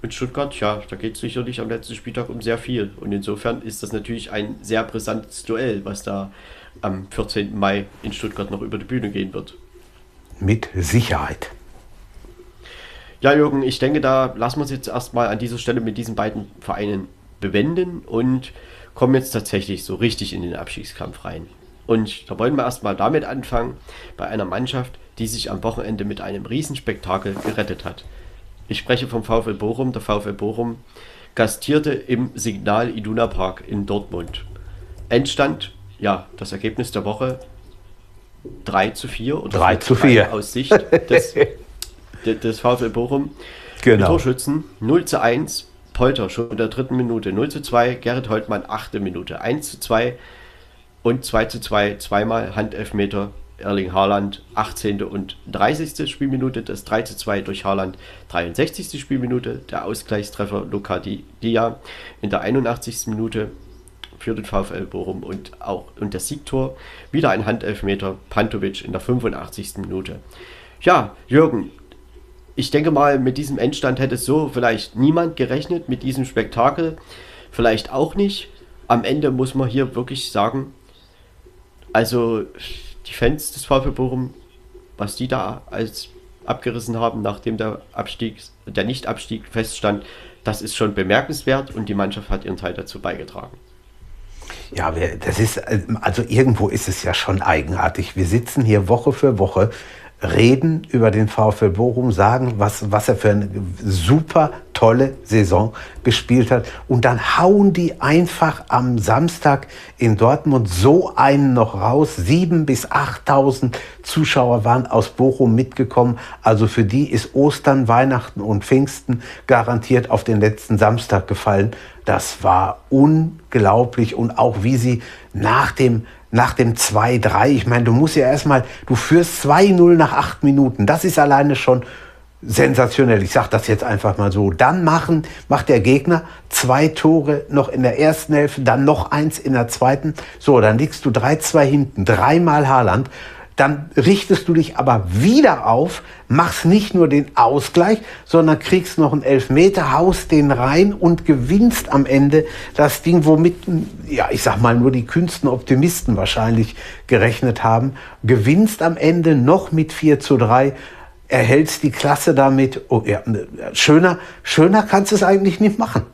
Und Stuttgart, ja, da geht es sicherlich am letzten Spieltag um sehr viel. Und insofern ist das natürlich ein sehr brisantes Duell, was da am 14. Mai in Stuttgart noch über die Bühne gehen wird. Mit Sicherheit. Ja, Jürgen, ich denke, da lassen wir es jetzt erstmal an dieser Stelle mit diesen beiden Vereinen bewenden und kommen jetzt tatsächlich so richtig in den Abstiegskampf rein. Und da wollen wir erstmal damit anfangen, bei einer Mannschaft, die sich am Wochenende mit einem Riesenspektakel gerettet hat. Ich spreche vom VfL Bochum. Der VfL Bochum gastierte im Signal Iduna Park in Dortmund. Endstand, ja, das Ergebnis der Woche 3 zu 4 oder 3 zu 4 aus Sicht des, des VfL Bochum. Genau. Torschützen 0 zu 1, Polter schon in der dritten Minute, 0 zu 2, Gerrit Holtmann achte Minute, 1 zu 2 und 2 zu 2, zweimal Handelfmeter Erling Haaland 18. und 30. Spielminute, das 3 zu 2 durch Haaland 63. Spielminute, der Ausgleichstreffer Luca Di Dia in der 81. Minute für den VfL Bochum und auch und das Siegtor wieder ein Handelfmeter Pantovic in der 85. Minute. Ja, Jürgen, ich denke mal, mit diesem Endstand hätte so vielleicht niemand gerechnet, mit diesem Spektakel vielleicht auch nicht. Am Ende muss man hier wirklich sagen, also die Fans des VfB Bochum, was die da als abgerissen haben, nachdem der Abstieg, der Nicht-Abstieg feststand, das ist schon bemerkenswert und die Mannschaft hat ihren Teil dazu beigetragen. Ja, das ist, also irgendwo ist es ja schon eigenartig. Wir sitzen hier Woche für Woche reden über den VfL Bochum, sagen, was, was er für eine super tolle Saison gespielt hat. Und dann hauen die einfach am Samstag in Dortmund so einen noch raus. Sieben bis 8.000 Zuschauer waren aus Bochum mitgekommen. Also für die ist Ostern, Weihnachten und Pfingsten garantiert auf den letzten Samstag gefallen. Das war unglaublich. Und auch wie sie nach dem nach dem 2-3. Ich meine, du musst ja erstmal, du führst 2-0 nach 8 Minuten. Das ist alleine schon sensationell. Ich sage das jetzt einfach mal so. Dann machen, macht der Gegner zwei Tore noch in der ersten Hälfte, dann noch eins in der zweiten. So, dann liegst du 3-2 hinten, dreimal Haaland dann richtest du dich aber wieder auf, machst nicht nur den Ausgleich, sondern kriegst noch einen Elfmeter, haust den rein und gewinnst am Ende das Ding, womit, ja, ich sag mal, nur die kühnsten Optimisten wahrscheinlich gerechnet haben. Gewinnst am Ende noch mit 4 zu 3, erhältst die Klasse damit. Oh, ja, schöner, schöner kannst du es eigentlich nicht machen.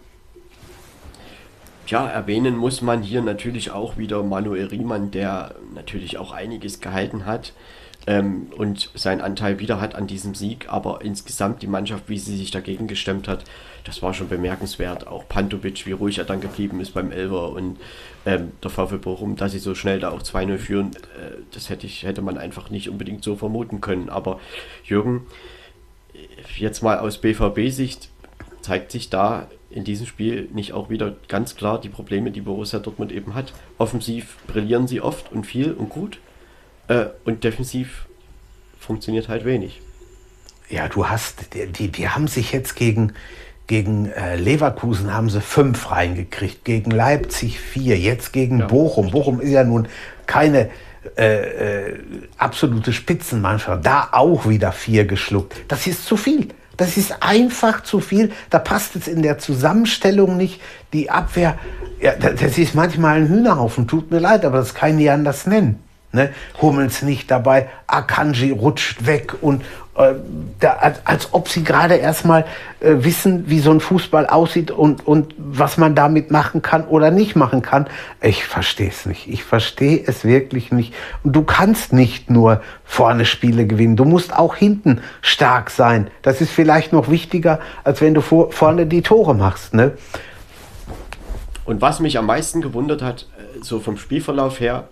Tja, erwähnen muss man hier natürlich auch wieder Manuel Riemann, der natürlich auch einiges gehalten hat ähm, und seinen Anteil wieder hat an diesem Sieg. Aber insgesamt die Mannschaft, wie sie sich dagegen gestemmt hat, das war schon bemerkenswert. Auch Pantovic, wie ruhig er dann geblieben ist beim Elver und ähm, der VfB Bochum, dass sie so schnell da auch 2-0 führen, äh, das hätte, ich, hätte man einfach nicht unbedingt so vermuten können. Aber Jürgen, jetzt mal aus BVB-Sicht zeigt sich da in diesem Spiel nicht auch wieder ganz klar die Probleme, die Borussia Dortmund eben hat. Offensiv brillieren sie oft und viel und gut äh, und defensiv funktioniert halt wenig. Ja, du hast, die, die haben sich jetzt gegen, gegen äh, Leverkusen haben sie fünf reingekriegt, gegen Leipzig vier, jetzt gegen ja, Bochum. Bochum ist ja nun keine äh, äh, absolute Spitzenmannschaft, da auch wieder vier geschluckt. Das ist zu viel. Das ist einfach zu viel. Da passt es in der Zusammenstellung nicht. Die Abwehr, ja, das ist manchmal ein Hühnerhaufen. Tut mir leid, aber das kann ich anders nennen. Ne? Hummels nicht dabei, Akanji rutscht weg und, äh, da, als, als, ob sie gerade erstmal äh, wissen, wie so ein Fußball aussieht und, und was man damit machen kann oder nicht machen kann. Ich verstehe es nicht. Ich verstehe es wirklich nicht. Und du kannst nicht nur vorne Spiele gewinnen. Du musst auch hinten stark sein. Das ist vielleicht noch wichtiger, als wenn du vor, vorne die Tore machst. Ne? Und was mich am meisten gewundert hat, äh, so vom Spielverlauf her,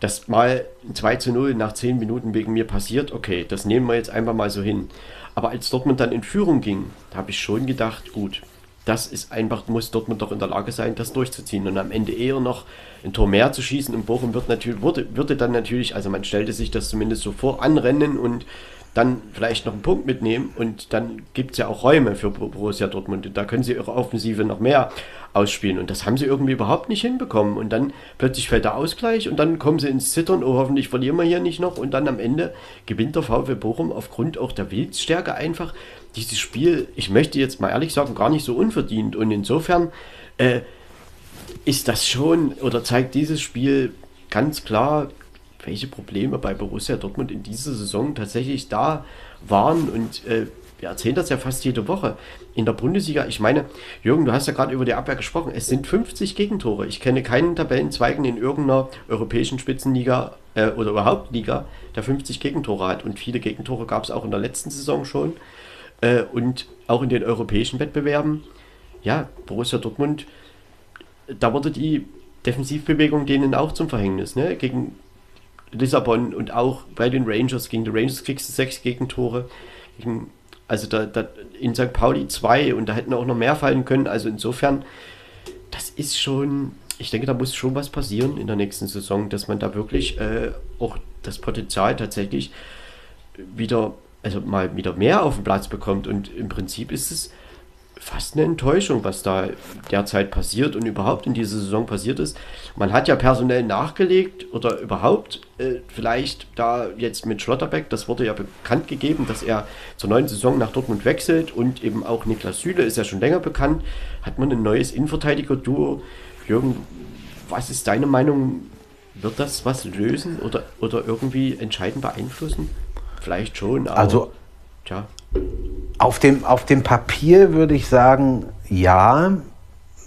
dass mal 2 zu 0 nach 10 Minuten wegen mir passiert, okay, das nehmen wir jetzt einfach mal so hin. Aber als Dortmund dann in Führung ging, habe ich schon gedacht, gut, das ist einfach, muss Dortmund doch in der Lage sein, das durchzuziehen und am Ende eher noch ein Tor mehr zu schießen. Und Bochum wird natürlich, würde, würde dann natürlich, also man stellte sich das zumindest so vor, anrennen und dann vielleicht noch einen Punkt mitnehmen und dann gibt es ja auch Räume für Borussia Dortmund. Da können sie ihre Offensive noch mehr ausspielen und das haben sie irgendwie überhaupt nicht hinbekommen. Und dann plötzlich fällt der Ausgleich und dann kommen sie ins Zittern, oh hoffentlich verlieren wir hier nicht noch und dann am Ende gewinnt der VfB Bochum aufgrund auch der Willensstärke einfach dieses Spiel, ich möchte jetzt mal ehrlich sagen, gar nicht so unverdient und insofern äh, ist das schon oder zeigt dieses Spiel ganz klar, welche Probleme bei Borussia Dortmund in dieser Saison tatsächlich da waren. Und äh, wir erzählen das ja fast jede Woche. In der Bundesliga, ich meine, Jürgen, du hast ja gerade über die Abwehr gesprochen, es sind 50 Gegentore. Ich kenne keinen Tabellenzweigen in irgendeiner europäischen Spitzenliga äh, oder überhaupt Liga, der 50 Gegentore hat. Und viele Gegentore gab es auch in der letzten Saison schon. Äh, und auch in den europäischen Wettbewerben. Ja, Borussia Dortmund, da wurde die Defensivbewegung denen auch zum Verhängnis. Ne? Gegen Lissabon und auch bei den Rangers. Gegen die Rangers kriegst du sechs Gegentore. Gegen, also da, da in St. Pauli zwei und da hätten auch noch mehr fallen können. Also insofern, das ist schon, ich denke, da muss schon was passieren in der nächsten Saison, dass man da wirklich äh, auch das Potenzial tatsächlich wieder, also mal wieder mehr auf den Platz bekommt. Und im Prinzip ist es fast eine Enttäuschung, was da derzeit passiert und überhaupt in dieser Saison passiert ist. Man hat ja personell nachgelegt oder überhaupt äh, vielleicht da jetzt mit Schlotterbeck, das wurde ja bekannt gegeben, dass er zur neuen Saison nach Dortmund wechselt und eben auch Niklas Süle ist ja schon länger bekannt, hat man ein neues Innenverteidiger-Duo. Jürgen, was ist deine Meinung? Wird das was lösen oder, oder irgendwie entscheidend beeinflussen? Vielleicht schon, aber also, tja. Auf dem, auf dem Papier würde ich sagen, ja.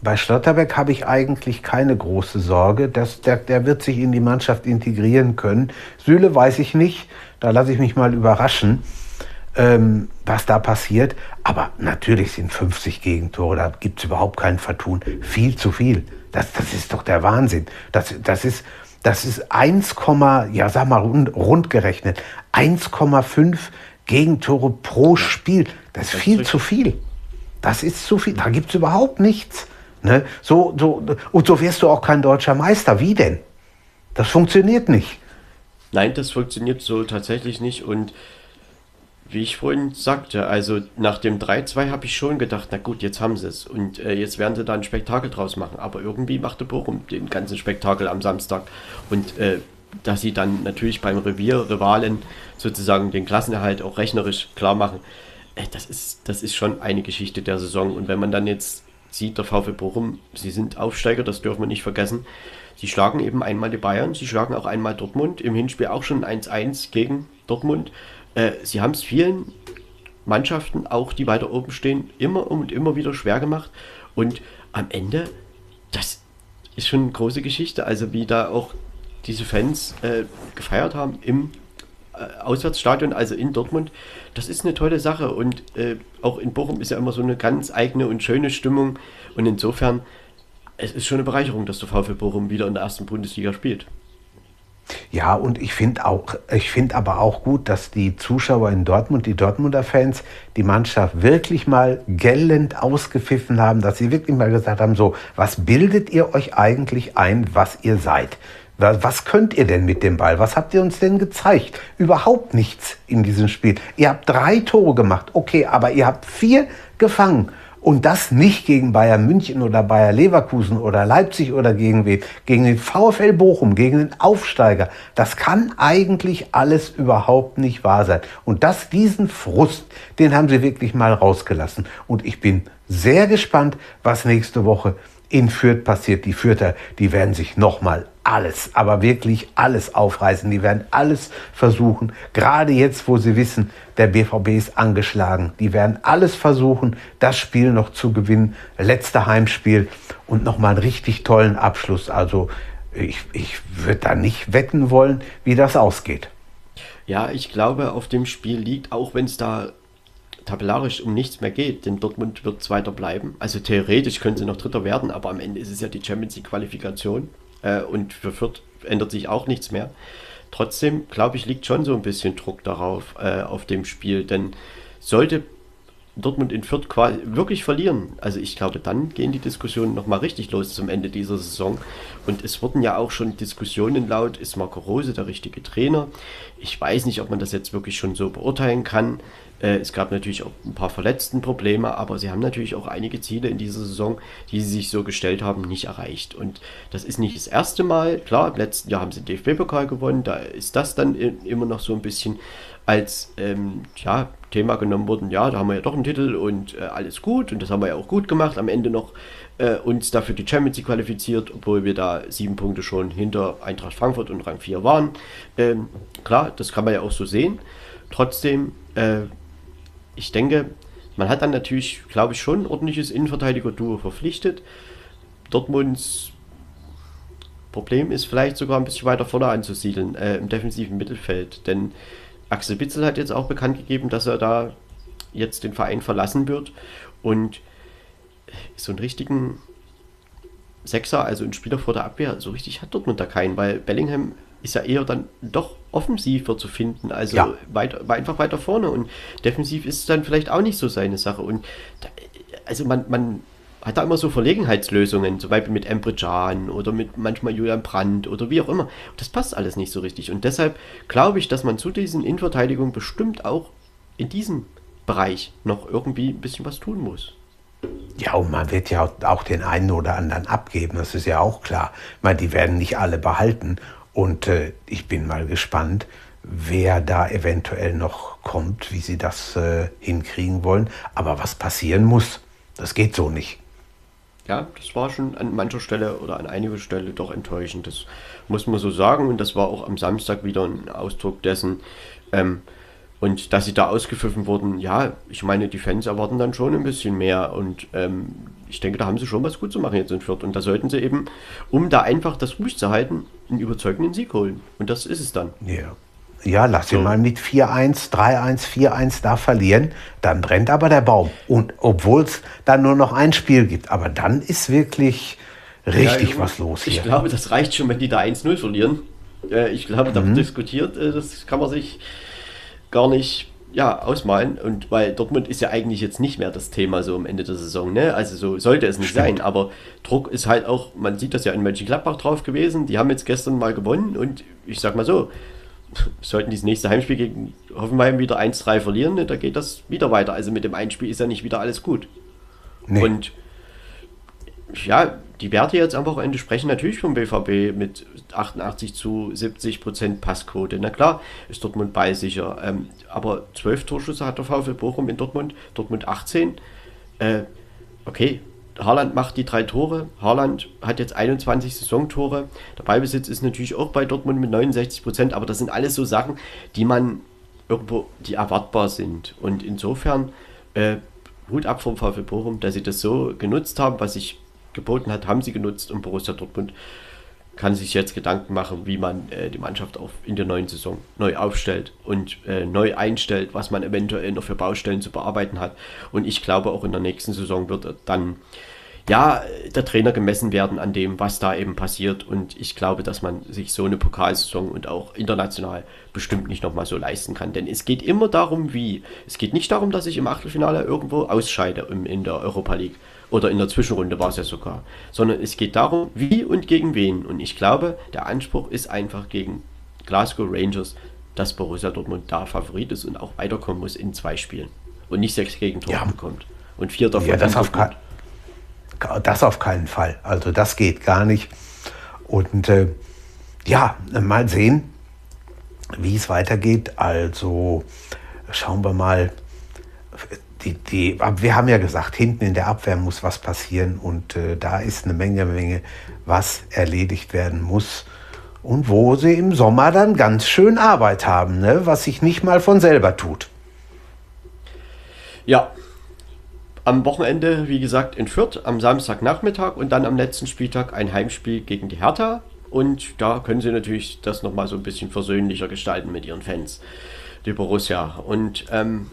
Bei Schlotterbeck habe ich eigentlich keine große Sorge. Das, der, der wird sich in die Mannschaft integrieren können. Süle weiß ich nicht. Da lasse ich mich mal überraschen, ähm, was da passiert. Aber natürlich sind 50 Gegentore, da gibt es überhaupt kein Vertun. Viel zu viel. Das, das ist doch der Wahnsinn. Das, das ist, das ist 1, ja sag mal rund, rund gerechnet, 1,5 Gegentore pro Spiel. Das ist viel zu viel. Das ist zu viel. Da gibt es überhaupt nichts. Ne? So, so, und so wirst du auch kein deutscher Meister. Wie denn? Das funktioniert nicht. Nein, das funktioniert so tatsächlich nicht. Und wie ich vorhin sagte, also nach dem 3-2 habe ich schon gedacht, na gut, jetzt haben sie es. Und äh, jetzt werden sie da ein Spektakel draus machen. Aber irgendwie machte Bochum den ganzen Spektakel am Samstag. Und äh, dass sie dann natürlich beim Revier-Rivalen sozusagen den Klassenerhalt auch rechnerisch klar machen, äh, das, ist, das ist schon eine Geschichte der Saison. Und wenn man dann jetzt sieht, der VfB Bochum, sie sind Aufsteiger, das dürfen wir nicht vergessen. Sie schlagen eben einmal die Bayern, sie schlagen auch einmal Dortmund, im Hinspiel auch schon 1-1 gegen Dortmund. Äh, sie haben es vielen Mannschaften, auch die weiter oben stehen, immer und immer wieder schwer gemacht. Und am Ende, das ist schon eine große Geschichte. Also wie da auch diese Fans äh, gefeiert haben im äh, Auswärtsstadion, also in Dortmund. Das ist eine tolle Sache und äh, auch in Bochum ist ja immer so eine ganz eigene und schöne Stimmung und insofern es ist schon eine Bereicherung, dass der VfB Bochum wieder in der ersten Bundesliga spielt. Ja, und ich finde auch, ich finde aber auch gut, dass die Zuschauer in Dortmund, die Dortmunder Fans, die Mannschaft wirklich mal gellend ausgepfiffen haben, dass sie wirklich mal gesagt haben, so, was bildet ihr euch eigentlich ein, was ihr seid? Was könnt ihr denn mit dem Ball? Was habt ihr uns denn gezeigt? Überhaupt nichts in diesem Spiel. Ihr habt drei Tore gemacht, okay, aber ihr habt vier gefangen. Und das nicht gegen Bayern München oder Bayer Leverkusen oder Leipzig oder gegen wen? Gegen den VfL Bochum, gegen den Aufsteiger. Das kann eigentlich alles überhaupt nicht wahr sein. Und das, diesen Frust, den haben sie wirklich mal rausgelassen. Und ich bin sehr gespannt, was nächste Woche in Fürth passiert. Die Fürther, die werden sich nochmal alles, aber wirklich alles aufreißen. Die werden alles versuchen, gerade jetzt, wo sie wissen, der BVB ist angeschlagen. Die werden alles versuchen, das Spiel noch zu gewinnen. Letzte Heimspiel und nochmal einen richtig tollen Abschluss. Also ich, ich würde da nicht wetten wollen, wie das ausgeht. Ja, ich glaube, auf dem Spiel liegt, auch wenn es da tabellarisch um nichts mehr geht, denn Dortmund wird Zweiter bleiben. Also theoretisch können sie noch Dritter werden, aber am Ende ist es ja die Champions League Qualifikation äh, und für Fürth ändert sich auch nichts mehr. Trotzdem, glaube ich, liegt schon so ein bisschen Druck darauf, äh, auf dem Spiel, denn sollte Dortmund in Fürth wirklich verlieren. Also ich glaube, dann gehen die Diskussionen nochmal richtig los zum Ende dieser Saison. Und es wurden ja auch schon Diskussionen laut, ist Marco Rose der richtige Trainer? Ich weiß nicht, ob man das jetzt wirklich schon so beurteilen kann. Äh, es gab natürlich auch ein paar Verletztenprobleme, aber sie haben natürlich auch einige Ziele in dieser Saison, die sie sich so gestellt haben, nicht erreicht. Und das ist nicht das erste Mal. Klar, im letzten Jahr haben sie den DFB-Pokal gewonnen, da ist das dann immer noch so ein bisschen als ähm, ja, Thema genommen worden. Ja, da haben wir ja doch einen Titel und äh, alles gut und das haben wir ja auch gut gemacht. Am Ende noch äh, uns dafür die Champions League qualifiziert, obwohl wir da sieben Punkte schon hinter Eintracht Frankfurt und Rang 4 waren. Ähm, klar, das kann man ja auch so sehen. Trotzdem äh, ich denke, man hat dann natürlich, glaube ich, schon ein ordentliches Innenverteidiger-Duo verpflichtet. Dortmunds Problem ist vielleicht sogar ein bisschen weiter vorne anzusiedeln, äh, im defensiven Mittelfeld. Denn Axel Bitzel hat jetzt auch bekannt gegeben, dass er da jetzt den Verein verlassen wird. Und so einen richtigen Sechser, also einen Spieler vor der Abwehr, so richtig hat Dortmund da keinen, weil Bellingham ist ja eher dann doch offensiver zu finden, also ja. weiter, einfach weiter vorne und defensiv ist es dann vielleicht auch nicht so seine Sache und da, also man, man hat da immer so Verlegenheitslösungen, zum Beispiel mit Emre Can oder mit manchmal Julian Brandt oder wie auch immer. Das passt alles nicht so richtig und deshalb glaube ich, dass man zu diesen Innenverteidigungen bestimmt auch in diesem Bereich noch irgendwie ein bisschen was tun muss. Ja, und man wird ja auch den einen oder anderen abgeben, das ist ja auch klar. Ich meine, die werden nicht alle behalten. Und äh, ich bin mal gespannt, wer da eventuell noch kommt, wie sie das äh, hinkriegen wollen. Aber was passieren muss, das geht so nicht. Ja, das war schon an mancher Stelle oder an einiger Stelle doch enttäuschend. Das muss man so sagen. Und das war auch am Samstag wieder ein Ausdruck dessen. Ähm, und dass sie da ausgepfiffen wurden, ja, ich meine, die Fans erwarten dann schon ein bisschen mehr. Und ähm, ich denke, da haben sie schon was gut zu machen jetzt in Fürth. Und da sollten sie eben, um da einfach das ruhig zu halten, einen überzeugenden Sieg holen. Und das ist es dann. Ja. Ja, lass so. ihn mal mit 4-1, 3-1, 4-1 da verlieren. Dann brennt aber der Baum. Und obwohl es dann nur noch ein Spiel gibt. Aber dann ist wirklich richtig ja, was los hier. Ich glaube, das reicht schon, wenn die da 1-0 verlieren. Äh, ich glaube, da mhm. diskutiert, äh, das kann man sich gar nicht ja, ausmalen. Und weil Dortmund ist ja eigentlich jetzt nicht mehr das Thema so am Ende der Saison, ne? Also so sollte es nicht Stimmt. sein. Aber Druck ist halt auch, man sieht das ja in Mönchengladbach drauf gewesen. Die haben jetzt gestern mal gewonnen und ich sag mal so, sollten dieses nächste Heimspiel gegen Hoffenheim wieder 1-3 verlieren, ne, da geht das wieder weiter. Also mit dem Einspiel ist ja nicht wieder alles gut. Nee. Und ja, die Werte jetzt am Wochenende sprechen natürlich vom BVB mit 88 zu 70 Prozent Passquote. Na klar, ist Dortmund ballsicher. Ähm, aber 12 Torschüsse hat der VfL Bochum in Dortmund, Dortmund 18. Äh, okay, Haaland macht die drei Tore. Haaland hat jetzt 21 Saisontore. Der Ballbesitz ist natürlich auch bei Dortmund mit 69 Prozent, aber das sind alles so Sachen, die man irgendwo, die erwartbar sind. Und insofern, äh, Hut ab vom VfL Bochum, dass sie das so genutzt haben, was ich geboten hat, haben sie genutzt und Borussia Dortmund kann sich jetzt Gedanken machen, wie man äh, die Mannschaft auf, in der neuen Saison neu aufstellt und äh, neu einstellt, was man eventuell noch für Baustellen zu bearbeiten hat. Und ich glaube, auch in der nächsten Saison wird dann ja der Trainer gemessen werden an dem, was da eben passiert. Und ich glaube, dass man sich so eine Pokalsaison und auch international bestimmt nicht nochmal so leisten kann. Denn es geht immer darum, wie. Es geht nicht darum, dass ich im Achtelfinale irgendwo ausscheide in der Europa League oder in der Zwischenrunde war es ja sogar, sondern es geht darum, wie und gegen wen. Und ich glaube, der Anspruch ist einfach gegen Glasgow Rangers, dass Borussia Dortmund da Favorit ist und auch weiterkommen muss in zwei Spielen und nicht sechs Gegentore ja. bekommt. Und vier davon. Ja, das auf, das auf keinen Fall. Also das geht gar nicht. Und äh, ja, mal sehen, wie es weitergeht. Also schauen wir mal die, die, wir haben ja gesagt, hinten in der Abwehr muss was passieren und äh, da ist eine Menge, Menge, was erledigt werden muss. Und wo sie im Sommer dann ganz schön Arbeit haben, ne? was sich nicht mal von selber tut. Ja, am Wochenende, wie gesagt, in Fürth am Samstagnachmittag und dann am letzten Spieltag ein Heimspiel gegen die Hertha. Und da können sie natürlich das nochmal so ein bisschen versöhnlicher gestalten mit ihren Fans, die Borussia. Und ähm,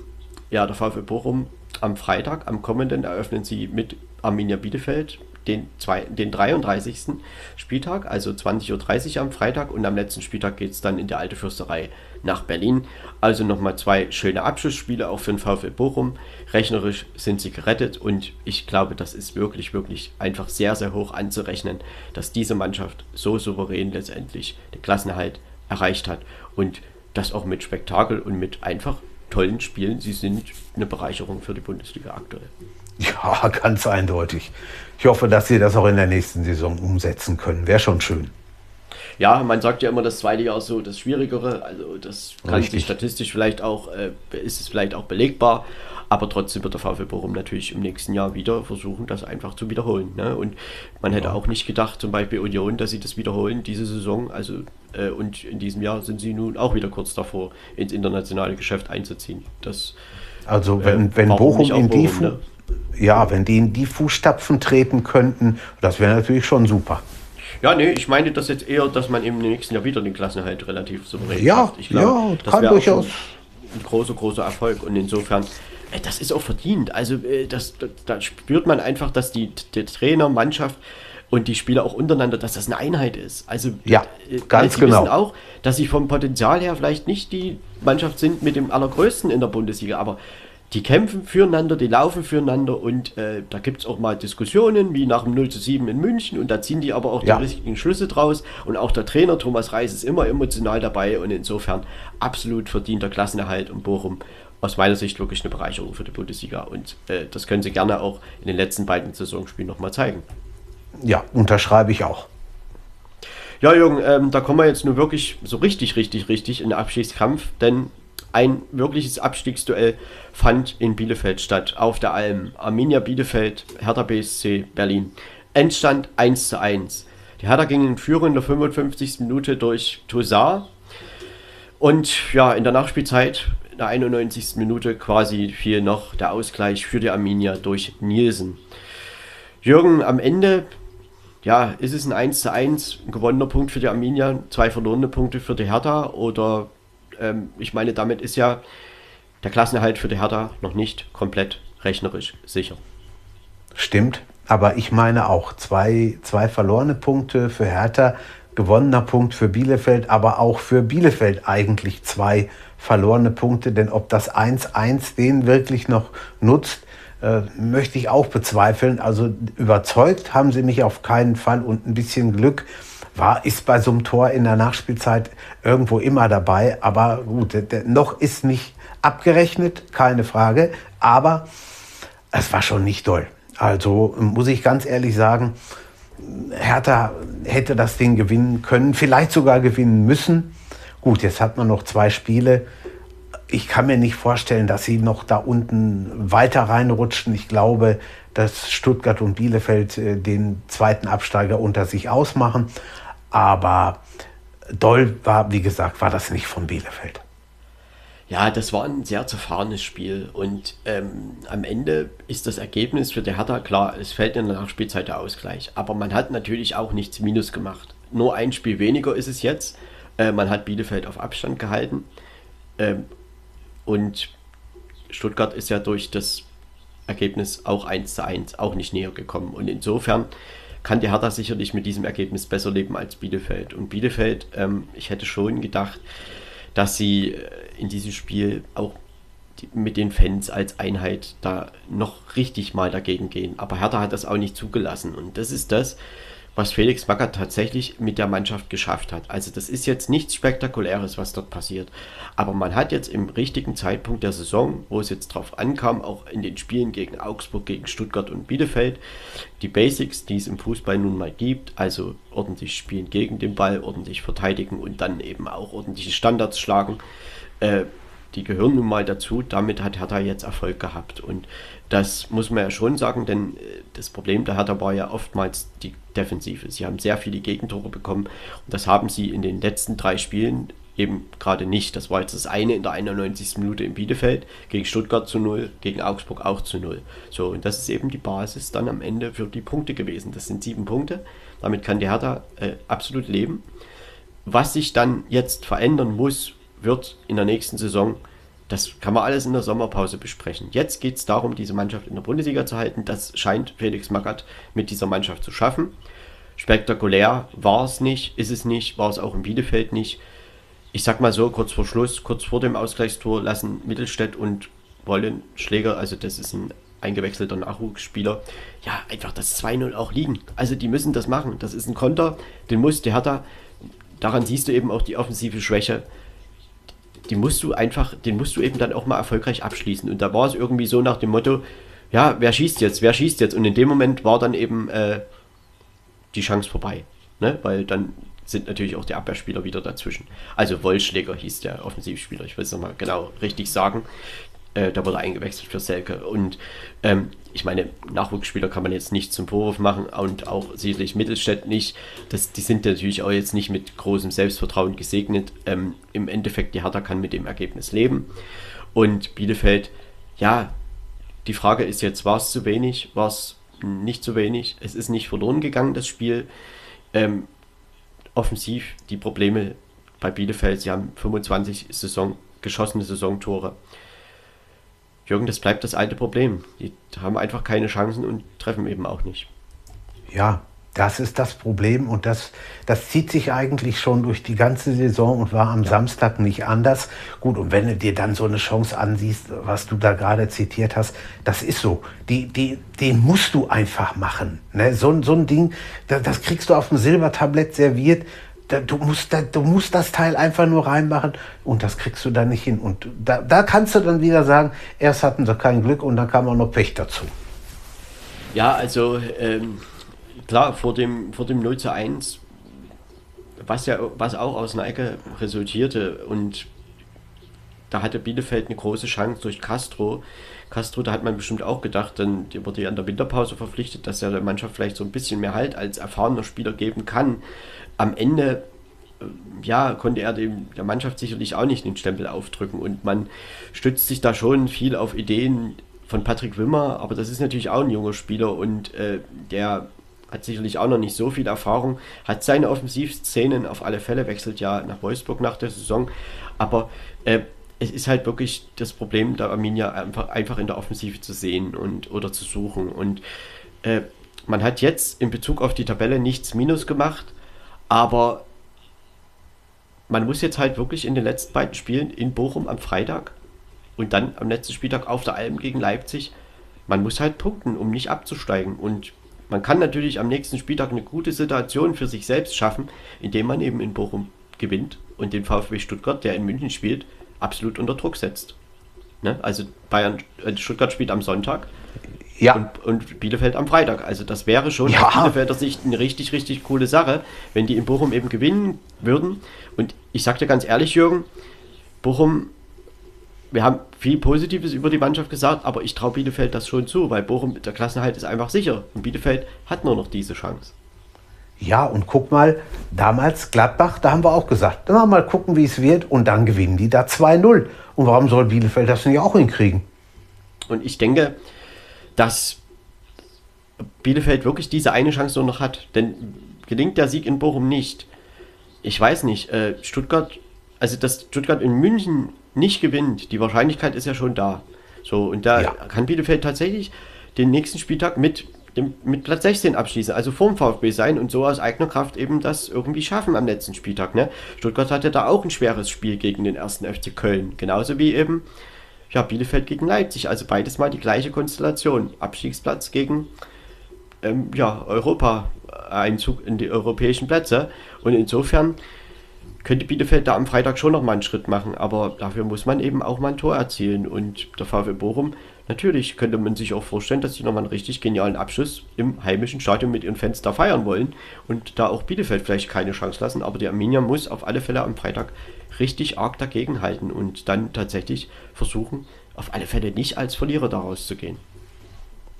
ja, der VfL Bochum am Freitag, am kommenden, eröffnen sie mit Arminia Bielefeld den, zwei, den 33. Spieltag, also 20.30 Uhr am Freitag und am letzten Spieltag geht es dann in der Alte Fürsterei nach Berlin. Also nochmal zwei schöne Abschlussspiele auch für den VfL Bochum. Rechnerisch sind sie gerettet und ich glaube, das ist wirklich, wirklich einfach sehr, sehr hoch anzurechnen, dass diese Mannschaft so souverän letztendlich den Klassenerhalt erreicht hat und das auch mit Spektakel und mit einfach tollen Spielen. Sie sind eine Bereicherung für die Bundesliga aktuell. Ja, ganz eindeutig. Ich hoffe, dass Sie das auch in der nächsten Saison umsetzen können. Wäre schon schön. Ja, man sagt ja immer, das zweite Jahr so das Schwierigere. Also das kann Richtig. sich statistisch vielleicht auch, äh, ist es vielleicht auch belegbar. Aber trotzdem wird der VfL Bochum natürlich im nächsten Jahr wieder versuchen, das einfach zu wiederholen. Ne? Und man hätte ja. auch nicht gedacht, zum Beispiel Union, dass sie das wiederholen, diese Saison. Also, äh, und in diesem Jahr sind sie nun auch wieder kurz davor, ins internationale Geschäft einzuziehen. Das Also wenn, äh, wenn Bochum in die Bochum, ne? ja, wenn die in die Fußstapfen treten könnten, das wäre natürlich schon super. Ja, nee, ich meine das jetzt eher, dass man eben im nächsten Jahr wieder den Klassenhalt relativ souverän ja, schafft. Ich glaube, ja, das kann durchaus ein großer, großer Erfolg. Und insofern, äh, das ist auch verdient. Also äh, das, da spürt man einfach, dass die, der Trainer, Mannschaft und die Spieler auch untereinander, dass das eine Einheit ist. Also ja, äh, ganz genau. wissen auch, dass sie vom Potenzial her vielleicht nicht die Mannschaft sind mit dem allergrößten in der Bundesliga, aber die kämpfen füreinander, die laufen füreinander und äh, da gibt es auch mal Diskussionen, wie nach dem 0 zu 7 in München und da ziehen die aber auch ja. die richtigen Schlüsse draus und auch der Trainer Thomas Reis ist immer emotional dabei und insofern absolut verdienter Klassenerhalt und Bochum aus meiner Sicht wirklich eine Bereicherung für die Bundesliga und äh, das können sie gerne auch in den letzten beiden Saisonspielen nochmal zeigen. Ja, unterschreibe ich auch. Ja, Jürgen, ähm, da kommen wir jetzt nur wirklich so richtig, richtig, richtig in den Abschiedskampf, denn ein wirkliches Abstiegsduell fand in Bielefeld statt, auf der Alm. Arminia Bielefeld, Hertha BSC Berlin. Endstand 1 zu 1. Die Hertha ging in Führung in der 55. Minute durch Tosar. Und ja, in der Nachspielzeit, in der 91. Minute, quasi fiel noch der Ausgleich für die Arminia durch Nielsen. Jürgen, am Ende, ja, ist es ein 1 zu 1, ein gewonnener Punkt für die Arminia, zwei verlorene Punkte für die Hertha oder ähm, ich meine, damit ist ja der Klassenerhalt für die Hertha noch nicht komplett rechnerisch sicher. Stimmt, aber ich meine auch zwei, zwei verlorene Punkte für Hertha, gewonnener Punkt für Bielefeld, aber auch für Bielefeld eigentlich zwei verlorene Punkte, denn ob das 1-1 den wirklich noch nutzt, äh, möchte ich auch bezweifeln. Also überzeugt haben sie mich auf keinen Fall und ein bisschen Glück war, ist bei so einem Tor in der Nachspielzeit irgendwo immer dabei. Aber gut, noch ist nicht abgerechnet, keine Frage. Aber es war schon nicht doll. Also muss ich ganz ehrlich sagen, Hertha hätte das Ding gewinnen können, vielleicht sogar gewinnen müssen. Gut, jetzt hat man noch zwei Spiele. Ich kann mir nicht vorstellen, dass sie noch da unten weiter reinrutschen. Ich glaube, dass Stuttgart und Bielefeld äh, den zweiten Absteiger unter sich ausmachen. Aber doll war, wie gesagt, war das nicht von Bielefeld. Ja, das war ein sehr zerfahrenes Spiel und ähm, am Ende ist das Ergebnis für die Hertha klar, es fällt in der Nachspielzeit der Ausgleich. Aber man hat natürlich auch nichts Minus gemacht. Nur ein Spiel weniger ist es jetzt. Äh, man hat Bielefeld auf Abstand gehalten ähm, und Stuttgart ist ja durch das Ergebnis auch 1 zu 1 auch nicht näher gekommen. Und insofern kann die Hertha sicherlich mit diesem Ergebnis besser leben als Bielefeld. Und Bielefeld, ähm, ich hätte schon gedacht, dass sie äh, in diesem Spiel auch mit den Fans als Einheit da noch richtig mal dagegen gehen. Aber Hertha hat das auch nicht zugelassen. Und das ist das, was Felix Magath tatsächlich mit der Mannschaft geschafft hat. Also das ist jetzt nichts Spektakuläres, was dort passiert. Aber man hat jetzt im richtigen Zeitpunkt der Saison, wo es jetzt drauf ankam, auch in den Spielen gegen Augsburg, gegen Stuttgart und Bielefeld, die Basics, die es im Fußball nun mal gibt, also ordentlich spielen gegen den Ball, ordentlich verteidigen und dann eben auch ordentliche Standards schlagen, äh, die gehören nun mal dazu. Damit hat Hertha jetzt Erfolg gehabt. Und das muss man ja schon sagen, denn äh, das Problem der Hertha war ja oftmals die Defensive. Sie haben sehr viele Gegentore bekommen und das haben sie in den letzten drei Spielen eben gerade nicht. Das war jetzt das eine in der 91. Minute in Bielefeld, gegen Stuttgart zu null, gegen Augsburg auch zu null. So, und das ist eben die Basis dann am Ende für die Punkte gewesen. Das sind sieben Punkte. Damit kann die Hertha äh, absolut leben. Was sich dann jetzt verändern muss, wird in der nächsten Saison das kann man alles in der Sommerpause besprechen. Jetzt geht es darum, diese Mannschaft in der Bundesliga zu halten. Das scheint Felix Magath mit dieser Mannschaft zu schaffen. Spektakulär war es nicht, ist es nicht, war es auch in Bielefeld nicht. Ich sag mal so, kurz vor Schluss, kurz vor dem Ausgleichstor lassen Mittelstädt und Wollenschläger, also das ist ein eingewechselter Nachwuchsspieler, ja, einfach das 2-0 auch liegen. Also die müssen das machen. Das ist ein Konter, den muss der Hertha, daran siehst du eben auch die offensive Schwäche die musst du einfach, den musst du eben dann auch mal erfolgreich abschließen. Und da war es irgendwie so nach dem Motto, ja, wer schießt jetzt, wer schießt jetzt? Und in dem Moment war dann eben äh, die Chance vorbei. Ne? Weil dann sind natürlich auch die Abwehrspieler wieder dazwischen. Also Wollschläger hieß der Offensivspieler, ich will es nochmal genau richtig sagen. Äh, da wurde eingewechselt für Selke. Und ähm, ich meine, Nachwuchsspieler kann man jetzt nicht zum Vorwurf machen und auch sicherlich Mittelstädt nicht. Das, die sind natürlich auch jetzt nicht mit großem Selbstvertrauen gesegnet. Ähm, Im Endeffekt, die Hertha kann mit dem Ergebnis leben. Und Bielefeld, ja, die Frage ist jetzt, war es zu wenig, war es nicht zu wenig? Es ist nicht verloren gegangen, das Spiel. Ähm, offensiv die Probleme bei Bielefeld, sie haben 25 Saison, geschossene Saisontore. Jürgen, das bleibt das alte Problem. Die haben einfach keine Chancen und treffen eben auch nicht. Ja, das ist das Problem und das, das zieht sich eigentlich schon durch die ganze Saison und war am ja. Samstag nicht anders. Gut, und wenn du dir dann so eine Chance ansiehst, was du da gerade zitiert hast, das ist so. Die, die, den musst du einfach machen. Ne? So, so ein Ding, das, das kriegst du auf dem Silbertablett serviert. Du, musst, du musst das Teil einfach nur reinmachen und das kriegst du dann nicht hin. Und da, da kannst du dann wieder sagen, erst hatten sie kein Glück und dann kam auch noch Pech dazu. Ja, also ähm klar, vor dem, vor dem 0 zu 1, was ja was auch aus Ecke resultierte und da hatte Bielefeld eine große Chance durch Castro. Castro, da hat man bestimmt auch gedacht, dann wurde ja in der Winterpause verpflichtet, dass er der Mannschaft vielleicht so ein bisschen mehr Halt als erfahrener Spieler geben kann. Am Ende äh, ja, konnte er dem, der Mannschaft sicherlich auch nicht den Stempel aufdrücken. Und man stützt sich da schon viel auf Ideen von Patrick Wimmer, aber das ist natürlich auch ein junger Spieler und äh, der hat sicherlich auch noch nicht so viel Erfahrung, hat seine Offensivszenen auf alle Fälle, wechselt ja nach Wolfsburg nach der Saison, aber äh, es ist halt wirklich das Problem der Arminia einfach, einfach in der Offensive zu sehen und oder zu suchen. Und äh, man hat jetzt in Bezug auf die Tabelle nichts Minus gemacht, aber man muss jetzt halt wirklich in den letzten beiden Spielen in Bochum am Freitag und dann am letzten Spieltag auf der Alm gegen Leipzig, man muss halt punkten, um nicht abzusteigen und man kann natürlich am nächsten Spieltag eine gute Situation für sich selbst schaffen, indem man eben in Bochum gewinnt und den VfB Stuttgart, der in München spielt, absolut unter Druck setzt. Ne? Also Bayern, äh, Stuttgart spielt am Sonntag ja. und, und, Bielefeld am Freitag. Also das wäre schon ja. aus Bielefelder Sicht eine richtig, richtig coole Sache, wenn die in Bochum eben gewinnen würden. Und ich sagte ganz ehrlich, Jürgen, Bochum wir haben viel Positives über die Mannschaft gesagt, aber ich traue Bielefeld das schon zu, weil Bochum, der Klassenhalt ist einfach sicher und Bielefeld hat nur noch diese Chance. Ja, und guck mal, damals Gladbach, da haben wir auch gesagt, dann mal gucken, wie es wird und dann gewinnen die da 2-0. Und warum soll Bielefeld das nicht auch hinkriegen? Und ich denke, dass Bielefeld wirklich diese eine Chance nur noch hat, denn gelingt der Sieg in Bochum nicht. Ich weiß nicht, äh, Stuttgart, also dass Stuttgart in München nicht gewinnt, die Wahrscheinlichkeit ist ja schon da. So, und da ja. kann Bielefeld tatsächlich den nächsten Spieltag mit, dem, mit Platz 16 abschließen, also vorm VfB sein und so aus eigener Kraft eben das irgendwie schaffen am letzten Spieltag. Ne? Stuttgart hatte da auch ein schweres Spiel gegen den ersten FC Köln, genauso wie eben ja, Bielefeld gegen Leipzig, also beides mal die gleiche Konstellation. Abstiegsplatz gegen ähm, ja, Europa-Einzug in die europäischen Plätze. Und insofern könnte Bielefeld da am Freitag schon noch mal einen Schritt machen, aber dafür muss man eben auch mal ein Tor erzielen. Und der VfB Bochum, natürlich könnte man sich auch vorstellen, dass sie noch mal einen richtig genialen Abschluss im heimischen Stadion mit ihren Fans da feiern wollen und da auch Bielefeld vielleicht keine Chance lassen. Aber die Arminia muss auf alle Fälle am Freitag richtig arg dagegenhalten und dann tatsächlich versuchen, auf alle Fälle nicht als Verlierer daraus zu gehen.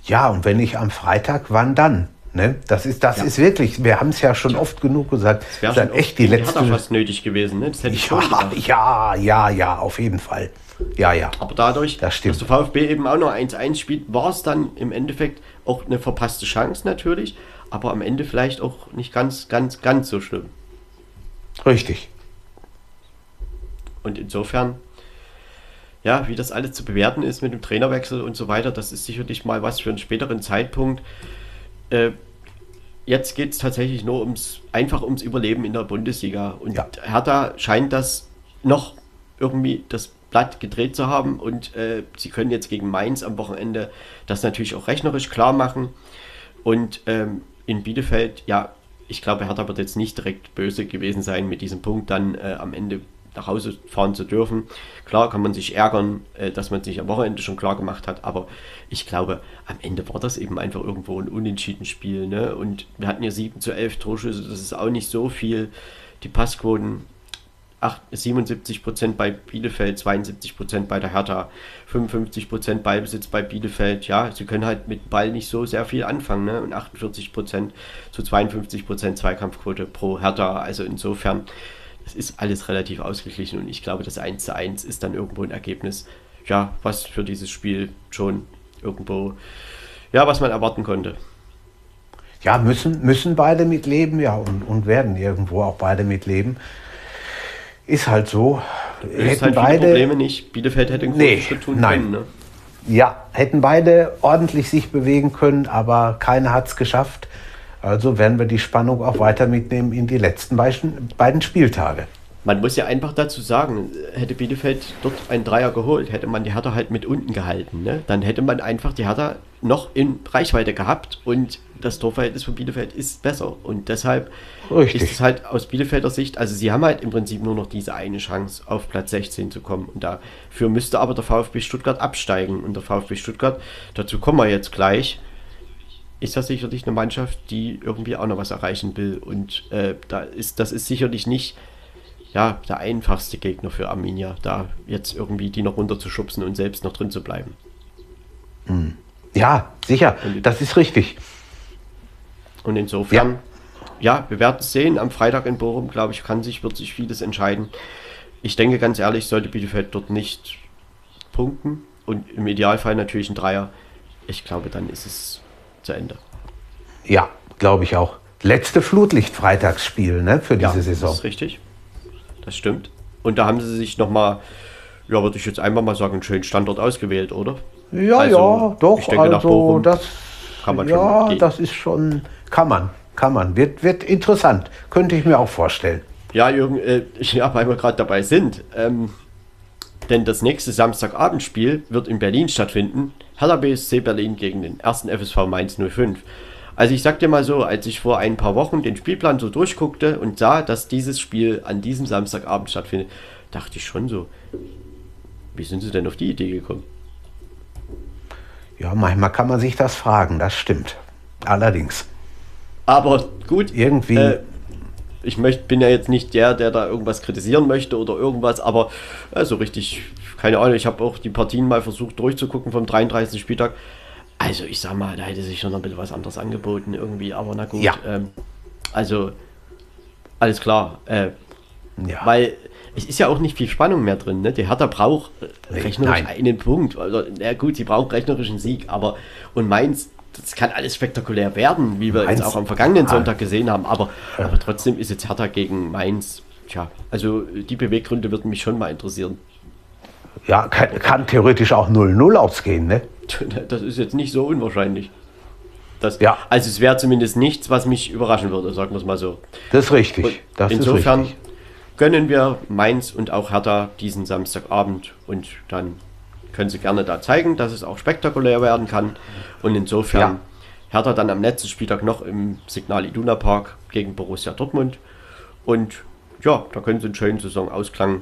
Ja, und wenn nicht am Freitag, wann dann? Ne? Das, ist, das ja. ist wirklich, wir haben es ja schon ja. oft genug gesagt, das wäre echt die letzte. Hat fast nötig gewesen, ne? Das hätte ich ja, ja, ja, ja, auf jeden Fall. Ja, ja. Aber dadurch, das dass der VfB eben auch noch 1-1 spielt, war es dann im Endeffekt auch eine verpasste Chance natürlich, aber am Ende vielleicht auch nicht ganz, ganz, ganz so schlimm. Richtig. Und insofern, ja, wie das alles zu bewerten ist mit dem Trainerwechsel und so weiter, das ist sicherlich mal was für einen späteren Zeitpunkt. Äh, jetzt geht es tatsächlich nur ums, einfach ums Überleben in der Bundesliga. Und ja. Hertha scheint das noch irgendwie das Blatt gedreht zu haben und äh, sie können jetzt gegen Mainz am Wochenende das natürlich auch rechnerisch klar machen. Und ähm, in Bielefeld, ja, ich glaube, Hertha wird jetzt nicht direkt böse gewesen sein, mit diesem Punkt dann äh, am Ende nach Hause fahren zu dürfen. Klar kann man sich ärgern, äh, dass man sich am Wochenende schon klar gemacht hat, aber ich glaube, am Ende war das eben einfach irgendwo ein unentschieden Spiel. Ne? Und wir hatten ja 7 zu 11 Torschüsse, das ist auch nicht so viel. Die Passquoten 77% bei Bielefeld, 72% bei der Hertha, 55% Ballbesitz bei Bielefeld. Ja, sie können halt mit Ball nicht so sehr viel anfangen. Ne? Und 48% zu 52% Zweikampfquote pro Hertha. Also insofern es ist alles relativ ausgeglichen und ich glaube, das 1 zu 1 ist dann irgendwo ein Ergebnis, ja, was für dieses Spiel schon irgendwo, ja, was man erwarten konnte. Ja, müssen, müssen beide mitleben, ja, und, und werden irgendwo auch beide mitleben. Ist halt so. Hätten halt beide Probleme nicht. Bielefeld hätte einen nee, Schritt tun nein. können. Ne? Ja, hätten beide ordentlich sich bewegen können, aber keiner hat es geschafft. Also werden wir die Spannung auch weiter mitnehmen in die letzten beiden Spieltage. Man muss ja einfach dazu sagen, hätte Bielefeld dort einen Dreier geholt, hätte man die Hertha halt mit unten gehalten. Ne? Dann hätte man einfach die Hertha noch in Reichweite gehabt und das Torverhältnis von Bielefeld ist besser. Und deshalb Richtig. ist es halt aus Bielefelder Sicht, also sie haben halt im Prinzip nur noch diese eine Chance, auf Platz 16 zu kommen. Und dafür müsste aber der VfB Stuttgart absteigen. Und der VfB Stuttgart, dazu kommen wir jetzt gleich, ist das sicherlich eine Mannschaft, die irgendwie auch noch was erreichen will. Und äh, da ist, das ist sicherlich nicht ja, der einfachste Gegner für Arminia, da jetzt irgendwie die noch runterzuschubsen und selbst noch drin zu bleiben. Hm. Ja, sicher, das ist richtig. Und insofern, ja, ja wir werden es sehen. Am Freitag in Bochum, glaube ich, kann sich, wird sich vieles entscheiden. Ich denke ganz ehrlich, sollte Bielefeld dort nicht punkten und im Idealfall natürlich ein Dreier, ich glaube, dann ist es zu Ende. Ja, glaube ich auch. Letzte Flutlicht-Freitagsspiel ne, für diese ja, Saison. Das ist richtig das stimmt. Und da haben sie sich nochmal, ja, würde ich jetzt einfach mal sagen, einen schönen Standort ausgewählt, oder? Ja, also, ja, doch. Ich denke, also, nach Bochum das kann man ja, schon. Ja, das ist schon, kann man, kann man. Wird, wird interessant. Könnte ich mir auch vorstellen. Ja, Jürgen, äh, ja, weil wir gerade dabei sind. Ähm, denn das nächste Samstagabendspiel wird in Berlin stattfinden. Hertha BSC Berlin gegen den ersten FSV Mainz 05. Also ich sag dir mal so, als ich vor ein paar Wochen den Spielplan so durchguckte und sah, dass dieses Spiel an diesem Samstagabend stattfindet, dachte ich schon so, wie sind sie denn auf die Idee gekommen? Ja, manchmal kann man sich das fragen, das stimmt. Allerdings. Aber gut, irgendwie. Äh, ich möcht, bin ja jetzt nicht der, der da irgendwas kritisieren möchte oder irgendwas, aber äh, so richtig, keine Ahnung, ich habe auch die Partien mal versucht durchzugucken vom 33. Spieltag. Also ich sag mal, da hätte sich schon ein bisschen was anderes angeboten irgendwie, aber na gut. Ja. Ähm, also alles klar. Äh, ja. Weil es ist ja auch nicht viel Spannung mehr drin. Ne? Die Hertha braucht rechnerisch Nein. einen Punkt. Also, na gut, sie braucht rechnerisch Sieg, aber und Mainz, das kann alles spektakulär werden, wie wir Mainz, jetzt auch am vergangenen Sonntag gesehen haben. Aber, ja. aber trotzdem ist jetzt Hertha gegen Mainz. Tja, also die Beweggründe würden mich schon mal interessieren. Ja, kann, kann theoretisch auch 0-0 ausgehen, ne? Das ist jetzt nicht so unwahrscheinlich. Das, ja. Also es wäre zumindest nichts, was mich überraschen würde, sagen wir es mal so. Das ist richtig. Das insofern ist richtig. gönnen wir Mainz und auch Hertha diesen Samstagabend und dann können sie gerne da zeigen, dass es auch spektakulär werden kann. Und insofern ja. Hertha dann am letzten Spieltag noch im Signal Iduna Park gegen Borussia Dortmund. Und ja, da können sie einen schönen Saisonausklang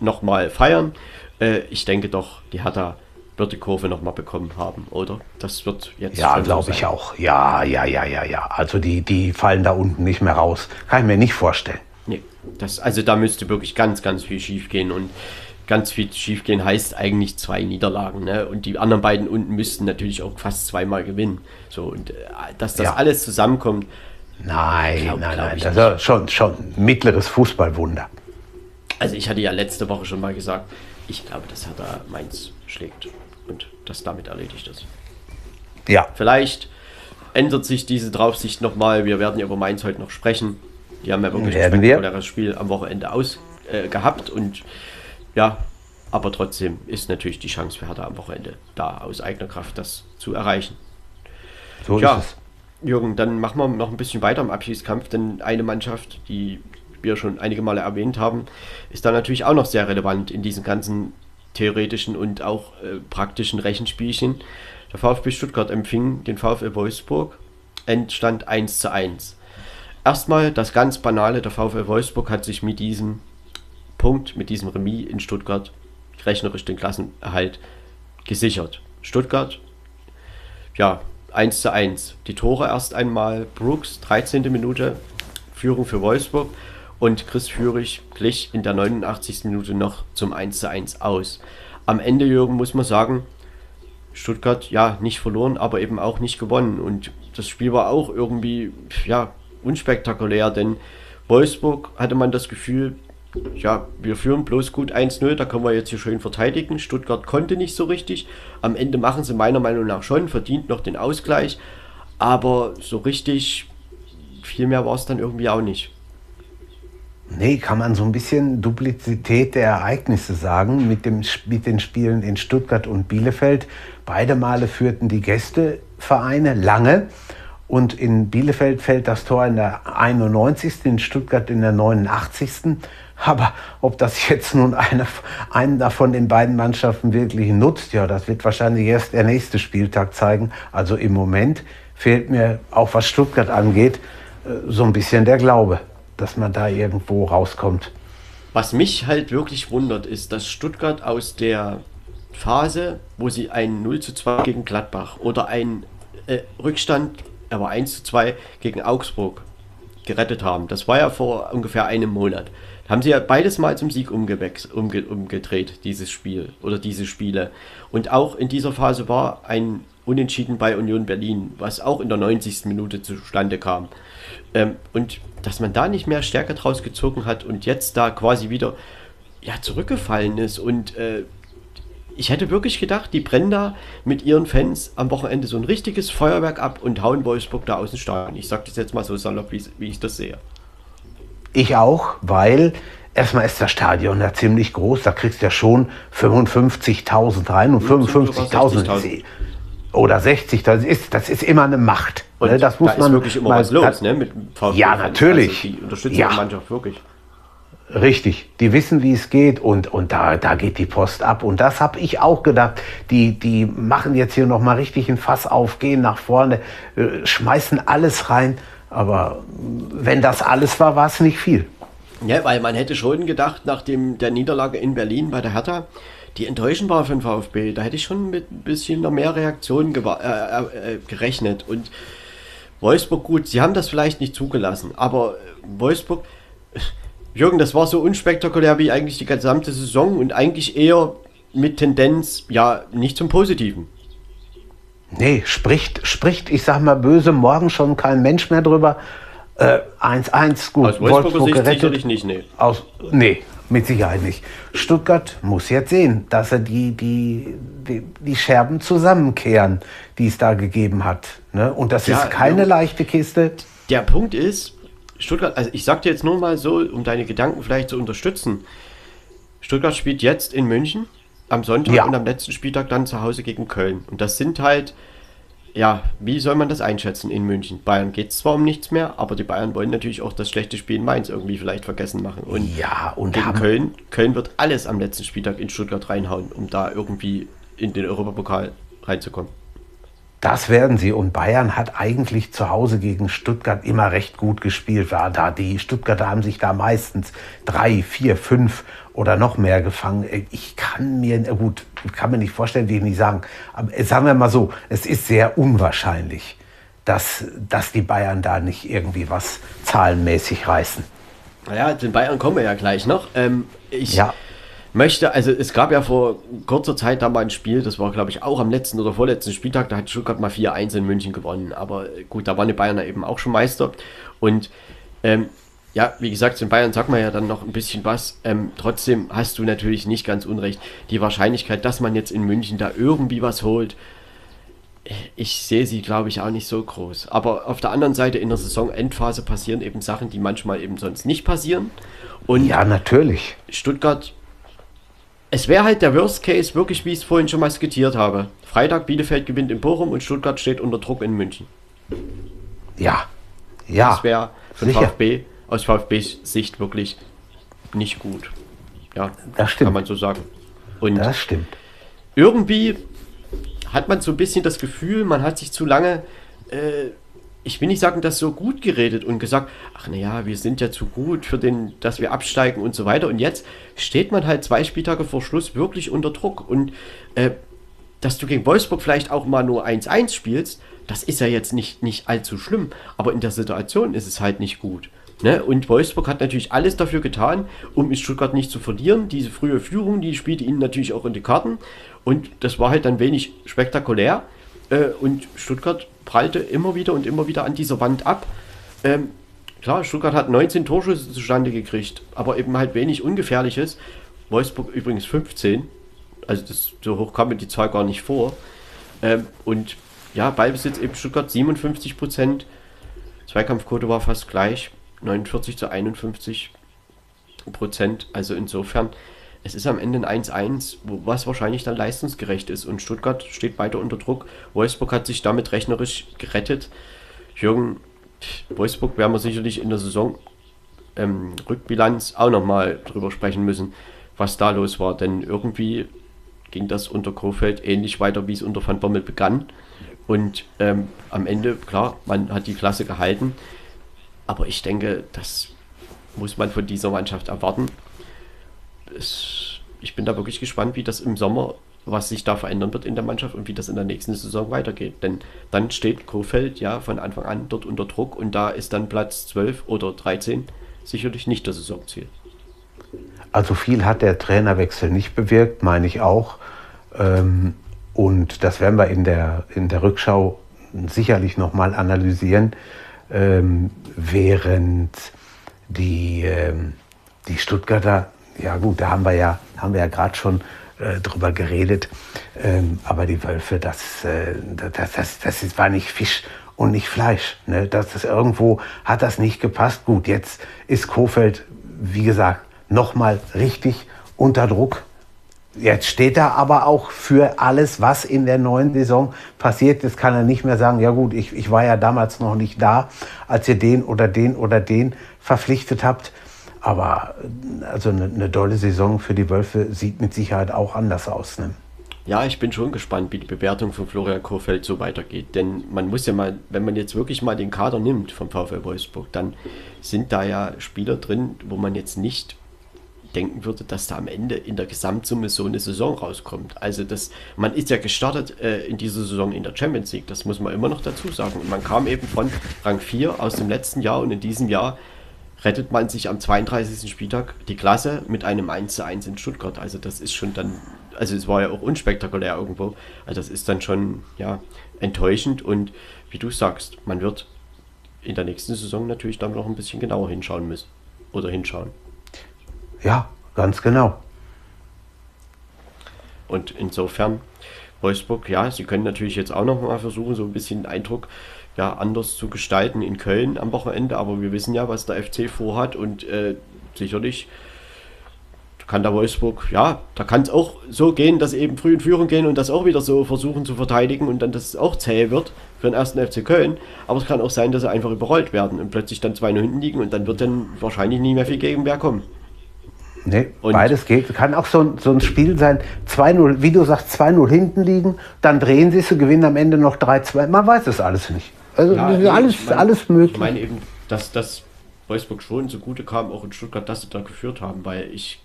nochmal feiern. Äh, ich denke doch, die Hertha wird die Kurve nochmal bekommen haben, oder? Das wird jetzt. Ja, glaube ich auch. Ja, ja, ja, ja, ja. Also die, die fallen da unten nicht mehr raus. Kann ich mir nicht vorstellen. Nee, das, also da müsste wirklich ganz, ganz viel schief gehen und ganz viel schief gehen heißt eigentlich zwei Niederlagen. Ne? Und die anderen beiden unten müssten natürlich auch fast zweimal gewinnen. So, und äh, dass das ja. alles zusammenkommt. Nein, glaub, nein, glaub nein. Das ist schon, schon mittleres Fußballwunder. Also ich hatte ja letzte Woche schon mal gesagt, ich glaube, das hat er Mainz schlägt und das damit erledigt ist. Ja. Vielleicht ändert sich diese Draufsicht nochmal. Wir werden über Mainz heute noch sprechen. Die haben ja wirklich werden ein spektakuläres Spiel am Wochenende aus äh, gehabt und ja, aber trotzdem ist natürlich die Chance für Hertha am Wochenende da, aus eigener Kraft das zu erreichen. So ja, ist es. Jürgen, dann machen wir noch ein bisschen weiter im Abschießkampf, denn eine Mannschaft, die wir schon einige Male erwähnt haben, ist da natürlich auch noch sehr relevant in diesen ganzen theoretischen und auch äh, praktischen Rechenspielchen. Der VfB Stuttgart empfing den VfL Wolfsburg, Endstand 1 zu 1. Erstmal das ganz Banale, der VfL Wolfsburg hat sich mit diesem Punkt, mit diesem Remis in Stuttgart rechnerisch den Klassenerhalt gesichert. Stuttgart, ja, 1 zu 1. Die Tore erst einmal Brooks, 13. Minute, Führung für Wolfsburg und Chris Führig glich in der 89. Minute noch zum 1:1 aus. Am Ende, Jürgen, muss man sagen, Stuttgart ja nicht verloren, aber eben auch nicht gewonnen. Und das Spiel war auch irgendwie ja unspektakulär, denn Wolfsburg hatte man das Gefühl, ja, wir führen bloß gut 1-0, da können wir jetzt hier schön verteidigen. Stuttgart konnte nicht so richtig. Am Ende machen sie meiner Meinung nach schon, verdient noch den Ausgleich. Aber so richtig viel mehr war es dann irgendwie auch nicht. Nee, kann man so ein bisschen Duplizität der Ereignisse sagen mit, dem, mit den Spielen in Stuttgart und Bielefeld. Beide Male führten die Gästevereine lange. Und in Bielefeld fällt das Tor in der 91., in Stuttgart in der 89. Aber ob das jetzt nun eine, einen davon in beiden Mannschaften wirklich nutzt, ja, das wird wahrscheinlich erst der nächste Spieltag zeigen. Also im Moment fehlt mir, auch was Stuttgart angeht, äh, so ein bisschen der Glaube, dass man da irgendwo rauskommt. Was mich halt wirklich wundert, ist, dass Stuttgart aus der Phase, wo sie ein 0 zu 2 gegen Gladbach oder ein äh, Rückstand, aber 1 zu 2 gegen Augsburg gerettet haben. Das war ja vor ungefähr einem Monat haben sie ja beides mal zum Sieg umge umgedreht, dieses Spiel oder diese Spiele. Und auch in dieser Phase war ein Unentschieden bei Union Berlin, was auch in der 90. Minute zustande kam. Ähm, und dass man da nicht mehr Stärke draus gezogen hat und jetzt da quasi wieder ja, zurückgefallen ist. Und äh, ich hätte wirklich gedacht, die brennen da mit ihren Fans am Wochenende so ein richtiges Feuerwerk ab und hauen Wolfsburg da aus dem Stadion. Ich sage das jetzt mal so salopp, wie, wie ich das sehe. Ich auch, weil erstmal ist das Stadion ja ziemlich groß. Da kriegst du ja schon 55.000 rein und 55.000 oder 60, das ist, das ist immer eine Macht. Und ne? das muss da man ist wirklich immer was los, ne? Mit VfB ja, natürlich. Also die unterstützen ja. die Mannschaft wirklich. Richtig, die wissen, wie es geht und, und da, da geht die Post ab. Und das habe ich auch gedacht. Die, die machen jetzt hier nochmal richtig ein Fass auf, gehen nach vorne, äh, schmeißen alles rein. Aber wenn das alles war, war es nicht viel. Ja, weil man hätte schon gedacht, nach dem, der Niederlage in Berlin bei der Hertha, die enttäuschend war für den VfB, da hätte ich schon mit ein bisschen noch mehr Reaktionen äh, äh, äh, gerechnet. Und Wolfsburg, gut, sie haben das vielleicht nicht zugelassen, aber Wolfsburg, Jürgen, das war so unspektakulär wie eigentlich die gesamte Saison und eigentlich eher mit Tendenz, ja, nicht zum Positiven. Nee, spricht, spricht, ich sag mal böse, morgen schon kein Mensch mehr drüber. 1-1, äh, gut. Aus Wolfsburg Wolfsburg gerettet. sicherlich nicht, nee. Aus, nee, mit Sicherheit nicht. Stuttgart muss jetzt sehen, dass er die, die, die, die Scherben zusammenkehren, die es da gegeben hat. Ne? Und das ja, ist keine ja. leichte Kiste. Der Punkt ist, Stuttgart, also ich sag dir jetzt nur mal so, um deine Gedanken vielleicht zu unterstützen. Stuttgart spielt jetzt in München am Sonntag ja. und am letzten Spieltag dann zu Hause gegen Köln. Und das sind halt, ja, wie soll man das einschätzen in München? Bayern geht zwar um nichts mehr, aber die Bayern wollen natürlich auch das schlechte Spiel in Mainz irgendwie vielleicht vergessen machen. Und, ja, und gegen Köln, Köln wird alles am letzten Spieltag in Stuttgart reinhauen, um da irgendwie in den Europapokal reinzukommen. Das werden sie. Und Bayern hat eigentlich zu Hause gegen Stuttgart immer recht gut gespielt. War da die Stuttgarter haben sich da meistens drei, vier, fünf oder noch mehr gefangen. Ich kann mir, gut, kann mir nicht vorstellen, wie ich nicht sagen. Aber sagen wir mal so, es ist sehr unwahrscheinlich, dass, dass die Bayern da nicht irgendwie was zahlenmäßig reißen. Naja, den Bayern kommen wir ja gleich noch. Ähm, ich, ja möchte, also es gab ja vor kurzer Zeit da mal ein Spiel, das war glaube ich auch am letzten oder vorletzten Spieltag, da hat Stuttgart mal 4-1 in München gewonnen. Aber gut, da waren die Bayern eben auch schon Meister. Und ähm, ja, wie gesagt, zu den Bayern sagt man ja dann noch ein bisschen was. Ähm, trotzdem hast du natürlich nicht ganz unrecht. Die Wahrscheinlichkeit, dass man jetzt in München da irgendwie was holt, ich sehe sie, glaube ich, auch nicht so groß. Aber auf der anderen Seite in der Saisonendphase passieren eben Sachen, die manchmal eben sonst nicht passieren. Und ja, natürlich. Stuttgart es wäre halt der Worst Case, wirklich wie ich es vorhin schon mal skizziert habe. Freitag Bielefeld gewinnt in Bochum und Stuttgart steht unter Druck in München. Ja, ja. Das wäre von VfB, aus VfBs Sicht wirklich nicht gut. Ja, das stimmt. kann man so sagen. Und das stimmt. Irgendwie hat man so ein bisschen das Gefühl, man hat sich zu lange äh, ich will nicht sagen, das so gut geredet und gesagt, ach naja, wir sind ja zu gut für den, dass wir absteigen und so weiter. Und jetzt steht man halt zwei Spieltage vor Schluss wirklich unter Druck. Und äh, dass du gegen Wolfsburg vielleicht auch mal nur 1-1 spielst, das ist ja jetzt nicht, nicht allzu schlimm. Aber in der Situation ist es halt nicht gut. Ne? Und Wolfsburg hat natürlich alles dafür getan, um in Stuttgart nicht zu verlieren. Diese frühe Führung, die spielte ihnen natürlich auch in die Karten. Und das war halt dann wenig spektakulär. Äh, und Stuttgart prallte immer wieder und immer wieder an dieser Wand ab. Ähm, klar, Stuttgart hat 19 Torschüsse zustande gekriegt, aber eben halt wenig Ungefährliches. Wolfsburg übrigens 15. Also das, so hoch kam mir die Zahl gar nicht vor. Ähm, und ja, Ballbesitz eben Stuttgart 57 Prozent. Zweikampfquote war fast gleich, 49 zu 51 Prozent. Also insofern, es ist am Ende ein 1-1, was wahrscheinlich dann leistungsgerecht ist. Und Stuttgart steht weiter unter Druck. Wolfsburg hat sich damit rechnerisch gerettet. Jürgen, Wolfsburg werden wir sicherlich in der Saison ähm, Rückbilanz auch nochmal drüber sprechen müssen, was da los war. Denn irgendwie ging das unter Kofeld ähnlich weiter, wie es unter Van Bommel begann. Und ähm, am Ende, klar, man hat die Klasse gehalten. Aber ich denke, das muss man von dieser Mannschaft erwarten. Es, ich bin da wirklich gespannt, wie das im Sommer, was sich da verändern wird in der Mannschaft und wie das in der nächsten Saison weitergeht. Denn dann steht Kofeld ja von Anfang an dort unter Druck und da ist dann Platz 12 oder 13 sicherlich nicht das Saisonziel. Also viel hat der Trainerwechsel nicht bewirkt, meine ich auch. Ähm, und das werden wir in der, in der Rückschau sicherlich nochmal analysieren, ähm, während die, ähm, die Stuttgarter, ja gut, da haben wir ja, haben wir ja gerade schon äh, drüber geredet, ähm, aber die Wölfe, das, äh, das, das, das ist, war nicht Fisch und nicht Fleisch. Ne? Das ist irgendwo hat das nicht gepasst. Gut, jetzt ist Kofeld, wie gesagt, nochmal richtig unter Druck. Jetzt steht er aber auch für alles, was in der neuen Saison passiert. Jetzt kann er nicht mehr sagen, ja gut, ich, ich war ja damals noch nicht da, als ihr den oder den oder den verpflichtet habt. Aber also eine, eine tolle Saison für die Wölfe sieht mit Sicherheit auch anders aus. Ne? Ja, ich bin schon gespannt, wie die Bewertung von Florian Kohfeldt so weitergeht. Denn man muss ja mal, wenn man jetzt wirklich mal den Kader nimmt vom VfL Wolfsburg, dann sind da ja Spieler drin, wo man jetzt nicht denken würde, dass da am Ende in der Gesamtsumme so eine Saison rauskommt. Also das, man ist ja gestartet äh, in dieser Saison in der Champions League, das muss man immer noch dazu sagen. Und man kam eben von Rang 4 aus dem letzten Jahr und in diesem Jahr rettet man sich am 32. Spieltag die Klasse mit einem 1 zu 1 in Stuttgart. Also das ist schon dann, also es war ja auch unspektakulär irgendwo. Also das ist dann schon ja enttäuschend und wie du sagst, man wird in der nächsten Saison natürlich dann noch ein bisschen genauer hinschauen müssen oder hinschauen. Ja, ganz genau. Und insofern, Wolfsburg, ja, sie können natürlich jetzt auch noch mal versuchen, so ein bisschen den Eindruck ja, anders zu gestalten in Köln am Wochenende, aber wir wissen ja, was der FC vorhat und äh, sicherlich kann der Wolfsburg, ja, da kann es auch so gehen, dass eben früh in Führung gehen und das auch wieder so versuchen zu verteidigen und dann das auch zäh wird für den ersten FC Köln. Aber es kann auch sein, dass sie einfach überrollt werden und plötzlich dann 2-0 hinten liegen und dann wird dann wahrscheinlich nie mehr viel Gegenwehr kommen. Nee, und beides geht. Kann auch so ein, so ein Spiel sein, 2-0, wie du sagst, 2-0 hinten liegen, dann drehen sie es und gewinnen am Ende noch 3-2. Man weiß es alles nicht. Also ja, alles, ich mein, alles möglich. Ich meine eben, dass das Wolfsburg schon zugute kam, auch in Stuttgart, dass sie da geführt haben, weil ich,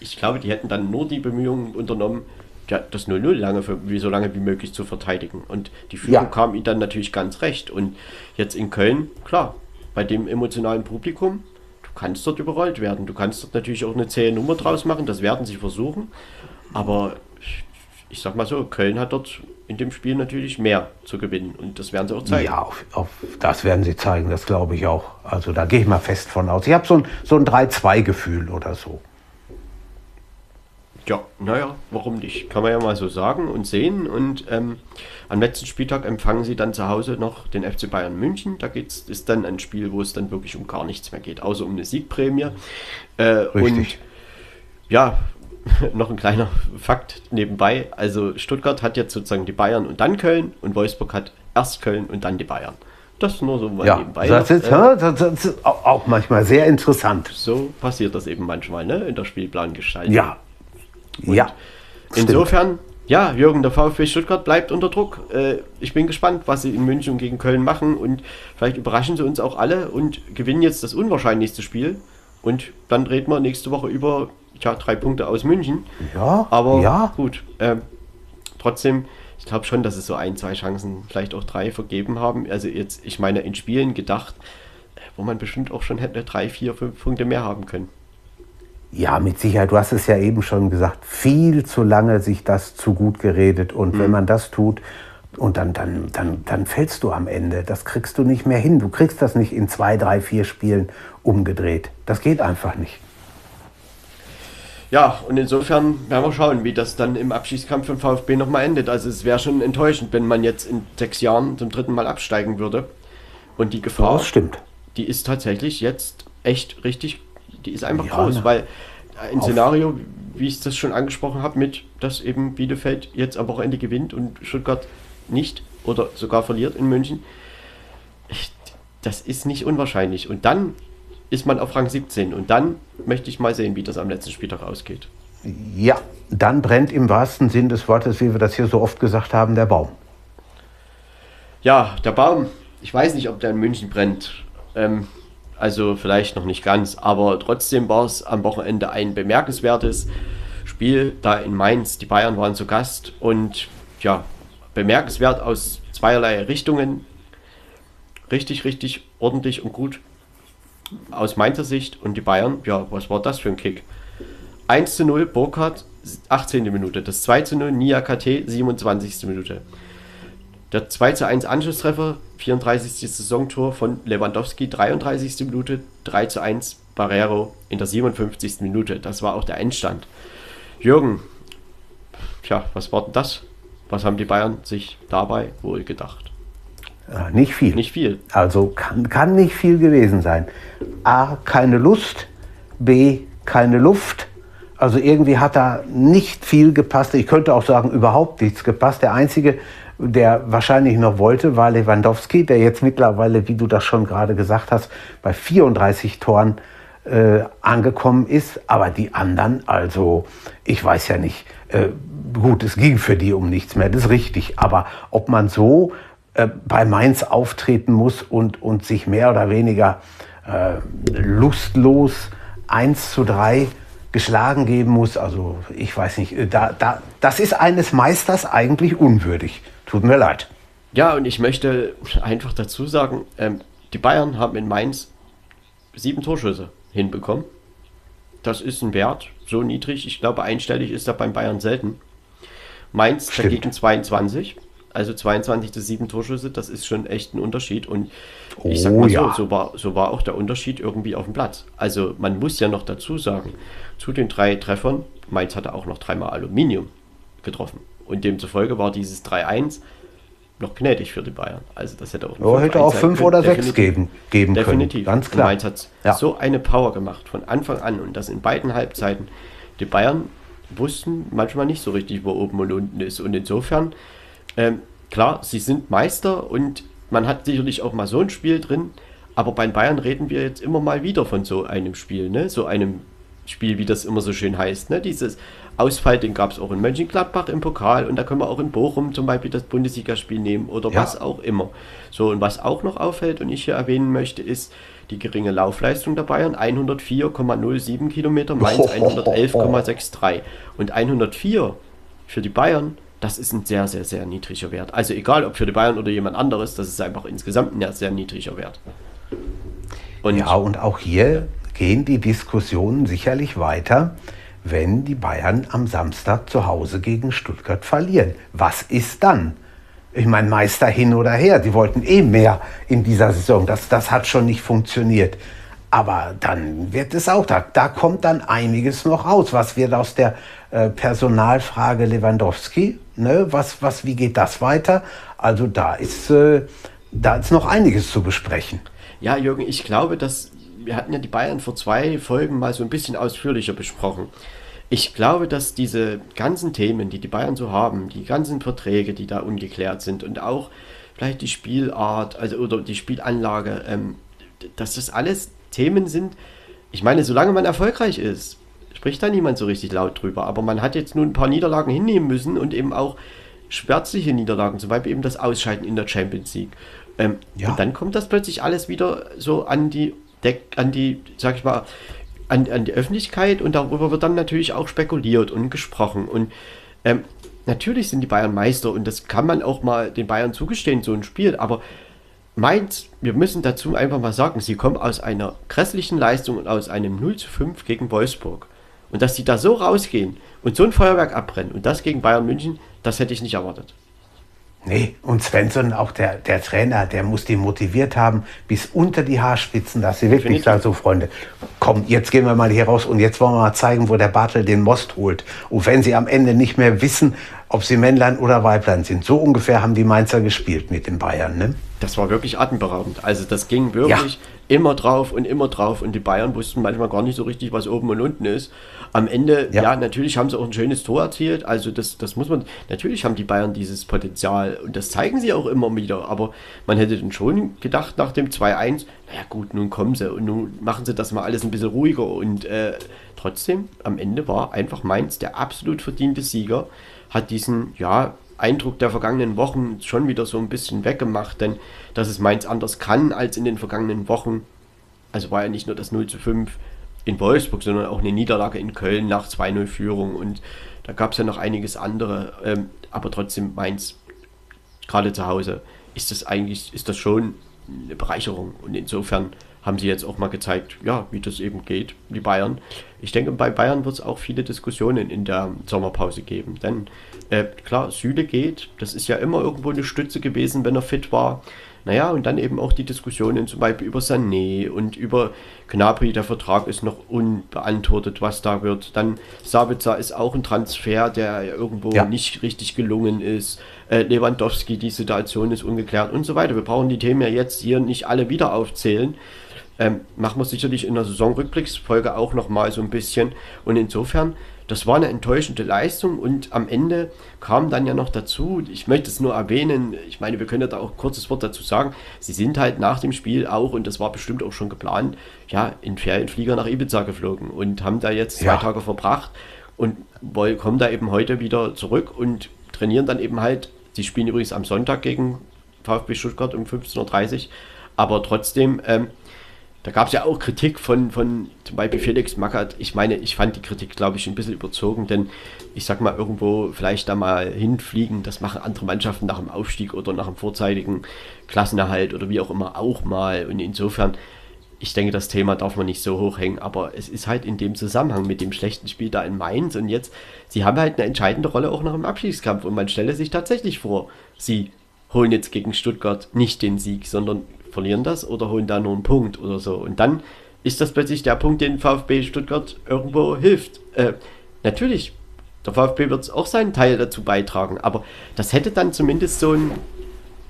ich glaube, die hätten dann nur die Bemühungen unternommen, das 0-0 lange für, wie so lange wie möglich zu verteidigen. Und die Führung ja. kam ihnen dann natürlich ganz recht. Und jetzt in Köln, klar, bei dem emotionalen Publikum, kannst dort überrollt werden. Du kannst dort natürlich auch eine zähe Nummer draus machen, das werden sie versuchen. Aber ich sag mal so, Köln hat dort in dem Spiel natürlich mehr zu gewinnen und das werden sie auch zeigen. Ja, auf, auf das werden sie zeigen, das glaube ich auch. Also da gehe ich mal fest von aus. Ich habe so ein, so ein 3-2-Gefühl oder so. Ja, naja, warum nicht? Kann man ja mal so sagen und sehen. Und ähm, am letzten Spieltag empfangen sie dann zu Hause noch den FC Bayern München. Da geht's, ist dann ein Spiel, wo es dann wirklich um gar nichts mehr geht, außer um eine Siegprämie. Äh, Richtig. Und ja, noch ein kleiner Fakt nebenbei. Also Stuttgart hat jetzt sozusagen die Bayern und dann Köln und Wolfsburg hat erst Köln und dann die Bayern. Das nur so mal ja, nebenbei. Das ist, äh, das ist auch manchmal sehr interessant. So passiert das eben manchmal ne, in der Spielplangestaltung. Ja, und ja. Insofern, ja, Jürgen, der VfB Stuttgart bleibt unter Druck. Äh, ich bin gespannt, was sie in München gegen Köln machen und vielleicht überraschen sie uns auch alle und gewinnen jetzt das unwahrscheinlichste Spiel. Und dann reden wir nächste Woche über ja, drei Punkte aus München. Ja, aber ja. gut. Äh, trotzdem, ich glaube schon, dass es so ein, zwei Chancen, vielleicht auch drei vergeben haben. Also jetzt, ich meine, in Spielen gedacht, äh, wo man bestimmt auch schon hätte drei, vier, fünf Punkte mehr haben können. Ja, mit Sicherheit. Du hast es ja eben schon gesagt, viel zu lange sich das zu gut geredet. Und mhm. wenn man das tut, Und dann, dann, dann, dann fällst du am Ende. Das kriegst du nicht mehr hin. Du kriegst das nicht in zwei, drei, vier Spielen umgedreht. Das geht einfach nicht. Ja, und insofern werden wir schauen, wie das dann im Abschießkampf von VfB nochmal endet. Also es wäre schon enttäuschend, wenn man jetzt in sechs Jahren zum dritten Mal absteigen würde. Und die Gefahr, das stimmt. die ist tatsächlich jetzt echt richtig, die ist einfach ja, groß, ne? weil ein Szenario, wie ich das schon angesprochen habe, mit, dass eben Bielefeld jetzt am Wochenende gewinnt und Stuttgart nicht oder sogar verliert in München, das ist nicht unwahrscheinlich. Und dann ist man auf Rang 17 und dann möchte ich mal sehen, wie das am letzten Spieltag ausgeht. Ja, dann brennt im wahrsten Sinn des Wortes, wie wir das hier so oft gesagt haben, der Baum. Ja, der Baum, ich weiß nicht, ob der in München brennt. Ähm, also vielleicht noch nicht ganz, aber trotzdem war es am Wochenende ein bemerkenswertes Spiel da in Mainz. Die Bayern waren zu Gast und ja, bemerkenswert aus zweierlei Richtungen. Richtig, richtig ordentlich und gut aus Mainzer Sicht. Und die Bayern, ja, was war das für ein Kick? 1 zu 0, Burkhardt, 18. Minute. Das 2 zu 0, Nia KT, 27. Minute. Der 2 zu 1 Anschlusstreffer, 34. Saisontor von Lewandowski, 33. Minute, 3 zu 1 Barrero in der 57. Minute. Das war auch der Endstand. Jürgen, tja, was war denn das? Was haben die Bayern sich dabei wohl gedacht? Äh, nicht viel. Nicht viel. Also kann, kann nicht viel gewesen sein. A, keine Lust. B, keine Luft. Also irgendwie hat da nicht viel gepasst. Ich könnte auch sagen, überhaupt nichts gepasst. Der einzige, der wahrscheinlich noch wollte, war Lewandowski, der jetzt mittlerweile, wie du das schon gerade gesagt hast, bei 34 Toren äh, angekommen ist. Aber die anderen, also ich weiß ja nicht, äh, gut, es ging für die um nichts mehr, das ist richtig. Aber ob man so äh, bei Mainz auftreten muss und, und sich mehr oder weniger äh, lustlos 1 zu 3 geschlagen geben muss. Also ich weiß nicht, äh, da, da, das ist eines Meisters eigentlich unwürdig. Tut mir leid. Ja, und ich möchte einfach dazu sagen, ähm, die Bayern haben in Mainz sieben Torschüsse hinbekommen. Das ist ein Wert, so niedrig. Ich glaube, einstellig ist er beim Bayern selten. Mainz Stimmt. dagegen 22. Also 22 zu 7 Torschüsse, das ist schon echt ein Unterschied. Und ich sag oh mal so, ja. so, war, so war auch der Unterschied irgendwie auf dem Platz. Also man muss ja noch dazu sagen, zu den drei Treffern, Mainz hatte auch noch dreimal Aluminium getroffen. Und demzufolge war dieses 3-1 noch gnädig für die Bayern. Also das hätte auch, oh, hätte auch fünf oder sechs geben, geben definitiv. können. Ganz klar. Und Mainz hat ja. so eine Power gemacht von Anfang an und das in beiden Halbzeiten. Die Bayern wussten manchmal nicht so richtig, wo oben und unten ist. Und insofern ähm, klar, sie sind Meister und man hat sicherlich auch mal so ein Spiel drin, aber bei Bayern reden wir jetzt immer mal wieder von so einem Spiel, ne? So einem Spiel, wie das immer so schön heißt, ne? Dieses Ausfall, den gab es auch in Mönchengladbach im Pokal und da können wir auch in Bochum zum Beispiel das Bundesligaspiel nehmen oder ja. was auch immer. So, und was auch noch auffällt und ich hier erwähnen möchte, ist die geringe Laufleistung der Bayern, 104,07 Kilometer, Mainz 111,63 und 104 für die Bayern das ist ein sehr, sehr, sehr niedriger Wert. Also egal, ob für die Bayern oder jemand anderes, das ist einfach insgesamt ein sehr niedriger Wert. Und ja, und auch hier gehen die Diskussionen sicherlich weiter, wenn die Bayern am Samstag zu Hause gegen Stuttgart verlieren. Was ist dann? Ich meine, Meister hin oder her, die wollten eh mehr in dieser Saison. Das, das hat schon nicht funktioniert. Aber dann wird es auch, da, da kommt dann einiges noch raus. Was wird aus der äh, Personalfrage Lewandowski? Ne? Was, was, wie geht das weiter? Also da ist, äh, da ist noch einiges zu besprechen. Ja, Jürgen, ich glaube, dass wir hatten ja die Bayern vor zwei Folgen mal so ein bisschen ausführlicher besprochen. Ich glaube, dass diese ganzen Themen, die die Bayern so haben, die ganzen Verträge, die da ungeklärt sind und auch vielleicht die Spielart, also oder die Spielanlage, ähm, dass das alles Themen sind. Ich meine, solange man erfolgreich ist, spricht da niemand so richtig laut drüber. Aber man hat jetzt nun ein paar Niederlagen hinnehmen müssen und eben auch schmerzliche Niederlagen, zum Beispiel eben das Ausscheiden in der Champions League. Ähm, ja. Und dann kommt das plötzlich alles wieder so an die, Deck, an die, sag ich mal, an, an die Öffentlichkeit und darüber wird dann natürlich auch spekuliert und gesprochen. Und ähm, natürlich sind die Bayern Meister und das kann man auch mal den Bayern zugestehen, so ein Spiel, aber Mainz, wir müssen dazu einfach mal sagen, sie kommen aus einer grässlichen Leistung und aus einem 0 zu 5 gegen Wolfsburg. Und dass sie da so rausgehen und so ein Feuerwerk abbrennen und das gegen Bayern München, das hätte ich nicht erwartet. Nee, und Svensson, auch der, der Trainer, der muss die motiviert haben, bis unter die Haarspitzen, dass sie wirklich sagen, so Freunde, komm, jetzt gehen wir mal hier raus und jetzt wollen wir mal zeigen, wo der Bartel den Most holt. Und wenn sie am Ende nicht mehr wissen, ob sie Männlein oder Weiblein sind. So ungefähr haben die Mainzer gespielt mit den Bayern. Ne? Das war wirklich atemberaubend. Also das ging wirklich ja. immer drauf und immer drauf. Und die Bayern wussten manchmal gar nicht so richtig, was oben und unten ist. Am Ende, ja, ja natürlich haben sie auch ein schönes Tor erzielt. Also das, das muss man, natürlich haben die Bayern dieses Potenzial. Und das zeigen sie auch immer wieder. Aber man hätte dann schon gedacht nach dem 2-1, naja gut, nun kommen sie und nun machen sie das mal alles ein bisschen ruhiger. Und äh, trotzdem, am Ende war einfach Mainz der absolut verdiente Sieger hat diesen, ja, Eindruck der vergangenen Wochen schon wieder so ein bisschen weggemacht, denn dass es Mainz anders kann als in den vergangenen Wochen. Also war ja nicht nur das 0 zu 5 in Wolfsburg, sondern auch eine Niederlage in Köln nach 2-0 Führung und da gab es ja noch einiges andere, ähm, aber trotzdem Mainz, gerade zu Hause, ist das eigentlich, ist das schon eine Bereicherung und insofern haben sie jetzt auch mal gezeigt, ja, wie das eben geht, die Bayern. Ich denke, bei Bayern wird es auch viele Diskussionen in der Sommerpause geben. Denn äh, klar, Süle geht, das ist ja immer irgendwo eine Stütze gewesen, wenn er fit war. Naja, und dann eben auch die Diskussionen zum Beispiel über Sané und über Gnabry, der Vertrag ist noch unbeantwortet, was da wird. Dann Sabitzer ist auch ein Transfer, der irgendwo ja. nicht richtig gelungen ist. Äh, Lewandowski, die Situation ist ungeklärt und so weiter. Wir brauchen die Themen ja jetzt hier nicht alle wieder aufzählen. Ähm, machen wir sicherlich in der Saisonrückblicksfolge auch nochmal so ein bisschen. Und insofern, das war eine enttäuschende Leistung und am Ende kam dann ja noch dazu, ich möchte es nur erwähnen, ich meine, wir können ja da auch ein kurzes Wort dazu sagen, sie sind halt nach dem Spiel auch, und das war bestimmt auch schon geplant, ja, in Ferienflieger nach Ibiza geflogen und haben da jetzt zwei ja. Tage verbracht und kommen da eben heute wieder zurück und trainieren dann eben halt, sie spielen übrigens am Sonntag gegen VfB Stuttgart um 15.30 Uhr, aber trotzdem, ähm, da gab es ja auch Kritik von, von zum Beispiel Felix Magath. Ich meine, ich fand die Kritik, glaube ich, ein bisschen überzogen, denn ich sag mal, irgendwo vielleicht da mal hinfliegen, das machen andere Mannschaften nach dem Aufstieg oder nach dem vorzeitigen Klassenerhalt oder wie auch immer auch mal. Und insofern, ich denke, das Thema darf man nicht so hochhängen, aber es ist halt in dem Zusammenhang mit dem schlechten Spiel da in Mainz und jetzt, sie haben halt eine entscheidende Rolle auch noch im Abschiedskampf und man stelle sich tatsächlich vor, sie holen jetzt gegen Stuttgart nicht den Sieg, sondern verlieren das oder holen da nur einen Punkt oder so. Und dann ist das plötzlich der Punkt, den VfB Stuttgart irgendwo hilft. Äh, natürlich, der VfB wird auch seinen Teil dazu beitragen, aber das hätte dann zumindest so ein,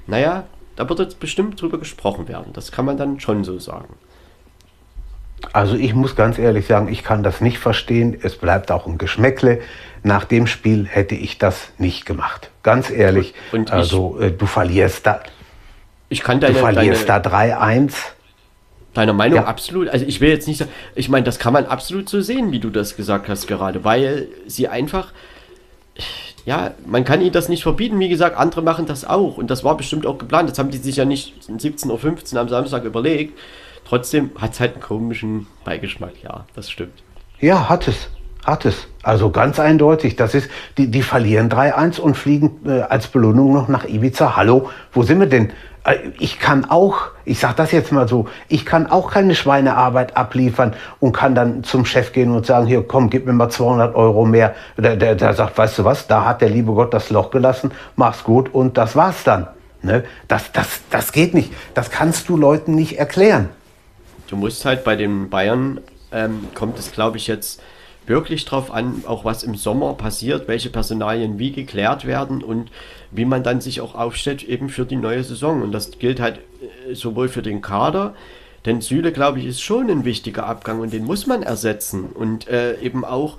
naja, da wird jetzt bestimmt drüber gesprochen werden. Das kann man dann schon so sagen. Also ich muss ganz ehrlich sagen, ich kann das nicht verstehen. Es bleibt auch ein Geschmäckle. Nach dem Spiel hätte ich das nicht gemacht. Ganz ehrlich. Und also äh, du verlierst da. Ich kann deine, du verlierst deine, da 3-1. Deiner Meinung ja. absolut. Also ich will jetzt nicht sagen, ich meine, das kann man absolut so sehen, wie du das gesagt hast gerade, weil sie einfach, ja, man kann ihnen das nicht verbieten. Wie gesagt, andere machen das auch und das war bestimmt auch geplant. Das haben die sich ja nicht 17.15 Uhr am Samstag überlegt. Trotzdem hat es halt einen komischen Beigeschmack, ja, das stimmt. Ja, hat es. Hat es. Also ganz eindeutig. Das ist, die, die verlieren 3-1 und fliegen äh, als Belohnung noch nach Ibiza. Hallo, wo sind wir denn? Äh, ich kann auch, ich sage das jetzt mal so, ich kann auch keine Schweinearbeit abliefern und kann dann zum Chef gehen und sagen, hier komm, gib mir mal 200 Euro mehr. Der, der, der sagt, weißt du was, da hat der liebe Gott das Loch gelassen, mach's gut und das war's dann. Ne? Das, das, das geht nicht. Das kannst du Leuten nicht erklären. Du musst halt bei den Bayern, ähm, kommt es glaube ich jetzt wirklich drauf an, auch was im Sommer passiert, welche Personalien wie geklärt werden und wie man dann sich auch aufstellt eben für die neue Saison. Und das gilt halt äh, sowohl für den Kader, denn Süle, glaube ich, ist schon ein wichtiger Abgang und den muss man ersetzen. Und äh, eben auch,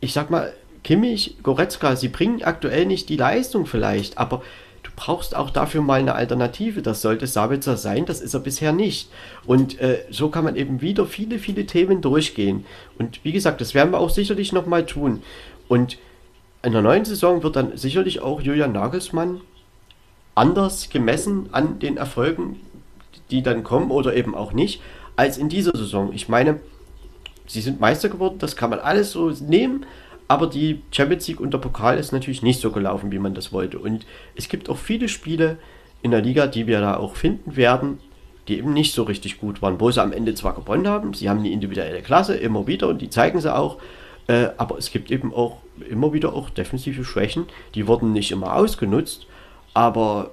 ich sag mal, Kimmich, Goretzka, sie bringen aktuell nicht die Leistung vielleicht, aber brauchst auch dafür mal eine Alternative. Das sollte Sabitzer sein, das ist er bisher nicht. Und äh, so kann man eben wieder viele, viele Themen durchgehen. Und wie gesagt, das werden wir auch sicherlich nochmal tun. Und in der neuen Saison wird dann sicherlich auch Julian Nagelsmann anders gemessen an den Erfolgen, die dann kommen oder eben auch nicht, als in dieser Saison. Ich meine, sie sind Meister geworden, das kann man alles so nehmen, aber die Champions League und der Pokal ist natürlich nicht so gelaufen, wie man das wollte. Und es gibt auch viele Spiele in der Liga, die wir da auch finden werden, die eben nicht so richtig gut waren, wo sie am Ende zwar gewonnen haben, sie haben die individuelle Klasse immer wieder und die zeigen sie auch, äh, aber es gibt eben auch immer wieder auch defensive Schwächen, die wurden nicht immer ausgenutzt, aber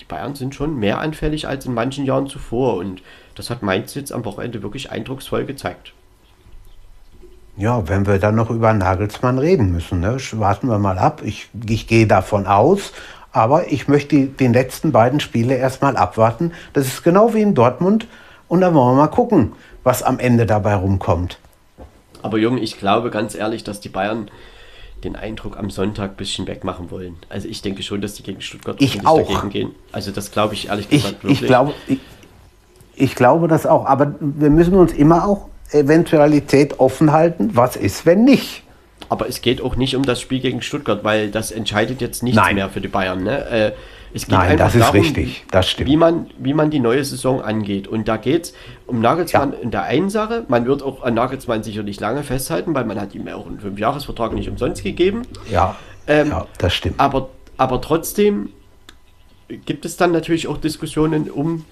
die Bayern sind schon mehr anfällig als in manchen Jahren zuvor und das hat Mainz jetzt am Wochenende wirklich eindrucksvoll gezeigt. Ja, wenn wir dann noch über Nagelsmann reden müssen, ne? warten wir mal ab. Ich, ich gehe davon aus, aber ich möchte die, die letzten beiden Spiele erstmal abwarten. Das ist genau wie in Dortmund und dann wollen wir mal gucken, was am Ende dabei rumkommt. Aber Junge, ich glaube ganz ehrlich, dass die Bayern den Eindruck am Sonntag ein bisschen wegmachen wollen. Also ich denke schon, dass die gegen Stuttgart ich auch. dagegen gehen. Also das glaube ich ehrlich gesagt ich, wirklich. Ich glaube, ich, ich glaube das auch. Aber wir müssen uns immer auch Eventualität offen halten. Was ist, wenn nicht? Aber es geht auch nicht um das Spiel gegen Stuttgart, weil das entscheidet jetzt nichts Nein. mehr für die Bayern. Ne? Äh, es geht Nein, einfach das ist darum, richtig. Das stimmt. Wie man, wie man die neue Saison angeht. Und da geht es um Nagelsmann ja. in der einen Sache. Man wird auch an Nagelsmann sicherlich lange festhalten, weil man hat ihm auch einen Fünfjahresvertrag nicht umsonst gegeben. Ja, ähm, ja das stimmt. Aber, aber trotzdem gibt es dann natürlich auch Diskussionen um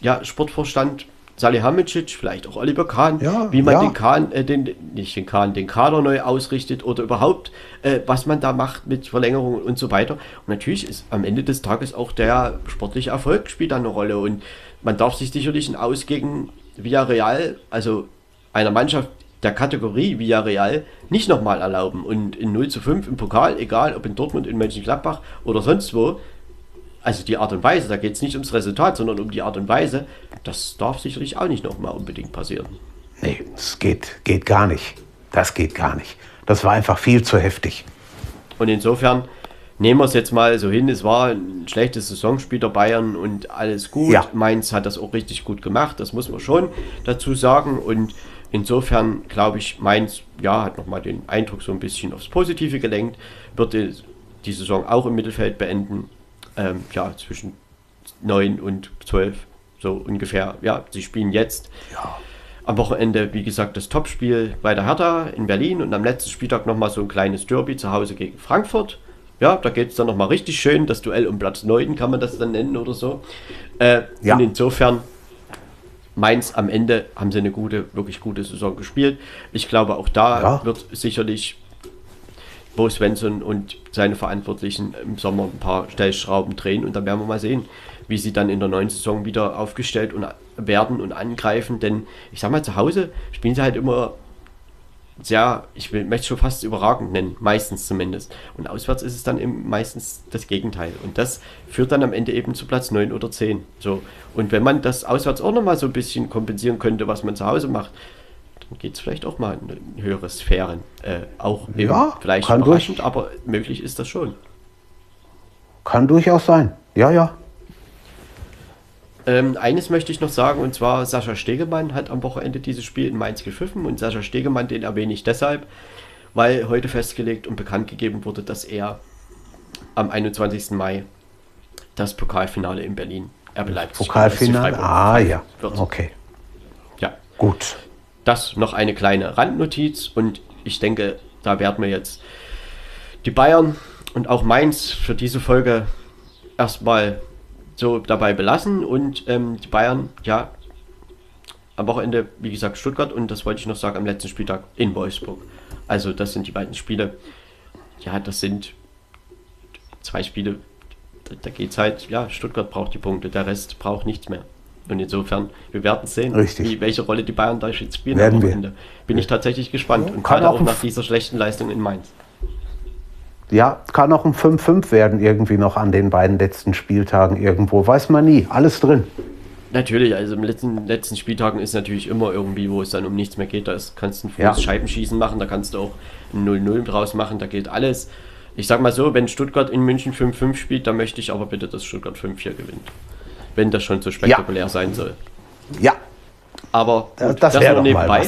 ja, Sportvorstand Salihamidzic, vielleicht auch Oliver Kahn, ja, wie man ja. den Kahn, äh, den, nicht den Kahn, den Kader neu ausrichtet oder überhaupt, äh, was man da macht mit Verlängerungen und so weiter. Und natürlich ist am Ende des Tages auch der sportliche Erfolg spielt da eine Rolle und man darf sich sicherlich ein Aus gegen Villarreal, also einer Mannschaft der Kategorie Villarreal, nicht nochmal erlauben. Und in 0 zu 5 im Pokal, egal ob in Dortmund, in Mönchengladbach oder sonst wo, also die Art und Weise, da geht es nicht ums Resultat, sondern um die Art und Weise, das darf sicherlich auch nicht nochmal unbedingt passieren. Nee, das geht, geht gar nicht. Das geht gar nicht. Das war einfach viel zu heftig. Und insofern nehmen wir es jetzt mal so hin, es war ein schlechtes Saisonspiel der Bayern und alles gut. Ja. Mainz hat das auch richtig gut gemacht, das muss man schon dazu sagen. Und insofern glaube ich, Mainz ja, hat nochmal den Eindruck so ein bisschen aufs Positive gelenkt, wird die, die Saison auch im Mittelfeld beenden ähm, ja, zwischen 9 und 12, so ungefähr. Ja, sie spielen jetzt. Ja. Am Wochenende, wie gesagt, das Topspiel bei der Hertha in Berlin und am letzten Spieltag nochmal so ein kleines Derby zu Hause gegen Frankfurt. Ja, da geht es dann nochmal richtig schön. Das Duell um Platz 9 kann man das dann nennen oder so. Äh, ja. Und insofern, Mainz am Ende haben sie eine gute, wirklich gute Saison gespielt. Ich glaube, auch da ja. wird sicherlich Bo Svensson und seine Verantwortlichen im Sommer ein paar Stellschrauben drehen und dann werden wir mal sehen, wie sie dann in der neuen Saison wieder aufgestellt und werden und angreifen. Denn ich sag mal, zu Hause spielen sie halt immer sehr, ich will, möchte schon fast überragend nennen, meistens zumindest. Und auswärts ist es dann eben meistens das Gegenteil. Und das führt dann am Ende eben zu Platz 9 oder 10. So. Und wenn man das auswärts auch nochmal so ein bisschen kompensieren könnte, was man zu Hause macht, geht es vielleicht auch mal in höhere Sphären. Äh, auch ja, vielleicht kann überraschend, durch. aber möglich ist das schon. Kann durchaus sein. Ja, ja. Ähm, eines möchte ich noch sagen, und zwar Sascha Stegemann hat am Wochenende dieses Spiel in Mainz gepfiffen und Sascha Stegemann, den erwähne ich deshalb, weil heute festgelegt und bekannt gegeben wurde, dass er am 21. Mai das Pokalfinale in Berlin erbleibt. Pokalfinale? Ah ja, wird. okay. Ja. Gut. Das noch eine kleine Randnotiz und ich denke, da werden wir jetzt die Bayern und auch Mainz für diese Folge erstmal so dabei belassen und ähm, die Bayern, ja, am Wochenende, wie gesagt, Stuttgart und das wollte ich noch sagen, am letzten Spieltag in Wolfsburg. Also das sind die beiden Spiele. Ja, das sind zwei Spiele, da, geht es halt, ja, Stuttgart braucht die Punkte, der Rest braucht nichts mehr. Und insofern, wir werden sehen, wie, welche Rolle die Bayern da jetzt spielen werden am Wochenende. Bin ich tatsächlich gespannt. Ja, und gerade auch, nach dieser schlechten Leistung in Mainz. Ja, kann auch ein 5-5 werden irgendwie noch an den beiden letzten Spieltagen irgendwo. Weiß man nie. Alles drin. Natürlich, also im letzten, letzten Spieltagen ist natürlich immer irgendwie, wo es dann um nichts mehr geht. Da kannst du ein ja. Scheibenschießen machen, da kannst du auch ein 0-0 draus machen, da geht alles. Ich sag mal so, wenn Stuttgart in München 5-5 spielt, dann möchte ich aber bitte, dass Stuttgart 5-4 gewinnt wenn das schon so spektakulär ja. sein soll. Ja. Aber gut, das, das wäre nebenbei.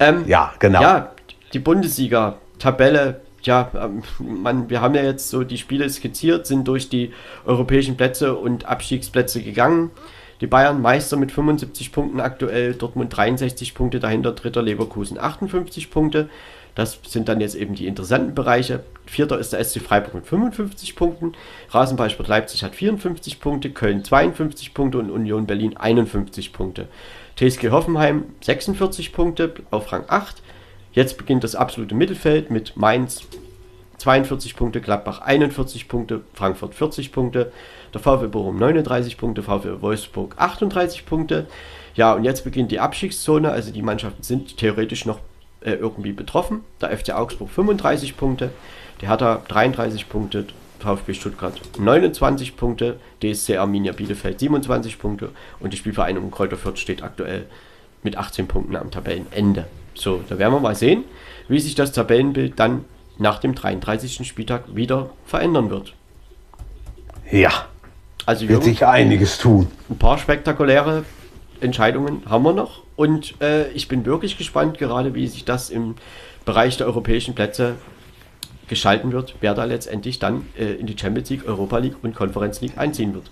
Ähm, ja, genau. Ja, die Bundesliga-Tabelle, ja, ähm, man, wir haben ja jetzt so die Spiele skizziert, sind durch die europäischen Plätze und Abstiegsplätze gegangen. Die Bayern Meister mit 75 Punkten aktuell, Dortmund 63 Punkte, dahinter dritter Leverkusen 58 Punkte. Das sind dann jetzt eben die interessanten Bereiche. Vierter ist der SC Freiburg mit 55 Punkten. Rasenballsport Leipzig hat 54 Punkte, Köln 52 Punkte und Union Berlin 51 Punkte. TSG Hoffenheim 46 Punkte auf Rang 8. Jetzt beginnt das absolute Mittelfeld mit Mainz 42 Punkte, Gladbach 41 Punkte, Frankfurt 40 Punkte, der VfL Bochum 39 Punkte, VfL Wolfsburg 38 Punkte. Ja, und jetzt beginnt die Abstiegszone, also die Mannschaften sind theoretisch noch äh, irgendwie betroffen. Der FC Augsburg 35 Punkte, der Hertha 33 Punkte, VfB Stuttgart 29 Punkte, DSC Arminia Bielefeld 27 Punkte und die Spielvereinigung Kräuter Fürth steht aktuell mit 18 Punkten am Tabellenende. So, da werden wir mal sehen, wie sich das Tabellenbild dann nach dem 33. Spieltag wieder verändern wird. Ja, also wird sich einiges tun. Ein paar spektakuläre Entscheidungen haben wir noch und äh, ich bin wirklich gespannt, gerade wie sich das im Bereich der europäischen Plätze geschalten wird, wer da letztendlich dann äh, in die Champions League, Europa League und Conference League einziehen wird.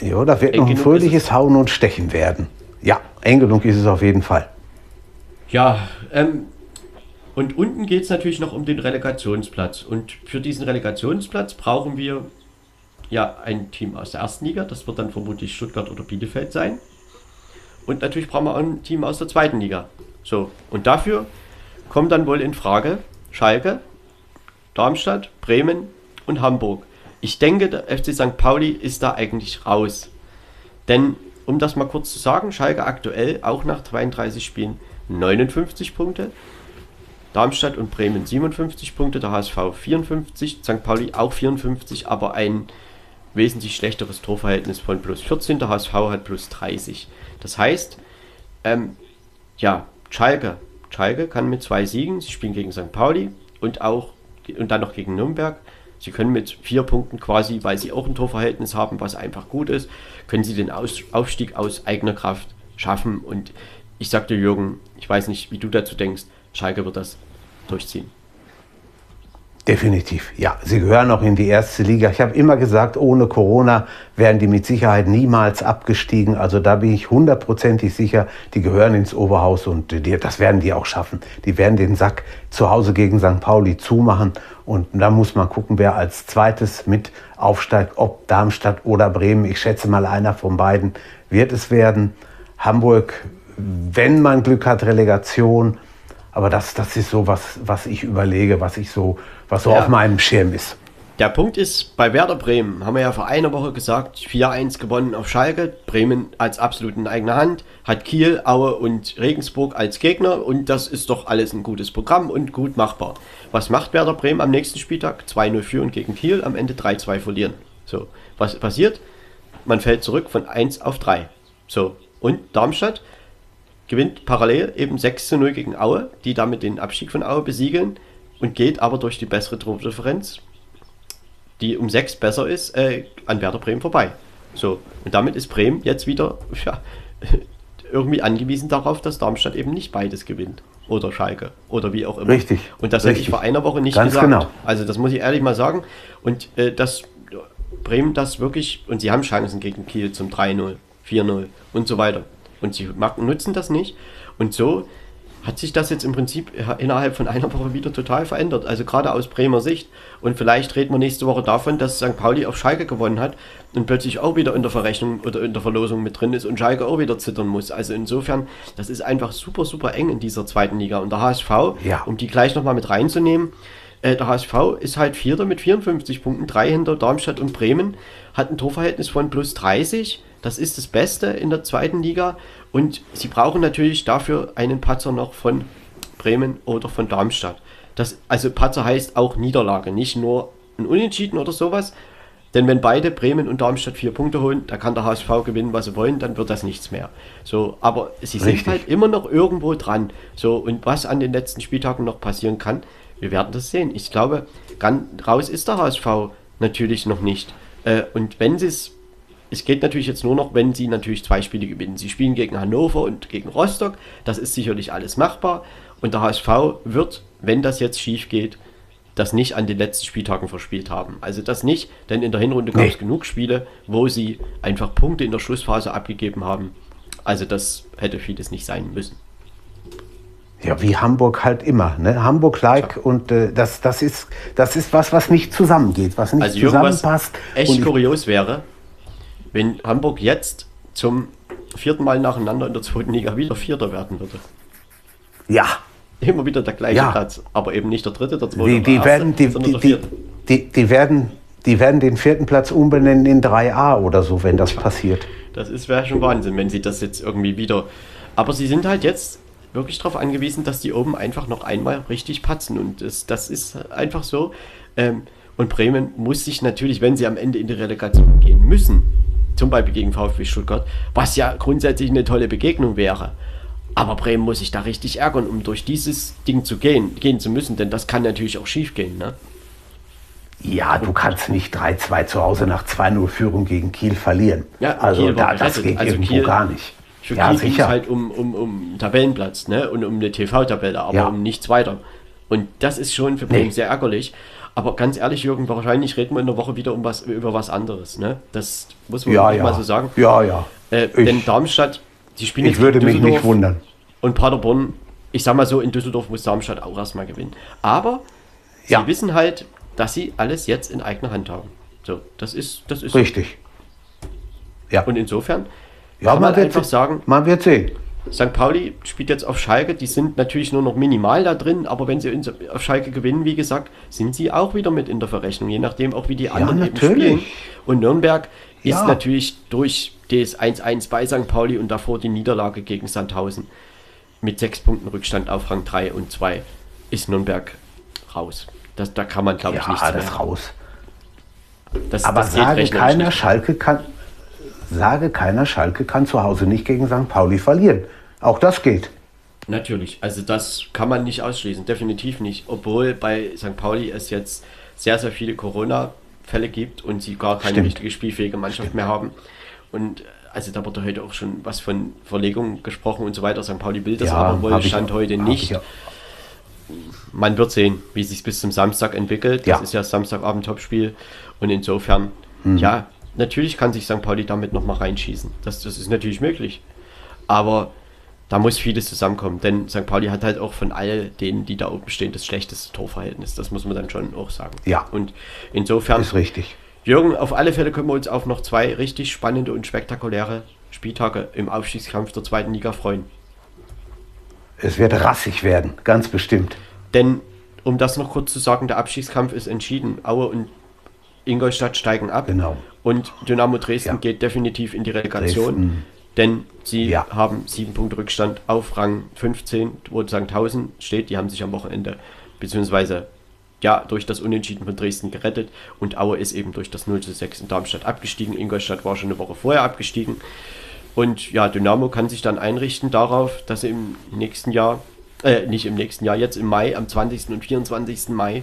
Ja, da wird eng noch ein fröhliches Hauen und Stechen werden. Ja, eng genug ist es auf jeden Fall. Ja, ähm, und unten geht es natürlich noch um den Relegationsplatz. Und für diesen Relegationsplatz brauchen wir ja ein Team aus der ersten Liga. Das wird dann vermutlich Stuttgart oder Bielefeld sein. Und natürlich brauchen wir auch ein Team aus der zweiten Liga. So, und dafür kommt dann wohl in Frage Schalke, Darmstadt, Bremen und Hamburg. Ich denke, der FC St. Pauli ist da eigentlich raus. Denn, um das mal kurz zu sagen, Schalke aktuell auch nach 32 Spielen 59 Punkte, Darmstadt und Bremen 57 Punkte, der HSV 54, St. Pauli auch 54, aber ein wesentlich schlechteres Torverhältnis von plus 14, der HSV hat plus 30. Das heißt, ähm, ja, Schalke, Schalke kann mit zwei Siegen, sie spielen gegen St. Pauli und auch und dann noch gegen Nürnberg. Sie können mit vier Punkten quasi, weil sie auch ein Torverhältnis haben, was einfach gut ist, können sie den aus Aufstieg aus eigener Kraft schaffen. Und ich sagte Jürgen, ich weiß nicht, wie du dazu denkst, Schalke wird das durchziehen. Definitiv, ja. Sie gehören auch in die erste Liga. Ich habe immer gesagt, ohne Corona wären die mit Sicherheit niemals abgestiegen. Also da bin ich hundertprozentig sicher, die gehören ins Oberhaus und die, das werden die auch schaffen. Die werden den Sack zu Hause gegen St. Pauli zumachen. Und da muss man gucken, wer als zweites mit aufsteigt, ob Darmstadt oder Bremen. Ich schätze mal, einer von beiden wird es werden. Hamburg, wenn man Glück hat, Relegation. Aber das, das ist so, was, was ich überlege, was ich so, was so ja. auf meinem Schirm ist. Der Punkt ist, bei Werder Bremen haben wir ja vor einer Woche gesagt, 4-1 gewonnen auf Schalke, Bremen als absolut in eigener Hand, hat Kiel, Aue und Regensburg als Gegner und das ist doch alles ein gutes Programm und gut machbar. Was macht Werder Bremen am nächsten Spieltag? 2-0 führen gegen Kiel, am Ende 3-2 verlieren. So, was passiert? Man fällt zurück von 1 auf 3. So, und Darmstadt gewinnt parallel eben 6 zu 0 gegen Aue, die damit den Abstieg von Aue besiegeln und geht aber durch die bessere Tordifferenz, die um 6 besser ist, äh, an Werder Bremen vorbei. So, und damit ist Bremen jetzt wieder ja, irgendwie angewiesen darauf, dass Darmstadt eben nicht beides gewinnt. Oder Schalke. Oder wie auch immer. Richtig. Und das richtig. hätte ich vor einer Woche nicht Ganz gesagt. Genau. Also das muss ich ehrlich mal sagen. Und äh, dass Bremen das wirklich, und sie haben Chancen gegen Kiel zum 3-0, 4-0 und so weiter. Und sie nutzen das nicht. Und so hat sich das jetzt im Prinzip innerhalb von einer Woche wieder total verändert. Also gerade aus Bremer Sicht. Und vielleicht reden wir nächste Woche davon, dass St. Pauli auf Schalke gewonnen hat und plötzlich auch wieder in der Verrechnung oder in der Verlosung mit drin ist und Schalke auch wieder zittern muss. Also insofern, das ist einfach super, super eng in dieser zweiten Liga. Und der HSV, ja. um die gleich nochmal mit reinzunehmen, äh, der HSV ist halt Vierter mit 54 Punkten, drei hinter Darmstadt und Bremen, hat ein Torverhältnis von plus 30 das ist das Beste in der zweiten Liga. Und sie brauchen natürlich dafür einen Patzer noch von Bremen oder von Darmstadt. Das, also Patzer heißt auch Niederlage, nicht nur ein Unentschieden oder sowas. Denn wenn beide Bremen und Darmstadt vier Punkte holen, da kann der HSV gewinnen, was sie wollen, dann wird das nichts mehr. So, aber sie sind Richtig. halt immer noch irgendwo dran. So, und was an den letzten Spieltagen noch passieren kann, wir werden das sehen. Ich glaube, ganz raus ist der HSV natürlich noch nicht. Äh, und wenn sie es es geht natürlich jetzt nur noch, wenn sie natürlich zwei Spiele gewinnen. Sie spielen gegen Hannover und gegen Rostock. Das ist sicherlich alles machbar. Und der HSV wird, wenn das jetzt schief geht, das nicht an den letzten Spieltagen verspielt haben. Also das nicht, denn in der Hinrunde gab es genug Spiele, wo sie einfach Punkte in der Schlussphase abgegeben haben. Also das hätte vieles nicht sein müssen. Ja, wie Hamburg halt immer. Ne? Hamburg-like ja. und äh, das, das, ist, das ist was, was nicht zusammengeht, was nicht also zusammenpasst. Echt kurios wäre, wenn Hamburg jetzt zum vierten Mal nacheinander in der zweiten Liga wieder Vierter werden würde. Ja, immer wieder der gleiche Ja. Platz, aber eben nicht der dritte, der zweite, Die, die, erste, werden, die, sondern die, der die, vierte. die, die, werden, die werden den vierten Platz umbenennen in 3a oder so, wenn das passiert. Das ist wäre schon Wahnsinn, wenn sie das jetzt irgendwie wieder. Aber sie sind halt jetzt wirklich darauf angewiesen, dass die oben einfach noch einmal richtig patzen. Und das, das ist einfach so. Ähm, und Bremen muss sich natürlich, wenn sie am Ende in die Relegation gehen müssen, zum Beispiel gegen VfB Stuttgart, was ja grundsätzlich eine tolle Begegnung wäre. Aber Bremen muss sich da richtig ärgern, um durch dieses Ding zu gehen, gehen zu müssen, denn das kann natürlich auch schief gehen. Ne? Ja, du kannst nicht 3-2 zu Hause nach 2-0 Führung gegen Kiel verlieren. Ja, also Kiel da, das geht Also irgendwo Kiel- gar nicht. Für ja, Kiel sicher. halt um, um, um einen Tabellenplatz ne? und um eine TV-Tabelle, aber Ja. um nichts weiter. Und das ist schon für Bremen Nee. sehr ärgerlich. Aber ganz ehrlich, Jürgen, wahrscheinlich reden wir in der Woche wieder um was, über was anderes. Ne? Das muss man ja, auch ja. mal so sagen. Ja, ja. Äh, Ich- denn Darmstadt, die spielen Ich würde gegen mich nicht wundern. Und Paderborn, ich sag mal so, in Düsseldorf muss Darmstadt auch erstmal gewinnen. Aber sie Ja. wissen halt, dass sie alles jetzt in eigener Hand haben. So, das ist, das ist Richtig. Ja, Und insofern ja kann man wird einfach sagen, Man wird sehen. St. Pauli spielt jetzt auf Schalke, die sind natürlich nur noch minimal da drin, aber wenn sie auf Schalke gewinnen, wie gesagt, sind sie auch wieder mit in der Verrechnung, je nachdem auch wie die anderen eben natürlich. spielen. Und Nürnberg ist Ja. natürlich durch das 1-1 bei St. Pauli und davor die Niederlage gegen Sandhausen mit sechs Punkten Rückstand auf Rang 3 und 2 ist Nürnberg raus. Das, da kann man, glaube ich, Ja, nichts das mehr. raus. Das, Aber das sage keiner. Schalke kann, sage keiner, Schalke kann zu Hause nicht gegen St. Pauli verlieren. Auch das geht. Natürlich, also das kann man nicht ausschließen, definitiv nicht. Obwohl bei St. Pauli es jetzt sehr, sehr viele Corona-Fälle gibt und sie gar keine Stimmt. richtige spielfähige Mannschaft mehr haben. Und also da wurde heute auch schon was von Verlegung gesprochen und so weiter. St. Pauli will das aber wohl, stand heute hab nicht. ich ja- Man wird sehen, wie sich bis zum Samstag entwickelt. Ja. Das ist ja Samstagabend Topspiel. Und insofern, Mhm. ja, natürlich kann sich St. Pauli damit nochmal reinschießen. Das, das ist natürlich möglich. Aber da muss vieles zusammenkommen. Denn St. Pauli hat halt auch von all denen, die da oben stehen, das schlechteste Torverhältnis. Das muss man dann schon auch sagen. Ja. Und insofern, Ist richtig. Jürgen, auf alle Fälle können wir uns auf noch zwei richtig spannende und spektakuläre Spieltage im Aufstiegskampf der zweiten Liga freuen. Es wird rassig werden, ganz bestimmt. Denn, um das noch kurz zu sagen, der Abstiegskampf ist entschieden. Aue und Ingolstadt steigen ab. Genau. Und Dynamo Dresden Ja. geht definitiv in die Relegation. Dresden. Denn sie Ja. haben sieben Punkte Rückstand auf Rang 15, wo Sandhausen steht. Die haben sich am Wochenende, beziehungsweise ja, durch das Unentschieden von Dresden gerettet. Und Aue ist eben durch das 0 zu 6 in Darmstadt abgestiegen. Ingolstadt war schon eine Woche vorher abgestiegen. Und ja, Dynamo kann sich dann einrichten darauf, dass sie im nächsten Jahr, äh, nicht im nächsten Jahr, jetzt im Mai, am 20. und 24. Mai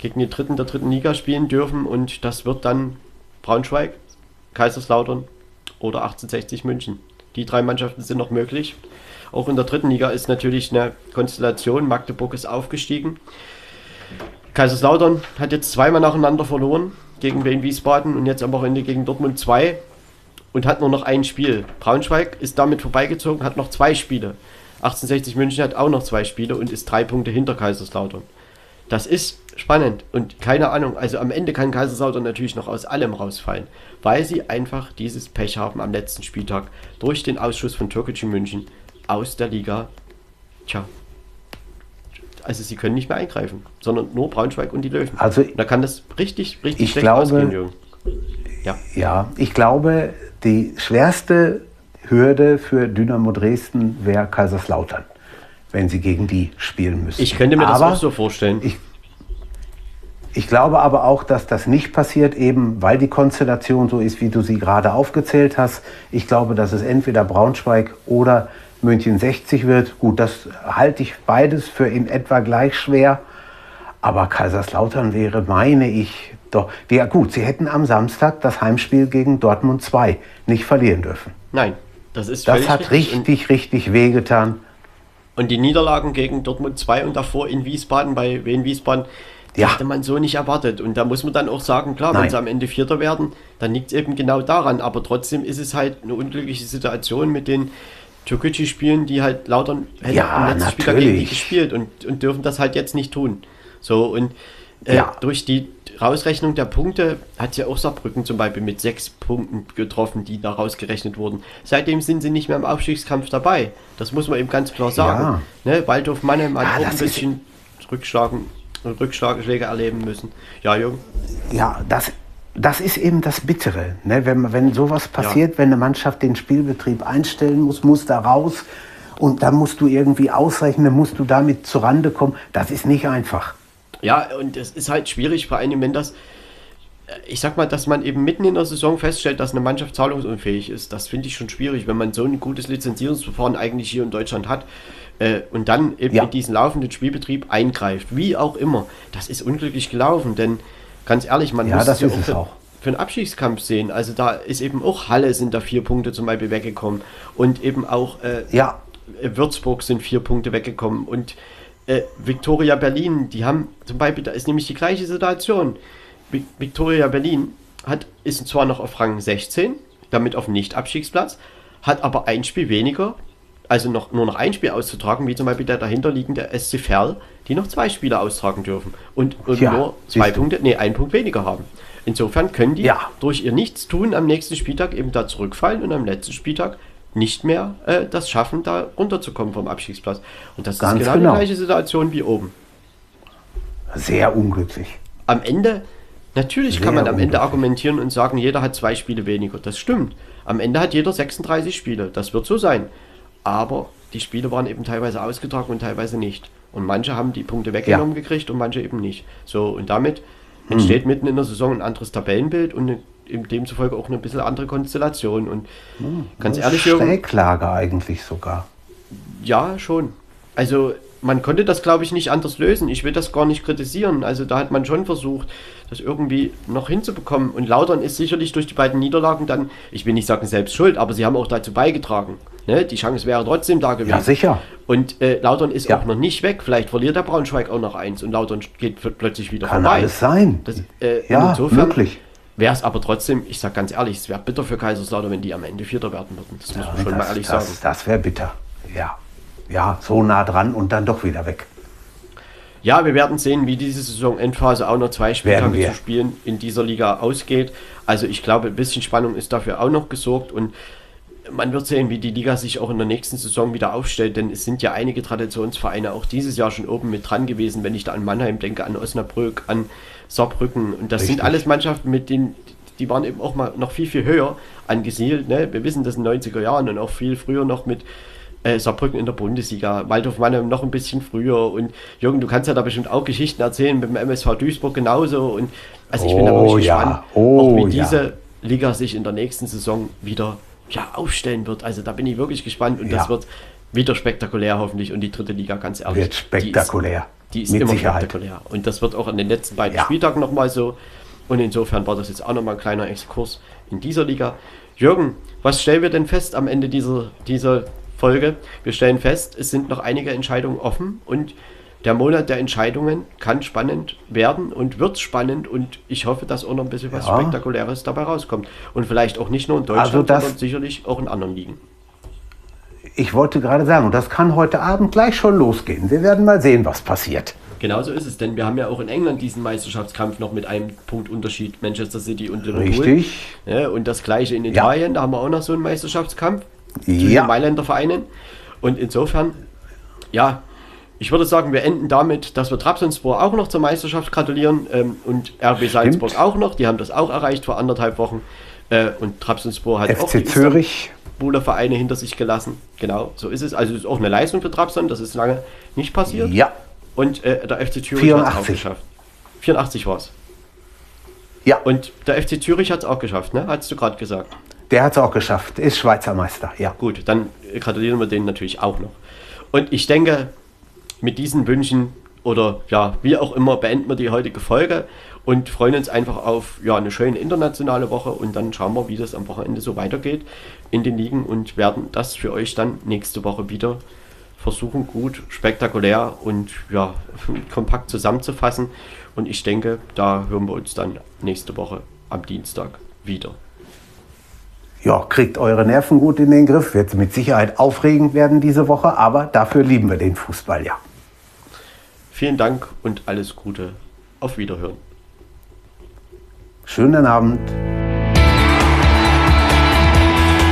gegen die Dritten der dritten Liga spielen dürfen. Und das wird dann Braunschweig, Kaiserslautern oder 1860 München. Die drei Mannschaften sind noch möglich. Auch in der dritten Liga ist natürlich eine Konstellation. Magdeburg ist aufgestiegen. Kaiserslautern hat jetzt zweimal nacheinander verloren gegen Wien Wiesbaden und jetzt am Wochenende gegen Dortmund 2 und hat nur noch ein Spiel. Braunschweig ist damit vorbeigezogen, hat noch zwei Spiele. 1860 München hat auch noch zwei Spiele und ist drei Punkte hinter Kaiserslautern. Das ist spannend und keine Ahnung, also am Ende kann Kaiserslautern natürlich noch aus allem rausfallen, weil sie einfach dieses Pech haben am letzten Spieltag durch den Ausschuss von Türkgücü München aus der Liga. Tja, also sie können nicht mehr eingreifen, sondern nur Braunschweig und die Löwen. Also- da kann das richtig, richtig Ich schlecht glaube- ausgehen, Jürgen. Ja, Ja, ich glaube, die schwerste Hürde für Dynamo Dresden wäre Kaiserslautern, wenn sie gegen die spielen müssen. ich könnte mir das Aber auch so vorstellen. ich- Ich glaube aber auch, dass das nicht passiert, eben weil die Konstellation so ist, wie du sie gerade aufgezählt hast. Ich glaube, dass es entweder Braunschweig oder München 60 wird. Gut, das halte ich beides für in etwa gleich schwer. Aber Kaiserslautern wäre, meine ich, doch. Ja gut, sie hätten am Samstag das Heimspiel gegen Dortmund 2 nicht verlieren dürfen. Nein, das ist Das hat richtig. Richtig, richtig wehgetan. Und die Niederlagen gegen Dortmund 2 und davor in Wiesbaden, bei Wien Wiesbaden, die Ja. hatte man so nicht erwartet. Und da muss man dann auch sagen, klar, wenn Nein. sie am Ende Vierter werden, dann liegt es eben genau daran. Aber trotzdem ist es halt eine unglückliche Situation mit den Türkgücü-Spielen, die halt Lautern hätten Ja, am letzten Spieltag gegen die gespielt und, und dürfen das halt jetzt nicht tun. So, und äh, Ja. durch die Rausrechnung der Punkte hat ja auch Saarbrücken zum Beispiel mit sechs Punkten getroffen, die da rausgerechnet wurden. Seitdem sind sie nicht mehr im Aufstiegskampf dabei. Das muss man eben ganz klar sagen. Ja. Ne, Waldhof Mannheim hat ja, auch ein bisschen Rückschlagen, Rückschläge erleben müssen. Ja, Jürgen? Ja, das, das ist eben das Bittere. Ne? Wenn, wenn sowas passiert, ja. wenn eine Mannschaft den Spielbetrieb einstellen muss, muss da raus und dann musst du irgendwie ausrechnen, musst du damit zurande kommen. Das ist nicht einfach. Ja, und es ist halt schwierig, vor allem wenn das, ich sag mal, dass man eben mitten in der Saison feststellt, dass eine Mannschaft zahlungsunfähig ist. Das finde ich schon schwierig, wenn man so ein gutes Lizenzierungsverfahren eigentlich hier in Deutschland hat äh, und dann eben ja. in diesen laufenden Spielbetrieb eingreift. Wie auch immer. Das ist unglücklich gelaufen, denn ganz ehrlich, man ja, muss das ja auch für, auch für einen Abstiegskampf sehen. Also da ist eben auch Halle sind da vier Punkte zum Beispiel weggekommen und eben auch äh, ja. Würzburg sind vier Punkte weggekommen und äh, Victoria Berlin, die haben zum Beispiel, da ist nämlich die gleiche Situation. Victoria Berlin hat, ist zwar noch auf Rang 16, damit auf Nicht-Abstiegsplatz, hat aber ein Spiel weniger, also noch, nur noch ein Spiel auszutragen, wie zum Beispiel der dahinterliegende SC Verl, die noch zwei Spiele austragen dürfen und, und ja, nur zwei Punkte, nee, einen Punkt weniger haben. Insofern können die ja. durch ihr Nichtstun am nächsten Spieltag eben da zurückfallen und am letzten Spieltag nicht mehr äh, das schaffen, da runterzukommen vom Abstiegsplatz. Und das Ganz ist genau, genau, die gleiche Situation wie oben. Sehr unglücklich. Am Ende, natürlich Sehr kann man am Ende argumentieren und sagen, jeder hat zwei Spiele weniger. Das stimmt. Am Ende hat jeder 36 Spiele. Das wird so sein. Aber die Spiele waren eben teilweise ausgetragen und teilweise nicht. Und manche haben die Punkte weggenommen ja. gekriegt und manche eben nicht. So, und damit entsteht hm. mitten in der Saison ein anderes Tabellenbild und eine demzufolge auch eine bisschen andere Konstellation. Und hm, ganz ehrlich, Schräglage eigentlich sogar. Ja, schon. Also man konnte das, glaube ich, nicht anders lösen. Ich will das gar nicht kritisieren. Also da hat man schon versucht, das irgendwie noch hinzubekommen. Und Lautern ist sicherlich durch die beiden Niederlagen dann, ich will nicht sagen selbst schuld, aber sie haben auch dazu beigetragen. Ne? Die Chance wäre trotzdem da gewesen. Ja, sicher. Und äh, Lautern ist ja. auch noch nicht weg. Vielleicht verliert der Braunschweig auch noch eins und Lautern geht plötzlich wieder Kann vorbei. Kann alles sein. Das, äh, ja, insofern, wirklich. Wäre es aber trotzdem, ich sage ganz ehrlich, es wäre bitter für Kaiserslautern, wenn die am Ende Vierter werden würden. Das muss man schon das, mal ehrlich das, sagen. Das wäre bitter, ja. Ja, so nah dran und dann doch wieder weg. Ja, wir werden sehen, wie diese Saison Endphase auch noch zwei Spieltage zu spielen in dieser Liga ausgeht. Also ich glaube, ein bisschen Spannung ist dafür auch noch gesorgt und man wird sehen, wie die Liga sich auch in der nächsten Saison wieder aufstellt, denn es sind ja einige Traditionsvereine auch dieses Jahr schon oben mit dran gewesen, wenn ich da an Mannheim denke, an Osnabrück, an Saarbrücken. Und das Richtig. sind alles Mannschaften, mit denen, die waren eben auch mal noch viel, viel höher angesiedelt. Ne? Wir wissen das in den 90er Jahren und auch viel früher noch mit äh, Saarbrücken in der Bundesliga, Waldhof Mannheim noch ein bisschen früher. Und Jürgen, du kannst ja da bestimmt auch Geschichten erzählen mit dem MSV Duisburg genauso. Und also ich bin da wirklich ja. gespannt, oh, auch wie ja. diese Liga sich in der nächsten Saison wieder ja, aufstellen wird. Also da bin ich wirklich gespannt und ja. das wird wieder spektakulär hoffentlich und die dritte Liga ganz ehrlich. Wird spektakulär. Die ist, die ist immer Sicherheit. spektakulär. Und das wird auch an den letzten beiden ja. Spieltagen nochmal so. Und insofern war das jetzt auch nochmal ein kleiner Exkurs in dieser Liga. Jürgen, was stellen wir denn fest am Ende dieser, dieser Folge? Wir stellen fest, es sind noch einige Entscheidungen offen und der Monat der Entscheidungen kann spannend werden und wird spannend und ich hoffe, dass auch noch ein bisschen was ja. Spektakuläres dabei rauskommt. Und vielleicht auch nicht nur in Deutschland, also sondern sicherlich auch in anderen Ligen. Ich wollte gerade sagen, das kann heute Abend gleich schon losgehen. Wir werden mal sehen, was passiert. Genauso ist es, denn wir haben ja auch in England diesen Meisterschaftskampf noch mit einem Punktunterschied Manchester City und Liverpool. Richtig. Ja, und das gleiche in Italien, ja. da haben wir auch noch so einen Meisterschaftskampf ja. zwischen den Mailänder Vereinen. Und insofern, ja, ich würde sagen, wir enden damit, dass wir Trabzonspor auch noch zur Meisterschaft gratulieren ähm, und RB Salzburg auch noch. Die haben das auch erreicht vor anderthalb Wochen. Äh, und Trabzonspor hat FC auch die Zürich. Vereine hinter sich gelassen. Genau, so ist es. Also ist auch eine Leistung für Trabzon, das ist lange nicht passiert. Ja. Und äh, der FC Zürich hat es auch geschafft. 84 war es. Ja. Und der FC Zürich hat es auch geschafft, ne? Hast du gerade gesagt. Der hat es auch geschafft, ist Schweizer Meister, ja. Gut, dann gratulieren wir denen natürlich auch noch. Und ich denke, mit diesen Wünschen oder ja, wie auch immer, beenden wir die heutige Folge und freuen uns einfach auf ja, eine schöne internationale Woche und dann schauen wir, wie das am Wochenende so weitergeht in den Ligen und werden das für euch dann nächste Woche wieder versuchen, gut, spektakulär und ja, kompakt zusammenzufassen. Und ich denke, da hören wir uns dann nächste Woche am Dienstag wieder. Ja, kriegt eure Nerven gut in den Griff. Wird mit Sicherheit aufregend werden diese Woche, aber dafür lieben wir den Fußball ja. Vielen Dank und alles Gute. Auf Wiederhören. Schönen Abend.